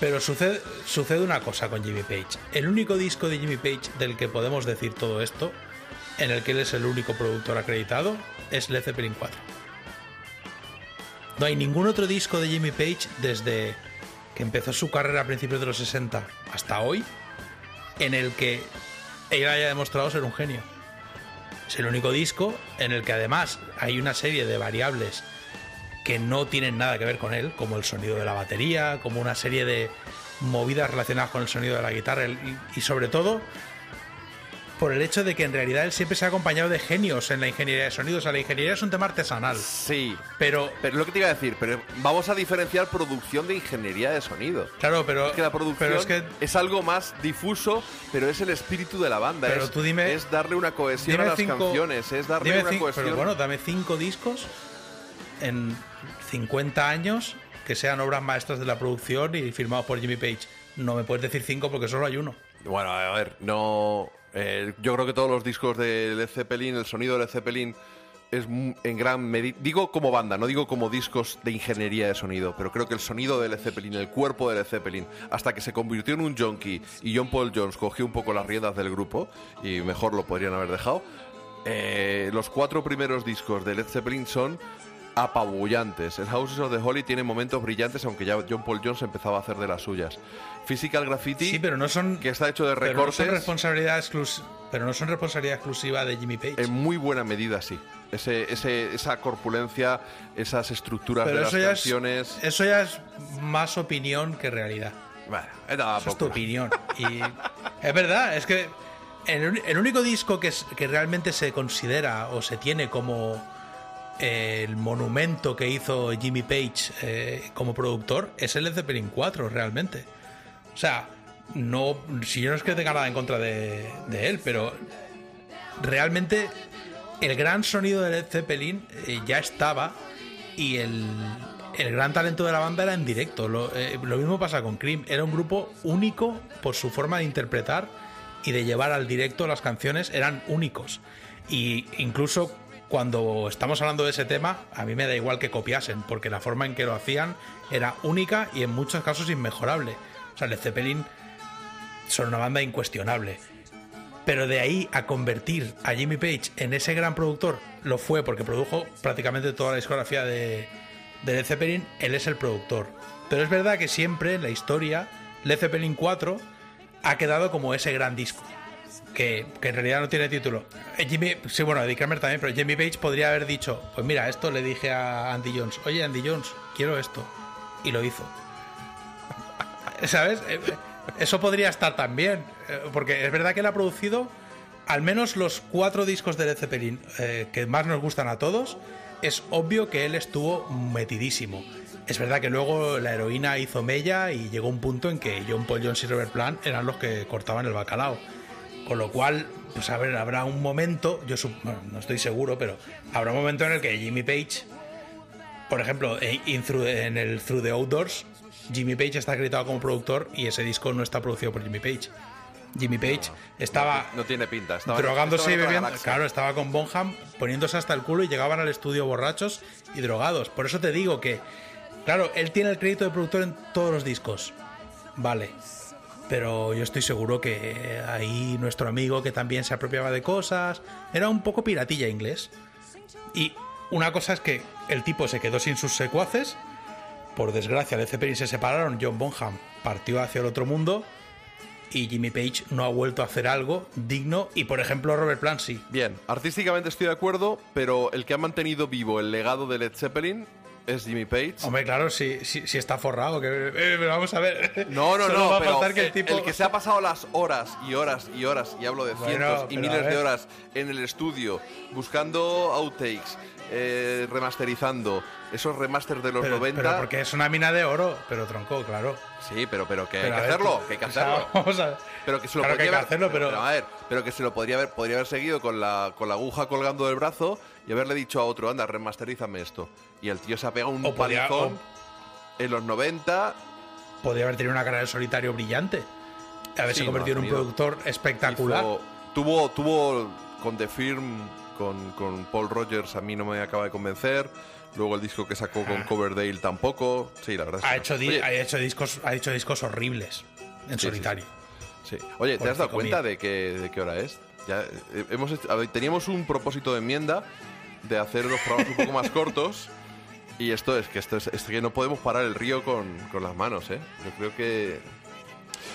Pero sucede, sucede una cosa con Jimmy Page. El único disco de Jimmy Page del que podemos decir todo esto, en el que él es el único productor acreditado, es Led Zeppelin 4. No hay ningún otro disco de Jimmy Page desde que empezó su carrera a principios de los 60 hasta hoy, en el que él haya demostrado ser un genio. Es el único disco en el que además hay una serie de variables que no tienen nada que ver con él, como el sonido de la batería, como una serie de movidas relacionadas con el sonido de la guitarra y, y sobre todo por el hecho de que en realidad él siempre se ha acompañado de genios en la ingeniería de sonido. O sea, la ingeniería es un tema artesanal. Sí. Pero, Pero lo que te iba a decir, pero vamos a diferenciar producción de ingeniería de sonido. Claro, pero, Es que la producción pero es que es algo más difuso, pero es el espíritu de la banda. Pero es, tú dime- es darle una cohesión a las cinco- canciones, es darle una cohesión. Pero bueno, dame cinco discos en 50 años que sean obras maestras de la producción y firmados por Jimmy Page. No me puedes decir cinco porque solo hay uno. Bueno, a ver, no. Eh, yo creo que todos los discos de Led Zeppelin, el sonido de Led Zeppelin es en gran medida. Digo como banda, no digo como discos de ingeniería de sonido, pero creo que el sonido de Led Zeppelin, el cuerpo de Led Zeppelin, hasta que se convirtió en un junkie y John Paul Jones cogió un poco las riendas del grupo, y mejor lo podrían haber dejado. eh, los cuatro primeros discos de Led Zeppelin son apabullantes. El Houses of the Holy tiene momentos brillantes, aunque ya John Paul Jones empezaba a hacer de las suyas. Physical Graffiti, Sí, pero no son. que está hecho de Pero no recortes, son responsabilidad exclus- pero no son responsabilidad exclusiva de Jimmy Page. en muy buena medida sí. Ese, ese, esa corpulencia, esas estructuras Pero de las ya, es, canciones. eso ya es más opinión que realidad. Bueno, Eso es tu opinión. Y es verdad, es que el, único disco que, es- que realmente se considera o se tiene como el monumento que hizo Jimmy Page eh, como productor es el Zeppelin 4, realmente. O sea, no, si yo no es que tenga nada en contra de, de él, pero realmente el gran sonido de Led Zeppelin eh, ya estaba y el, el gran talento de la banda era en directo. Lo, eh, lo mismo pasa con Cream. Era un grupo único por su forma de interpretar y de llevar al directo las canciones. Eran únicos. Y incluso cuando estamos hablando de ese tema, a mí me da igual que copiasen, porque la forma en que lo hacían era única y en muchos casos inmejorable. O sea, Led Zeppelin son una banda incuestionable. Pero de ahí a convertir a Jimmy Page en ese gran productor, lo fue porque produjo prácticamente toda la discografía de, de Led Zeppelin, él es el productor. Pero es verdad que siempre en la historia, Led Zeppelin 4 ha quedado como ese gran disco. Que, que en realidad no tiene título. Eh, Jimmy, sí, bueno, Eddie Kramer también, pero Jimmy Page podría haber dicho, pues mira, esto le dije a Andy Jones, oye Andy Jones, quiero esto. Y lo hizo. ¿Sabes? Eh, Eso podría estar también. eh, Porque es verdad que él ha producido al menos los cuatro discos de Led Zeppelin eh, que más nos gustan a todos. Es obvio que él estuvo metidísimo. Es verdad que luego la heroína hizo mella y llegó un punto en que John Paul Jones y Robert Plant eran los que cortaban el bacalao. Con lo cual, pues a ver, habrá un momento, yo bueno, no estoy seguro, pero habrá un momento en el que Jimmy Page por ejemplo, en, in Through- en el Through the Outdoors, Jimmy Page está acreditado como productor y ese disco no está producido por Jimmy Page. Jimmy Page estaba No tiene pinta. Estaba, drogándose estaba y bebiendo. Claro, estaba con Bonham poniéndose hasta el culo y llegaban al estudio borrachos y drogados. Por eso te digo que, claro, él tiene el crédito de productor en todos los discos. Vale. Pero yo estoy seguro que ahí nuestro amigo que también se apropiaba de cosas era un poco piratilla inglés. Y una cosa es que el tipo se quedó sin sus secuaces. Por desgracia, Led Zeppelin se separaron. John Bonham partió hacia el otro mundo. Y Jimmy Page no ha vuelto a hacer algo digno. Y por ejemplo, Robert Plant sí. Bien, artísticamente estoy de acuerdo, pero el que ha mantenido vivo el legado de Led Zeppelin es Jimmy Page. Hombre, claro, si, si, si está forrado. Que, eh, pero vamos a ver. No, no, no, va pero que el el, tipo- el que se ha pasado las horas y horas y horas, y hablo de Bueno, cientos y miles de horas en el estudio, buscando outtakes, eh, remasterizando esos remasters de los pero, 90. pero porque es una mina de oro. Pero tronco, claro. Sí, pero, pero que Pero hay que ver, hacerlo, que hay que o sea, hacerlo. Pero que se lo Claro que podría hay que haber, hacerlo, pero- a ver, pero que se lo podría haber, podría haber seguido con la, con la aguja colgando del brazo y haberle dicho a otro, anda, remasterízame esto. Y el tío se ha pegado un O podía- palizón en los 90. Podría haber tenido una carrera de solitario brillante. Haberse Sí, no, convertido ha en un tenido- productor espectacular. Hizo- tuvo, tuvo con The Firm, con, con Paul Rogers, a mí no me acaba de convencer. Luego el disco que sacó con Coverdale tampoco. Sí, la verdad es Ha que hecho, no. di- Oye, ha hecho discos, ha hecho discos horribles en Sí, solitario. Sí. Oye, ¿te has dado Pobrecito cuenta mío. de qué, de qué hora es? Ya, eh, hemos hecho- a ver, teníamos un propósito de enmienda de hacer los programas un poco más cortos. Y esto es que esto es, es que no podemos parar el río con, con las manos, ¿eh? Yo creo que.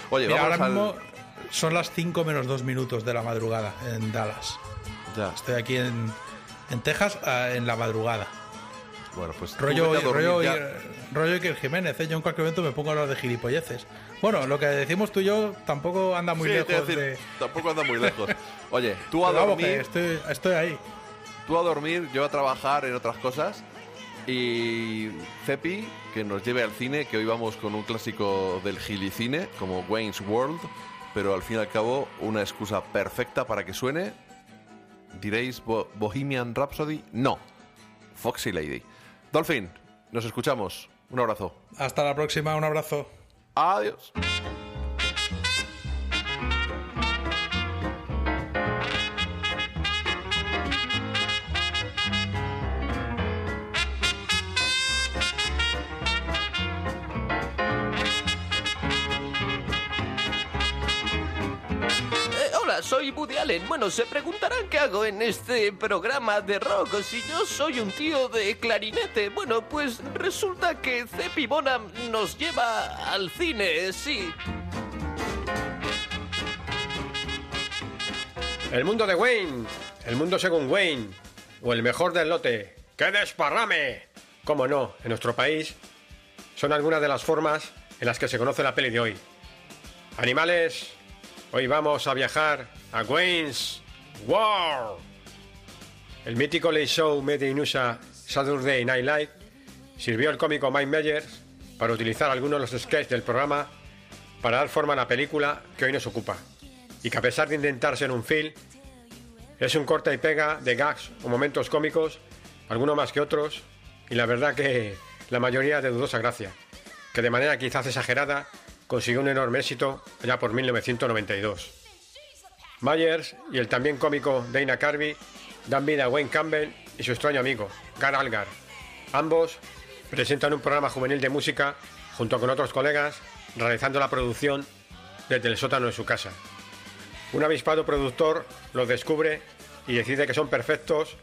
Oye, Mira, vamos ahora al- mismo son las 5 menos 2 minutos de la madrugada en Dallas. Ya. Estoy aquí en, en Texas ah, en la madrugada. Bueno, pues. Rollo, dormir rollo, ya. rollo Iker Jiménez, ¿eh? yo en cualquier momento me pongo a hablar de gilipolleces. Bueno, lo que decimos tú y yo tampoco anda muy Sí, lejos decir, de... Tampoco anda muy lejos. Oye, tú a Pero vamos, que dormir. estoy, estoy ahí. Tú a dormir, yo a trabajar en otras cosas. Y Cepi, que nos lleve al cine, que hoy vamos con un clásico del gilicine, como Wayne's World, pero al fin y al cabo una excusa perfecta para que suene. ¿Diréis Bo- Bohemian Rhapsody? No. Foxy Lady. Dolphin, nos escuchamos. Un abrazo. Hasta la próxima, un abrazo. Adiós. Soy Allen. Bueno, se preguntarán qué hago en este programa de rock si yo soy un tío de clarinete. Bueno, pues resulta que Cepi Bonham nos lleva al cine, sí. El mundo de Wayne, el mundo según Wayne, o el mejor del lote. ¡Qué desparrame! Cómo no, en nuestro país son algunas de las formas en las que se conoce la peli de hoy. Animales, hoy vamos a viajar a Wayne's World. El mítico late show made in USA Saturday Night Live sirvió al cómico Mike Myers para utilizar algunos de los sketches del programa para dar forma a la película que hoy nos ocupa y que a pesar de intentar ser un film, es un corta y pega de gags o momentos cómicos, algunos más que otros, y la verdad que la mayoría de dudosa gracia, que de manera quizás exagerada consiguió un enorme éxito allá por 1992. Myers y el también cómico Dana Carvey dan vida a Wayne Campbell y su extraño amigo, Gar Algar. Ambos presentan un programa juvenil de música junto con otros colegas, realizando la producción desde el sótano de su casa. Un avispado productor los descubre y decide que son perfectos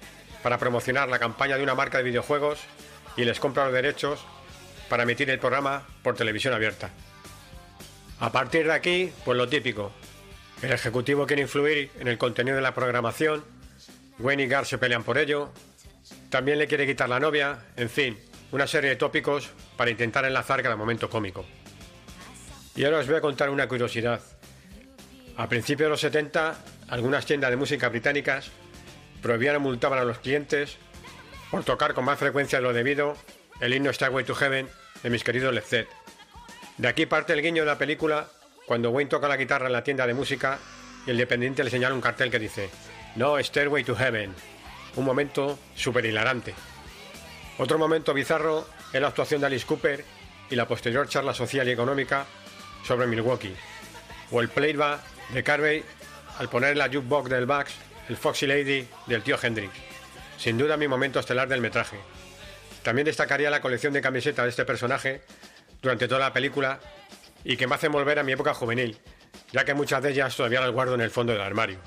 para promocionar la campaña de una marca de videojuegos y les compra los derechos para emitir el programa por televisión abierta. A partir de aquí, pues lo típico. El ejecutivo quiere influir en el contenido de la programación, Wayne y Gar se pelean por ello, también le quiere quitar la novia, en fin, una serie de tópicos para intentar enlazar cada momento cómico. Y ahora os voy a contar una curiosidad. A principios de los 70, algunas tiendas de música británicas prohibían o multaban a los clientes por tocar con más frecuencia de lo debido el himno Stairway to Heaven de mis queridos Led Zepp. De aquí parte el guiño de la película cuando Wayne toca la guitarra en la tienda de música y el dependiente le señala un cartel que dice No Stairway to Heaven. Un momento súper hilarante. Otro momento bizarro es la actuación de Alice Cooper y la posterior charla social y económica sobre Milwaukee. O el playback de Carvey al poner la jukebox del Bax el Foxy Lady del tío Hendrix. Sin duda mi momento estelar del metraje. También destacaría la colección de camisetas de este personaje durante toda la película y que me hacen volver a mi época juvenil, ya que muchas de ellas todavía las guardo en el fondo del armario.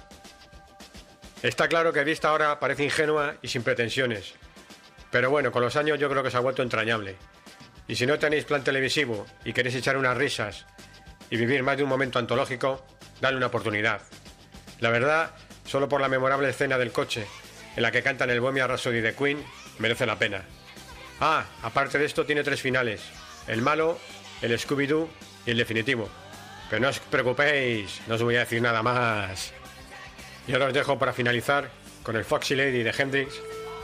Está claro que vista ahora parece ingenua y sin pretensiones, Pero bueno, con los años yo creo que se ha vuelto entrañable. Y si no tenéis plan televisivo y queréis echar unas risas y vivir más de un momento antológico, dale una oportunidad. La verdad, solo por la memorable escena del coche en la que cantan el Bohemia Rhapsody de Queen, merece la pena. Ah, aparte de esto tiene tres finales. El malo, el Scooby-Doo y el definitivo. Pero no os preocupéis, no os voy a decir nada más. Y ahora os dejo para finalizar con el Foxy Lady de Hendrix,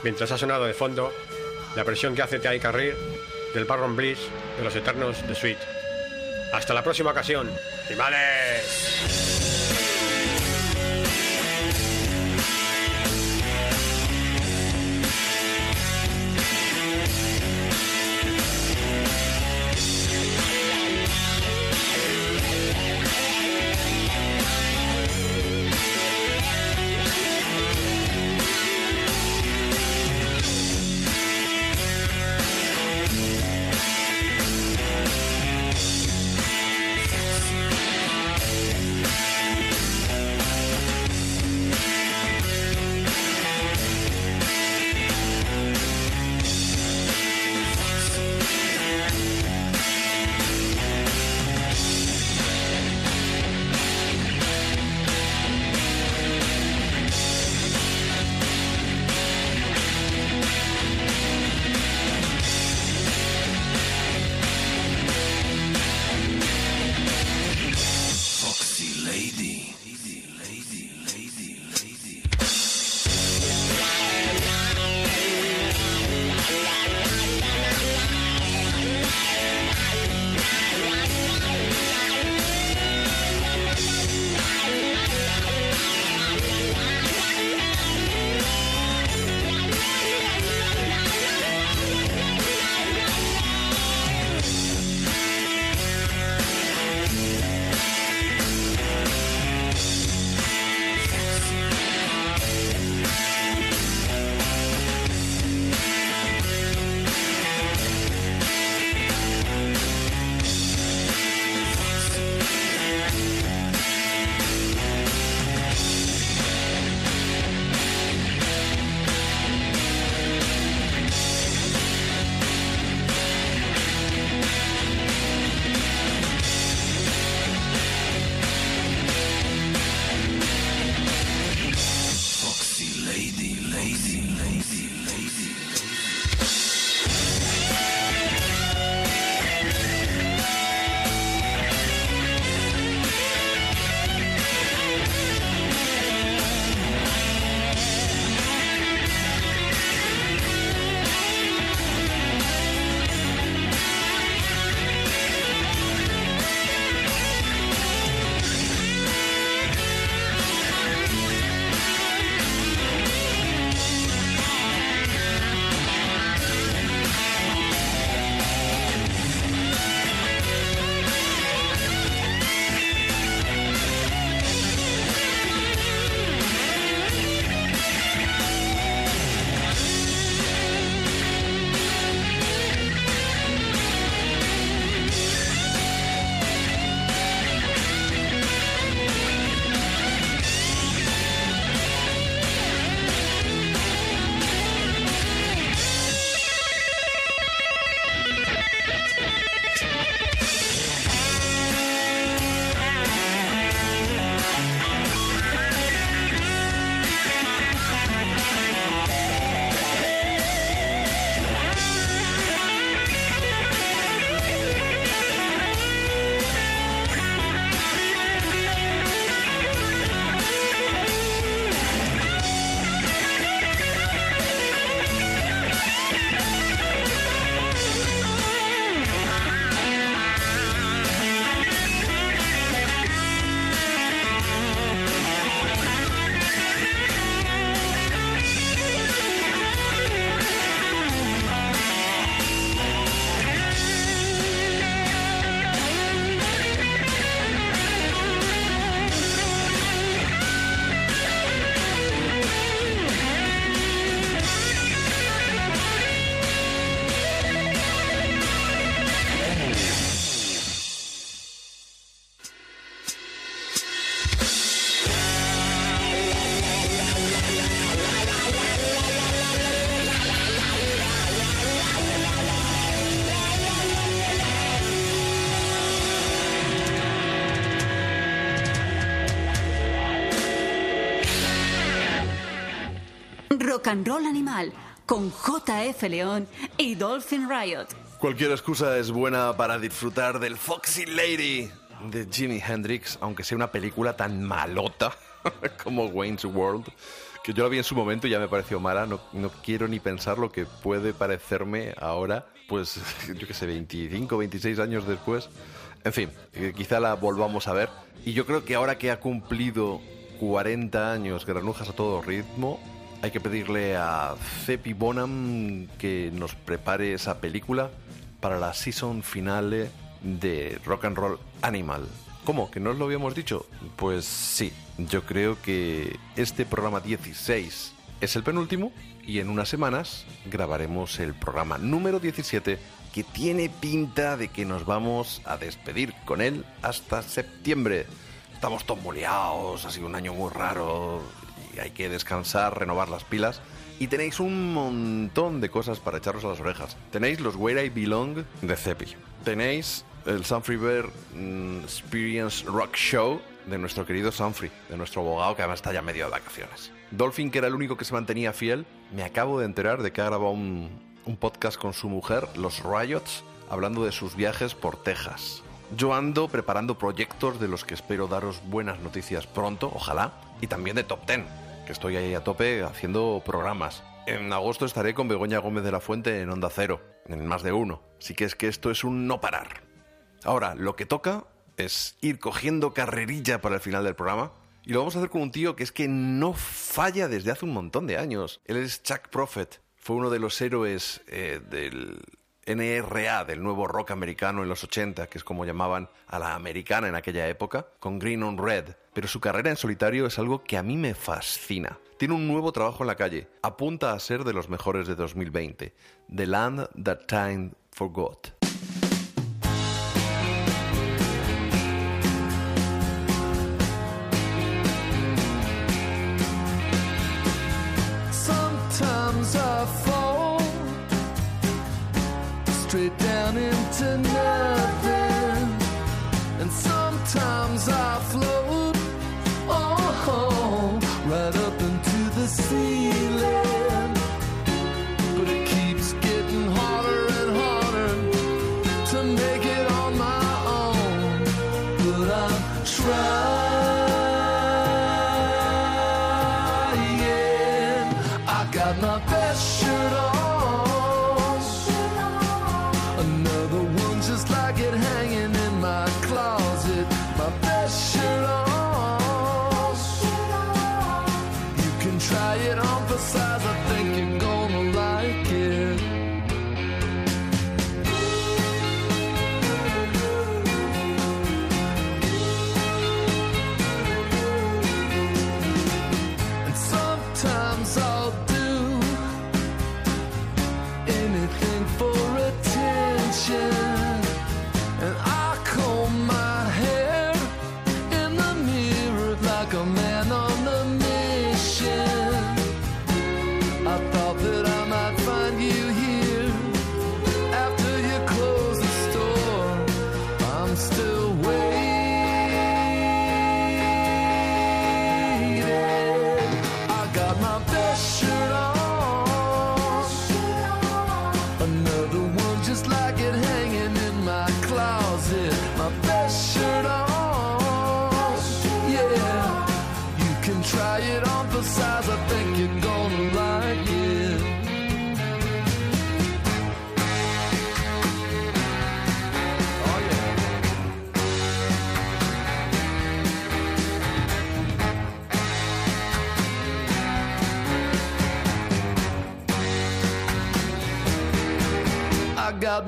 mientras ha sonado de fondo la presión que hace T.I. Carrir del Barron Bliss de los Eternos de Sweet. Hasta la próxima ocasión, animales. Rock and Roll Animal con JF León y Dolphin Riot. Cualquier excusa es buena para disfrutar del Foxy Lady de Jimi Hendrix, aunque sea una película tan malota como Wayne's World, que yo la vi en su momento y ya me pareció mala. No, quiero ni pensar lo que puede parecerme ahora, pues yo que sé, 25, 26 años después. En fin, eh, quizá la volvamos a ver. Y yo creo que ahora que ha cumplido 40 años Granujas a todo ritmo, hay que pedirle a Cepi Bonham que nos prepare esa película para la season finale de Rock and Roll Animal. ¿Cómo? ¿Que no os lo habíamos dicho? Pues sí, yo creo que este programa 16 es el penúltimo y en unas semanas grabaremos el programa número 17 que tiene pinta de que nos vamos a despedir con él hasta septiembre. Estamos todos liados, ha sido un año muy raro hay que descansar, renovar las pilas. Y tenéis un montón de cosas para echaros a las orejas. Tenéis los Where I Belong de Cepi. Tenéis el Sunfree Bear mm, Experience Rock Show de nuestro querido Sunfree, de nuestro abogado que además está ya medio de vacaciones. Dolphin, que era el único que se mantenía fiel, me acabo de enterar de que ha grabado un, un podcast con su mujer, Los Riots, hablando de sus viajes por Texas. Yo ando preparando proyectos de los que espero daros buenas noticias pronto, ojalá, y también de Top Ten, que estoy ahí a tope haciendo programas. En agosto estaré con Begoña Gómez de la Fuente en Onda Cero, en más de uno. Así que es que esto es un no parar. Ahora, lo que toca es ir cogiendo carrerilla para el final del programa. Y lo vamos a hacer con un tío que es que no falla desde hace un montón de años. Él es Chuck Prophet. Fue uno de los héroes eh, del NRA, del nuevo rock americano en los 80, que es como llamaban a la americana en aquella época, con Green on Red. Pero su carrera en solitario es algo que a mí me fascina. Tiene un nuevo trabajo en la calle. Apunta a ser de los mejores de 2020. The Land That Time Forgot.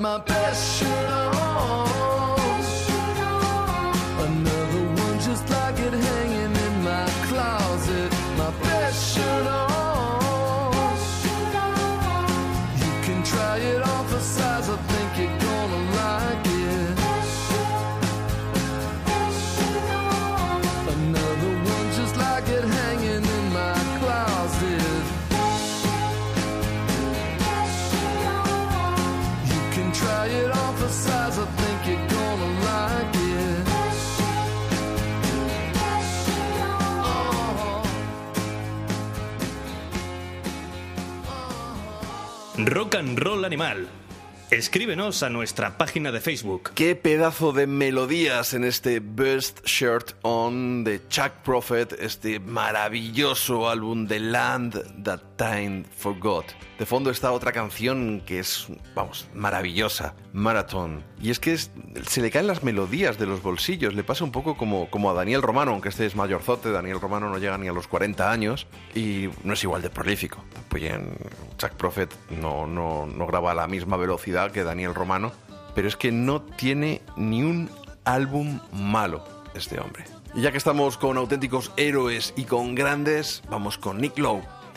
My best Rock and Roll Animal. Escríbenos a nuestra página de Facebook. Qué pedazo de melodías en este Best Shirt On de Chuck Prophet, este maravilloso álbum The Land That Time Forgot. De fondo está otra canción que es, vamos, maravillosa, Marathon. Y es que es- se le caen las melodías de los bolsillos, le pasa un poco como, como a Daniel Romano, aunque este es mayorzote, Daniel Romano no llega ni a los 40 años y no es igual de prolífico. Pues en Chuck Prophet no, no, no graba a la misma velocidad que Daniel Romano, pero es que no tiene ni un álbum malo este hombre. Y ya que estamos con auténticos héroes y con grandes, vamos con Nick Lowe.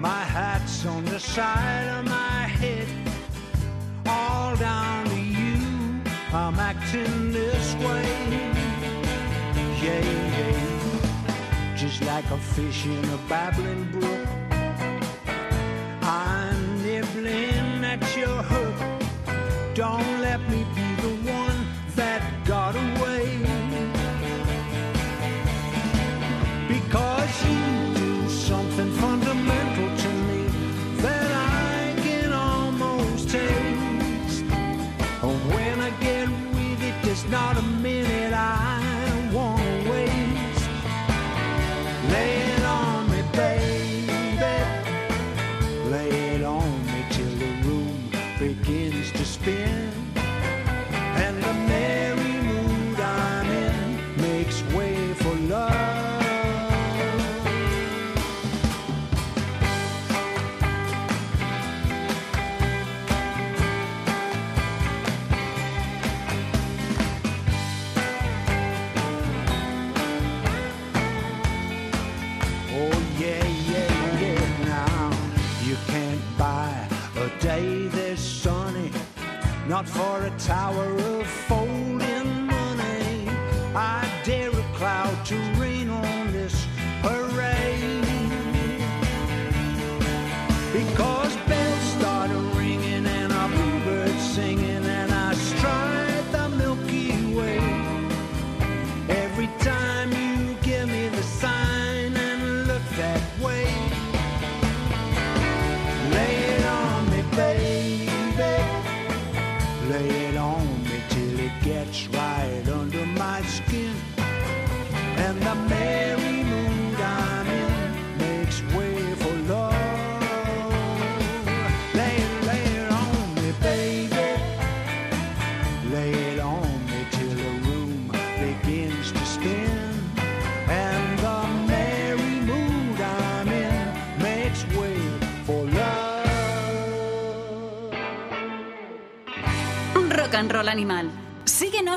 My hat's on the side of my head. All down to you. I'm acting this way. Yeah, yeah. Just like a fish in a babbling brook. I'm nibbling at your hook. Don't let me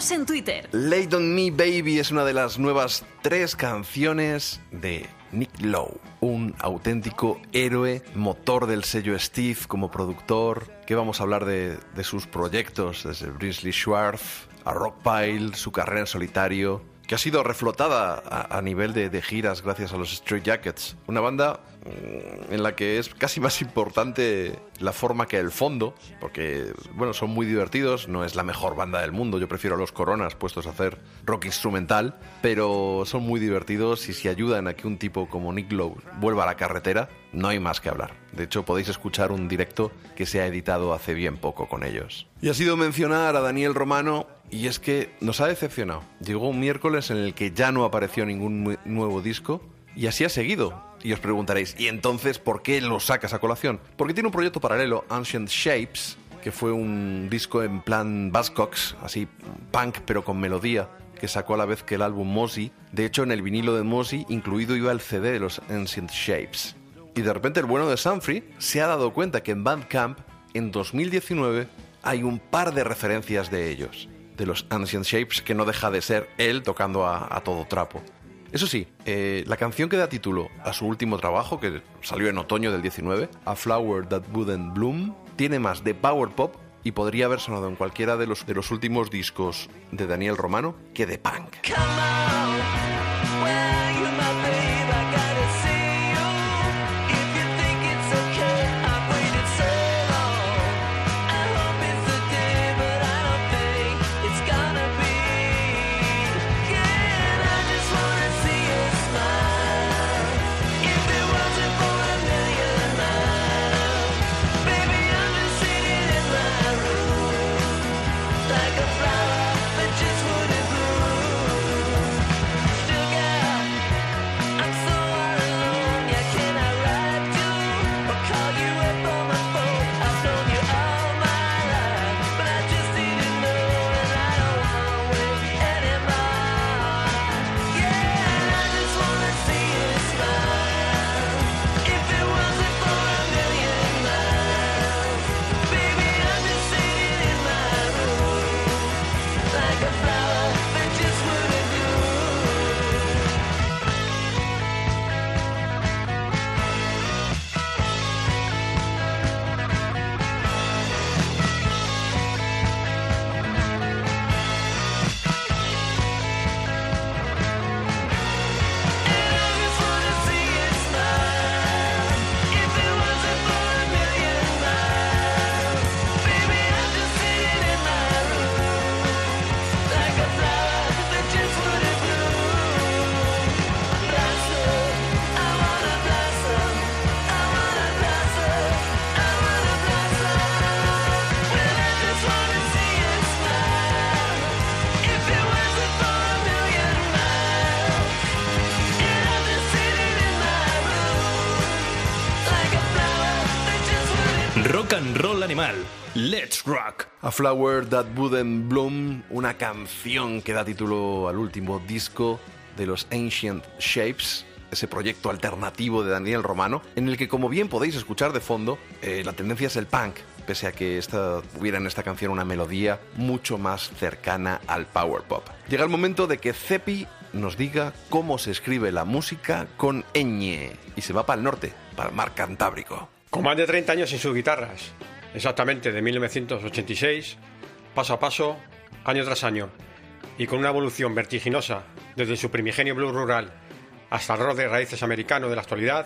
Síguenos en Twitter. Late on Me Baby es una de las nuevas tres canciones de Nick Lowe, un auténtico héroe, motor del sello Steve como productor, que vamos a hablar de, sus proyectos, desde Brinsley Schwartz a Rockpile, su carrera en solitario, que ha sido reflotada a, nivel de, giras gracias a los Street Jackets, una banda mm, en la que es casi más importante la forma que el fondo, porque bueno, son muy divertidos, no es la mejor banda del mundo, yo prefiero a los Coronas puestos a hacer rock instrumental, pero son muy divertidos y si ayudan a que un tipo como Nick Lowe vuelva a la carretera, no hay más que hablar. De hecho, podéis escuchar un directo que se ha editado hace bien poco con ellos. Y ha sido mencionar a Daniel Romano y es que nos ha decepcionado. Llegó un miércoles en el que ya no apareció ningún nuevo disco y así ha seguido. Y os preguntaréis, ¿y entonces por qué lo sacas a colación? Porque tiene un proyecto paralelo, Ancient Shapes, que fue un disco en plan Buzzcocks, así punk pero con melodía, que sacó a la vez que el álbum Mosey. De hecho, en el vinilo de Mosey incluido iba el CD de los Ancient Shapes. Y de repente el bueno de Sanfrey se ha dado cuenta que en Bandcamp, en 2019, hay un par de referencias de ellos, de los Ancient Shapes, que no deja de ser él tocando a, todo trapo. Eso sí, eh, la canción que da título a su último trabajo, que salió en otoño del 19, A Flower That Wouldn't Bloom, tiene más de power pop y podría haber sonado en cualquiera de los, de los últimos discos de Daniel Romano que de punk. Rock. A Flower That Wouldn't Bloom, una canción que da título al último disco de los Ancient Shapes, ese proyecto alternativo de Daniel Romano, en el que, como bien podéis escuchar de fondo, eh, la tendencia es el punk, pese a que esta, hubiera en esta canción una melodía mucho más cercana al power pop. Llega el momento de que Cepi nos diga cómo se escribe la música con ñ y se va para el norte, para el mar Cantábrico. Con más de 30 años sin sus guitarras, exactamente de 1986, paso a paso, año tras año, y con una evolución vertiginosa desde su primigenio blues rural hasta el rock de raíces americano de la actualidad,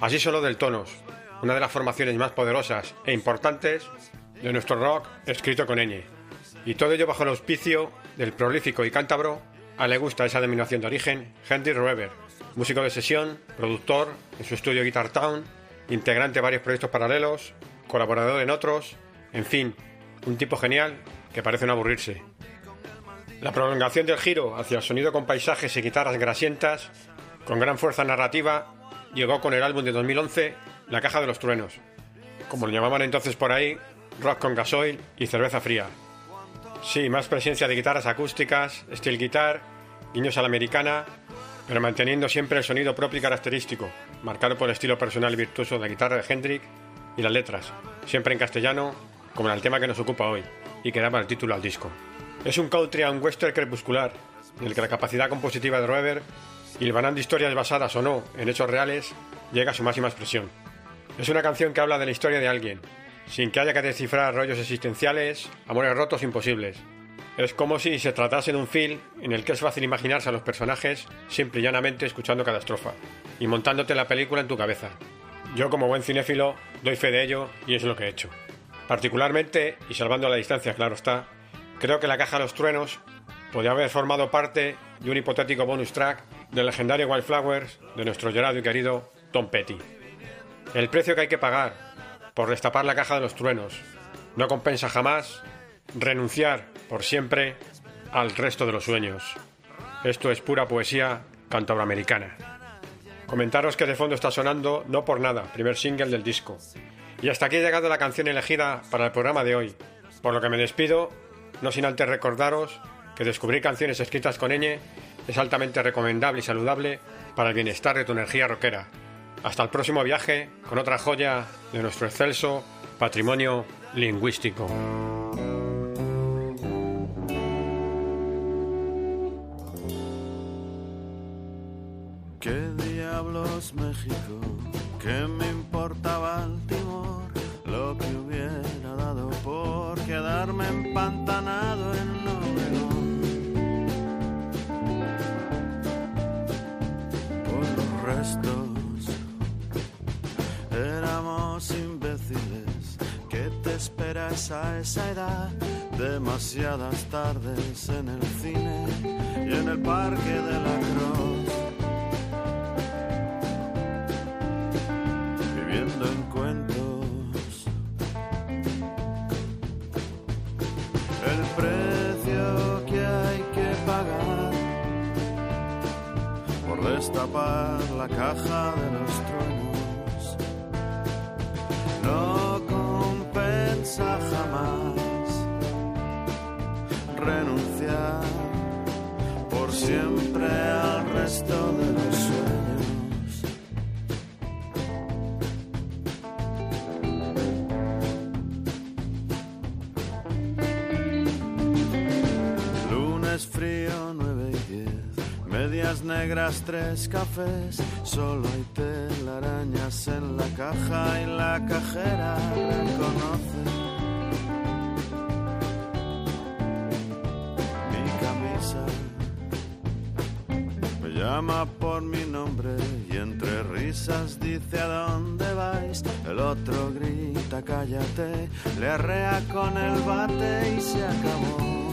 así solo del Tonos, una de las formaciones más poderosas e importantes de nuestro rock escrito con ñ. Y todo ello bajo el auspicio del prolífico y cántabro, a le gusta esa denominación de origen, Henry Rever, músico de sesión, productor en su estudio Guitar Town, integrante de varios proyectos paralelos, colaborador en otros, en fin, un tipo genial que parece no aburrirse. La prolongación del giro hacia el sonido con paisajes y guitarras grasientas, con gran fuerza narrativa, llegó con el álbum de 2011, La Caja de los Truenos, como lo llamaban entonces por ahí, rock con gasoil y cerveza fría. Sí, más presencia de guitarras acústicas, steel guitar, guiños a la americana, pero manteniendo siempre el sonido propio y característico, marcado por el estilo personal y virtuoso de la guitarra de Hendrix y las letras, siempre en castellano, como en el tema que nos ocupa hoy, y que daba el título al disco. Es un country and western crepuscular, en el que la capacidad compositiva de el de historias basadas o no en hechos reales llega a su máxima expresión. Es una canción que habla de la historia de alguien, sin que haya que descifrar rollos existenciales, amores rotos imposibles. Es como si se tratase de un film en el que es fácil imaginarse a los personajes simple y llanamente escuchando cada estrofa y montándote la película en tu cabeza. Yo como buen cinéfilo doy fe de ello y es lo que he hecho. Particularmente, y salvando la distancia, claro está, creo que la caja de los truenos podría haber formado parte de un hipotético bonus track del legendario Wildflowers de nuestro llorado y querido Tom Petty. El precio que hay que pagar por destapar la caja de los truenos no compensa jamás renunciar por siempre al resto de los sueños. Esto es pura poesía cantabroamericana. Comentaros que de fondo está sonando No por nada, primer single del disco. Y hasta aquí ha llegado la canción elegida para el programa de hoy, por lo que me despido, no sin antes recordaros que descubrir canciones escritas con ñ es altamente recomendable y saludable para el bienestar de tu energía rockera. Hasta el próximo viaje con otra joya de nuestro excelso patrimonio lingüístico. ¿Qué diablos México? ¿Qué me importaba el timor? Lo que hubiera dado por quedarme empantanado en Obregón. Por los restos éramos imbéciles. ¿Qué te esperas a esa edad? Demasiadas tardes en el cine y en el parque de la Cruz. Viviendo en cuentos. El precio que hay que pagar por destapar la caja de los truenos no compensa jamás renunciar por siempre al resto de los Negras, tres cafés. Solo hay telarañas en la caja y la cajera reconoce mi camisa. Me llama por mi nombre y entre risas dice a dónde vais. El otro grita cállate, le arrea con el bate y se acabó.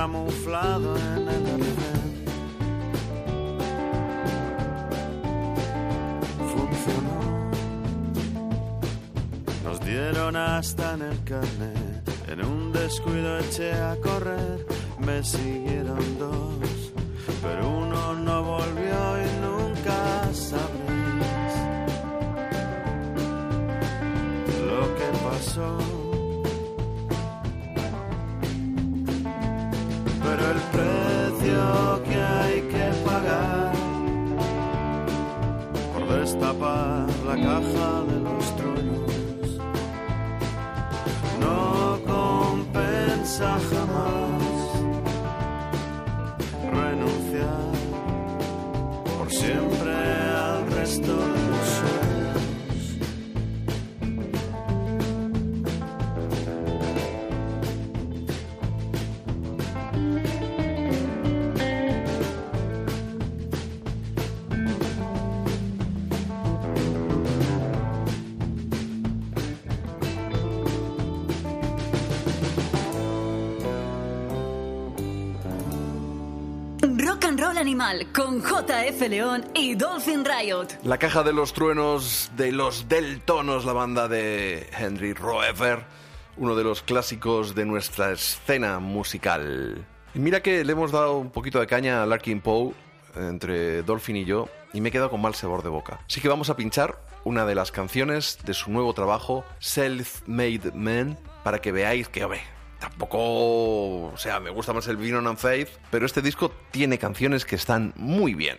Camuflado en el arcén. Funcionó. Nos dieron hasta en el carnet. En un descuido eché a correr. Me siguieron Rock and Roll Animal con JF León y Dolphin Riot. La caja de los truenos de los Deltonos, la banda de Henry Roever, uno de los clásicos de nuestra escena musical. Mira que le hemos dado un poquito de caña a Larkin Poe entre Dolphin y yo y me he quedado con mal sabor de boca. Así que vamos a pinchar una de las canciones de su nuevo trabajo, Self-Made Man, para que veáis que, hombre, tampoco, o sea, me gusta más el Vino and Faith, pero este disco tiene canciones que están muy bien.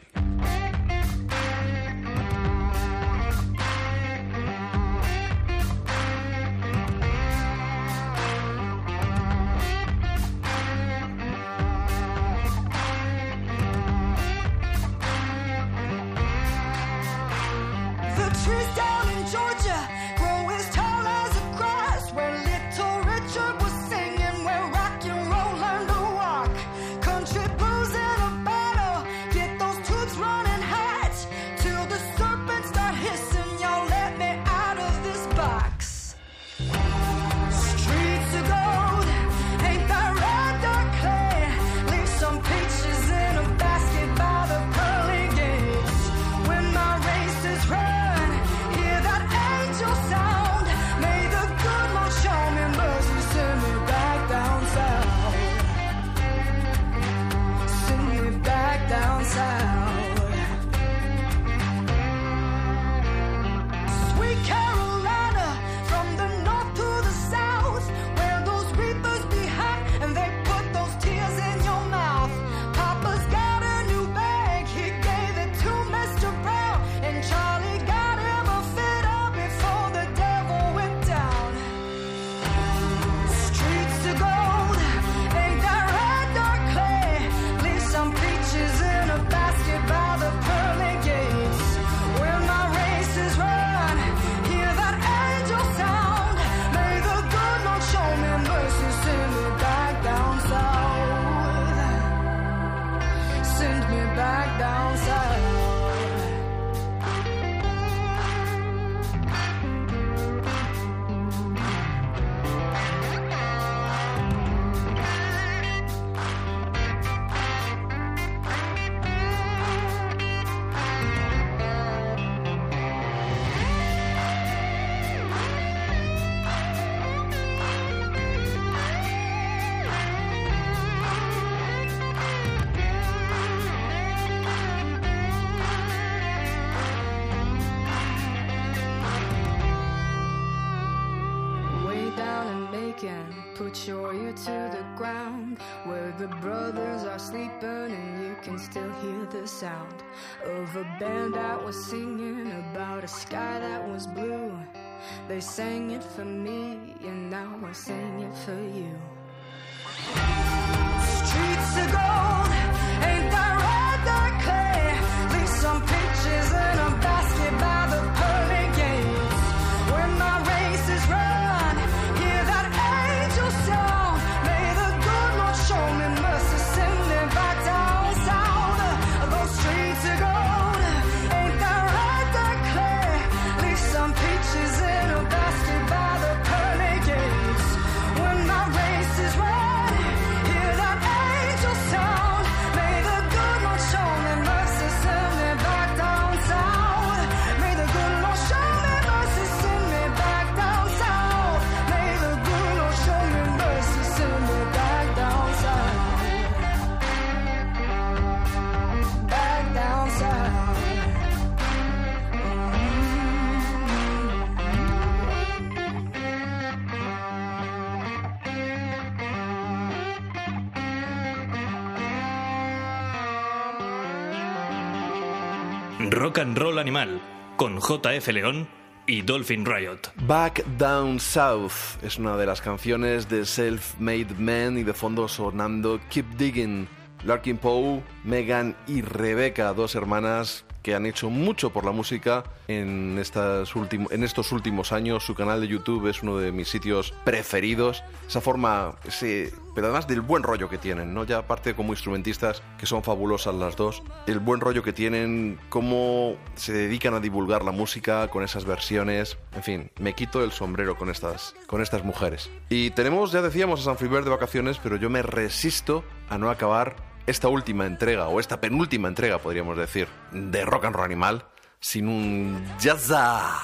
Rock and Roll Animal con JF León y Dolphin Riot. Back Down South es una de las canciones de Self-Made Men y de fondo sonando Keep Digging. Larkin Poe, Megan y Rebecca, dos hermanas que han hecho mucho por la música en, en estos últimos años. Su canal de YouTube es uno de mis sitios preferidos. Esa forma, ese, pero además del buen rollo que tienen, ¿no? Ya aparte como instrumentistas, que son fabulosas las dos, el buen rollo que tienen, cómo se dedican a divulgar la música con esas versiones. En fin, me quito el sombrero con estas, con estas mujeres. Y tenemos, ya decíamos, a San Fribert de vacaciones, pero yo me resisto a no acabar esta última entrega, o esta penúltima entrega, podríamos decir, de Rock and Roll Animal, sin un jazza.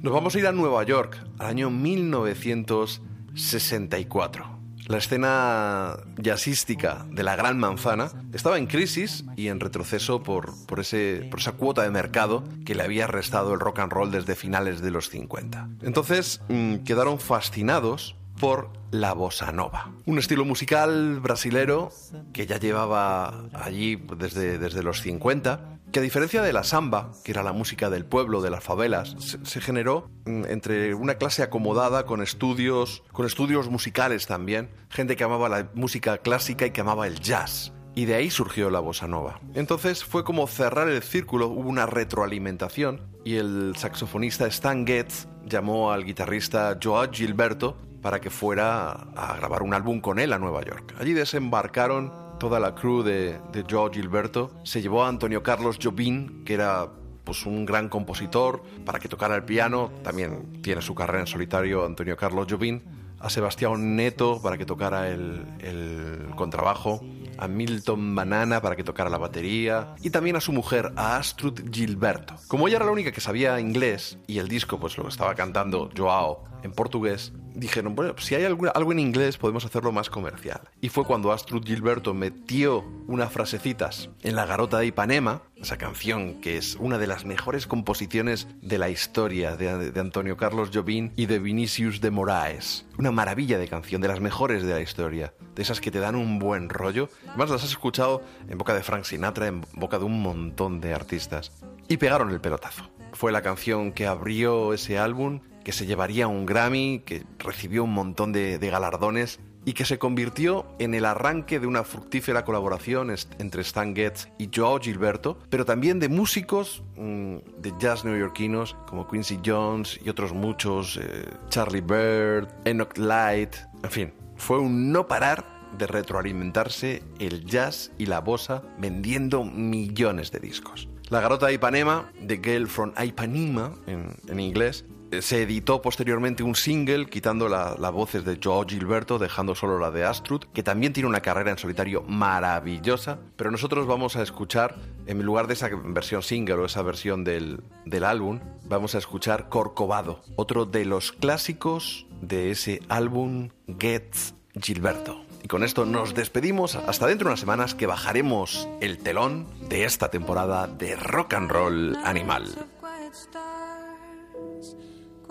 Nos vamos a ir a Nueva York, al año 1964. La escena jazzística de la Gran Manzana estaba en crisis y en retroceso por, por, ese, por esa cuota de mercado que le había restado el rock and roll desde finales de los 50. Entonces mm, quedaron fascinados por la bossa nova, un estilo musical brasilero que ya llevaba allí desde, desde los 50, que a diferencia de la samba, que era la música del pueblo, de las favelas, se, generó mm, entre una clase acomodada con estudios, con estudios musicales también, gente que amaba la música clásica y que amaba el jazz. Y de ahí surgió la bossa nova. Entonces fue como cerrar el círculo, hubo una retroalimentación y el saxofonista Stan Getz llamó al guitarrista Joao Gilberto para que fuera a grabar un álbum con él a Nueva York. Allí desembarcaron toda la crew de, de Joao Gilberto. Se llevó a Antonio Carlos Jobim, que era pues un gran compositor, para que tocara el piano. También tiene su carrera en solitario Antonio Carlos Jobim. A Sebastián Neto para que tocara el, contrabajo. A Milton Banana para que tocara la batería. Y también a su mujer, a Astrud Gilberto. Como ella era la única que sabía inglés y el disco pues lo estaba cantando Joao en portugués, dijeron, bueno, si hay algo, en inglés podemos hacerlo más comercial. Y fue cuando Astrud Gilberto metió unas frasecitas en La Garota de Ipanema, esa canción que es una de las mejores composiciones de la historia de, de Antonio Carlos Jobim y de Vinicius de Moraes. Una maravilla de canción, de las mejores de la historia, de esas que te dan un buen rollo. Además las has escuchado en boca de Frank Sinatra, en boca de un montón de artistas. Y pegaron el pelotazo. Fue la canción que abrió ese álbum que se llevaría un Grammy, que recibió un montón de, galardones y que se convirtió en el arranque de una fructífera colaboración entre Stan Getz y Joao Gilberto, pero también de músicos mmm, de jazz neoyorquinos como Quincy Jones y otros muchos, eh, Charlie Bird, Enoch Light, en fin, fue un no parar de retroalimentarse el jazz y la bossa vendiendo millones de discos. La garota de Ipanema, The Girl from Ipanema en inglés, se editó posteriormente un single quitando las la voces de Joao Gilberto, dejando solo la de Astrud, que también tiene una carrera en solitario maravillosa, pero nosotros vamos a escuchar, en lugar de esa versión single o esa versión del, del álbum, vamos a escuchar Corcovado, otro de los clásicos de ese álbum Gets Gilberto. Y con esto nos despedimos hasta dentro de unas semanas que bajaremos el telón de esta temporada de Rock and Roll Animal.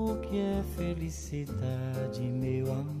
o que é felicidade, meu amor.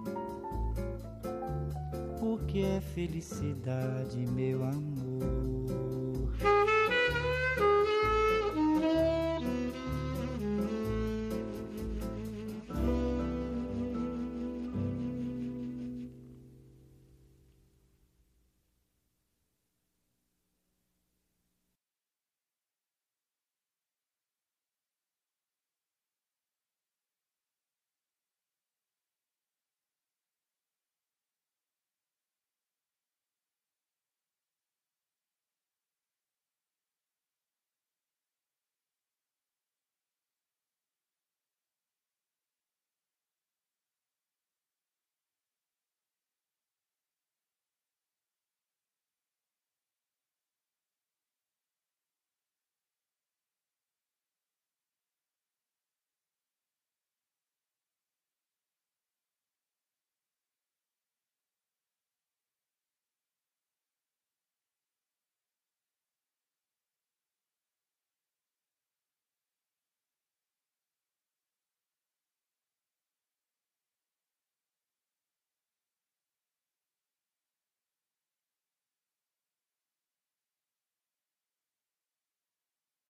o que é felicidade, meu amor.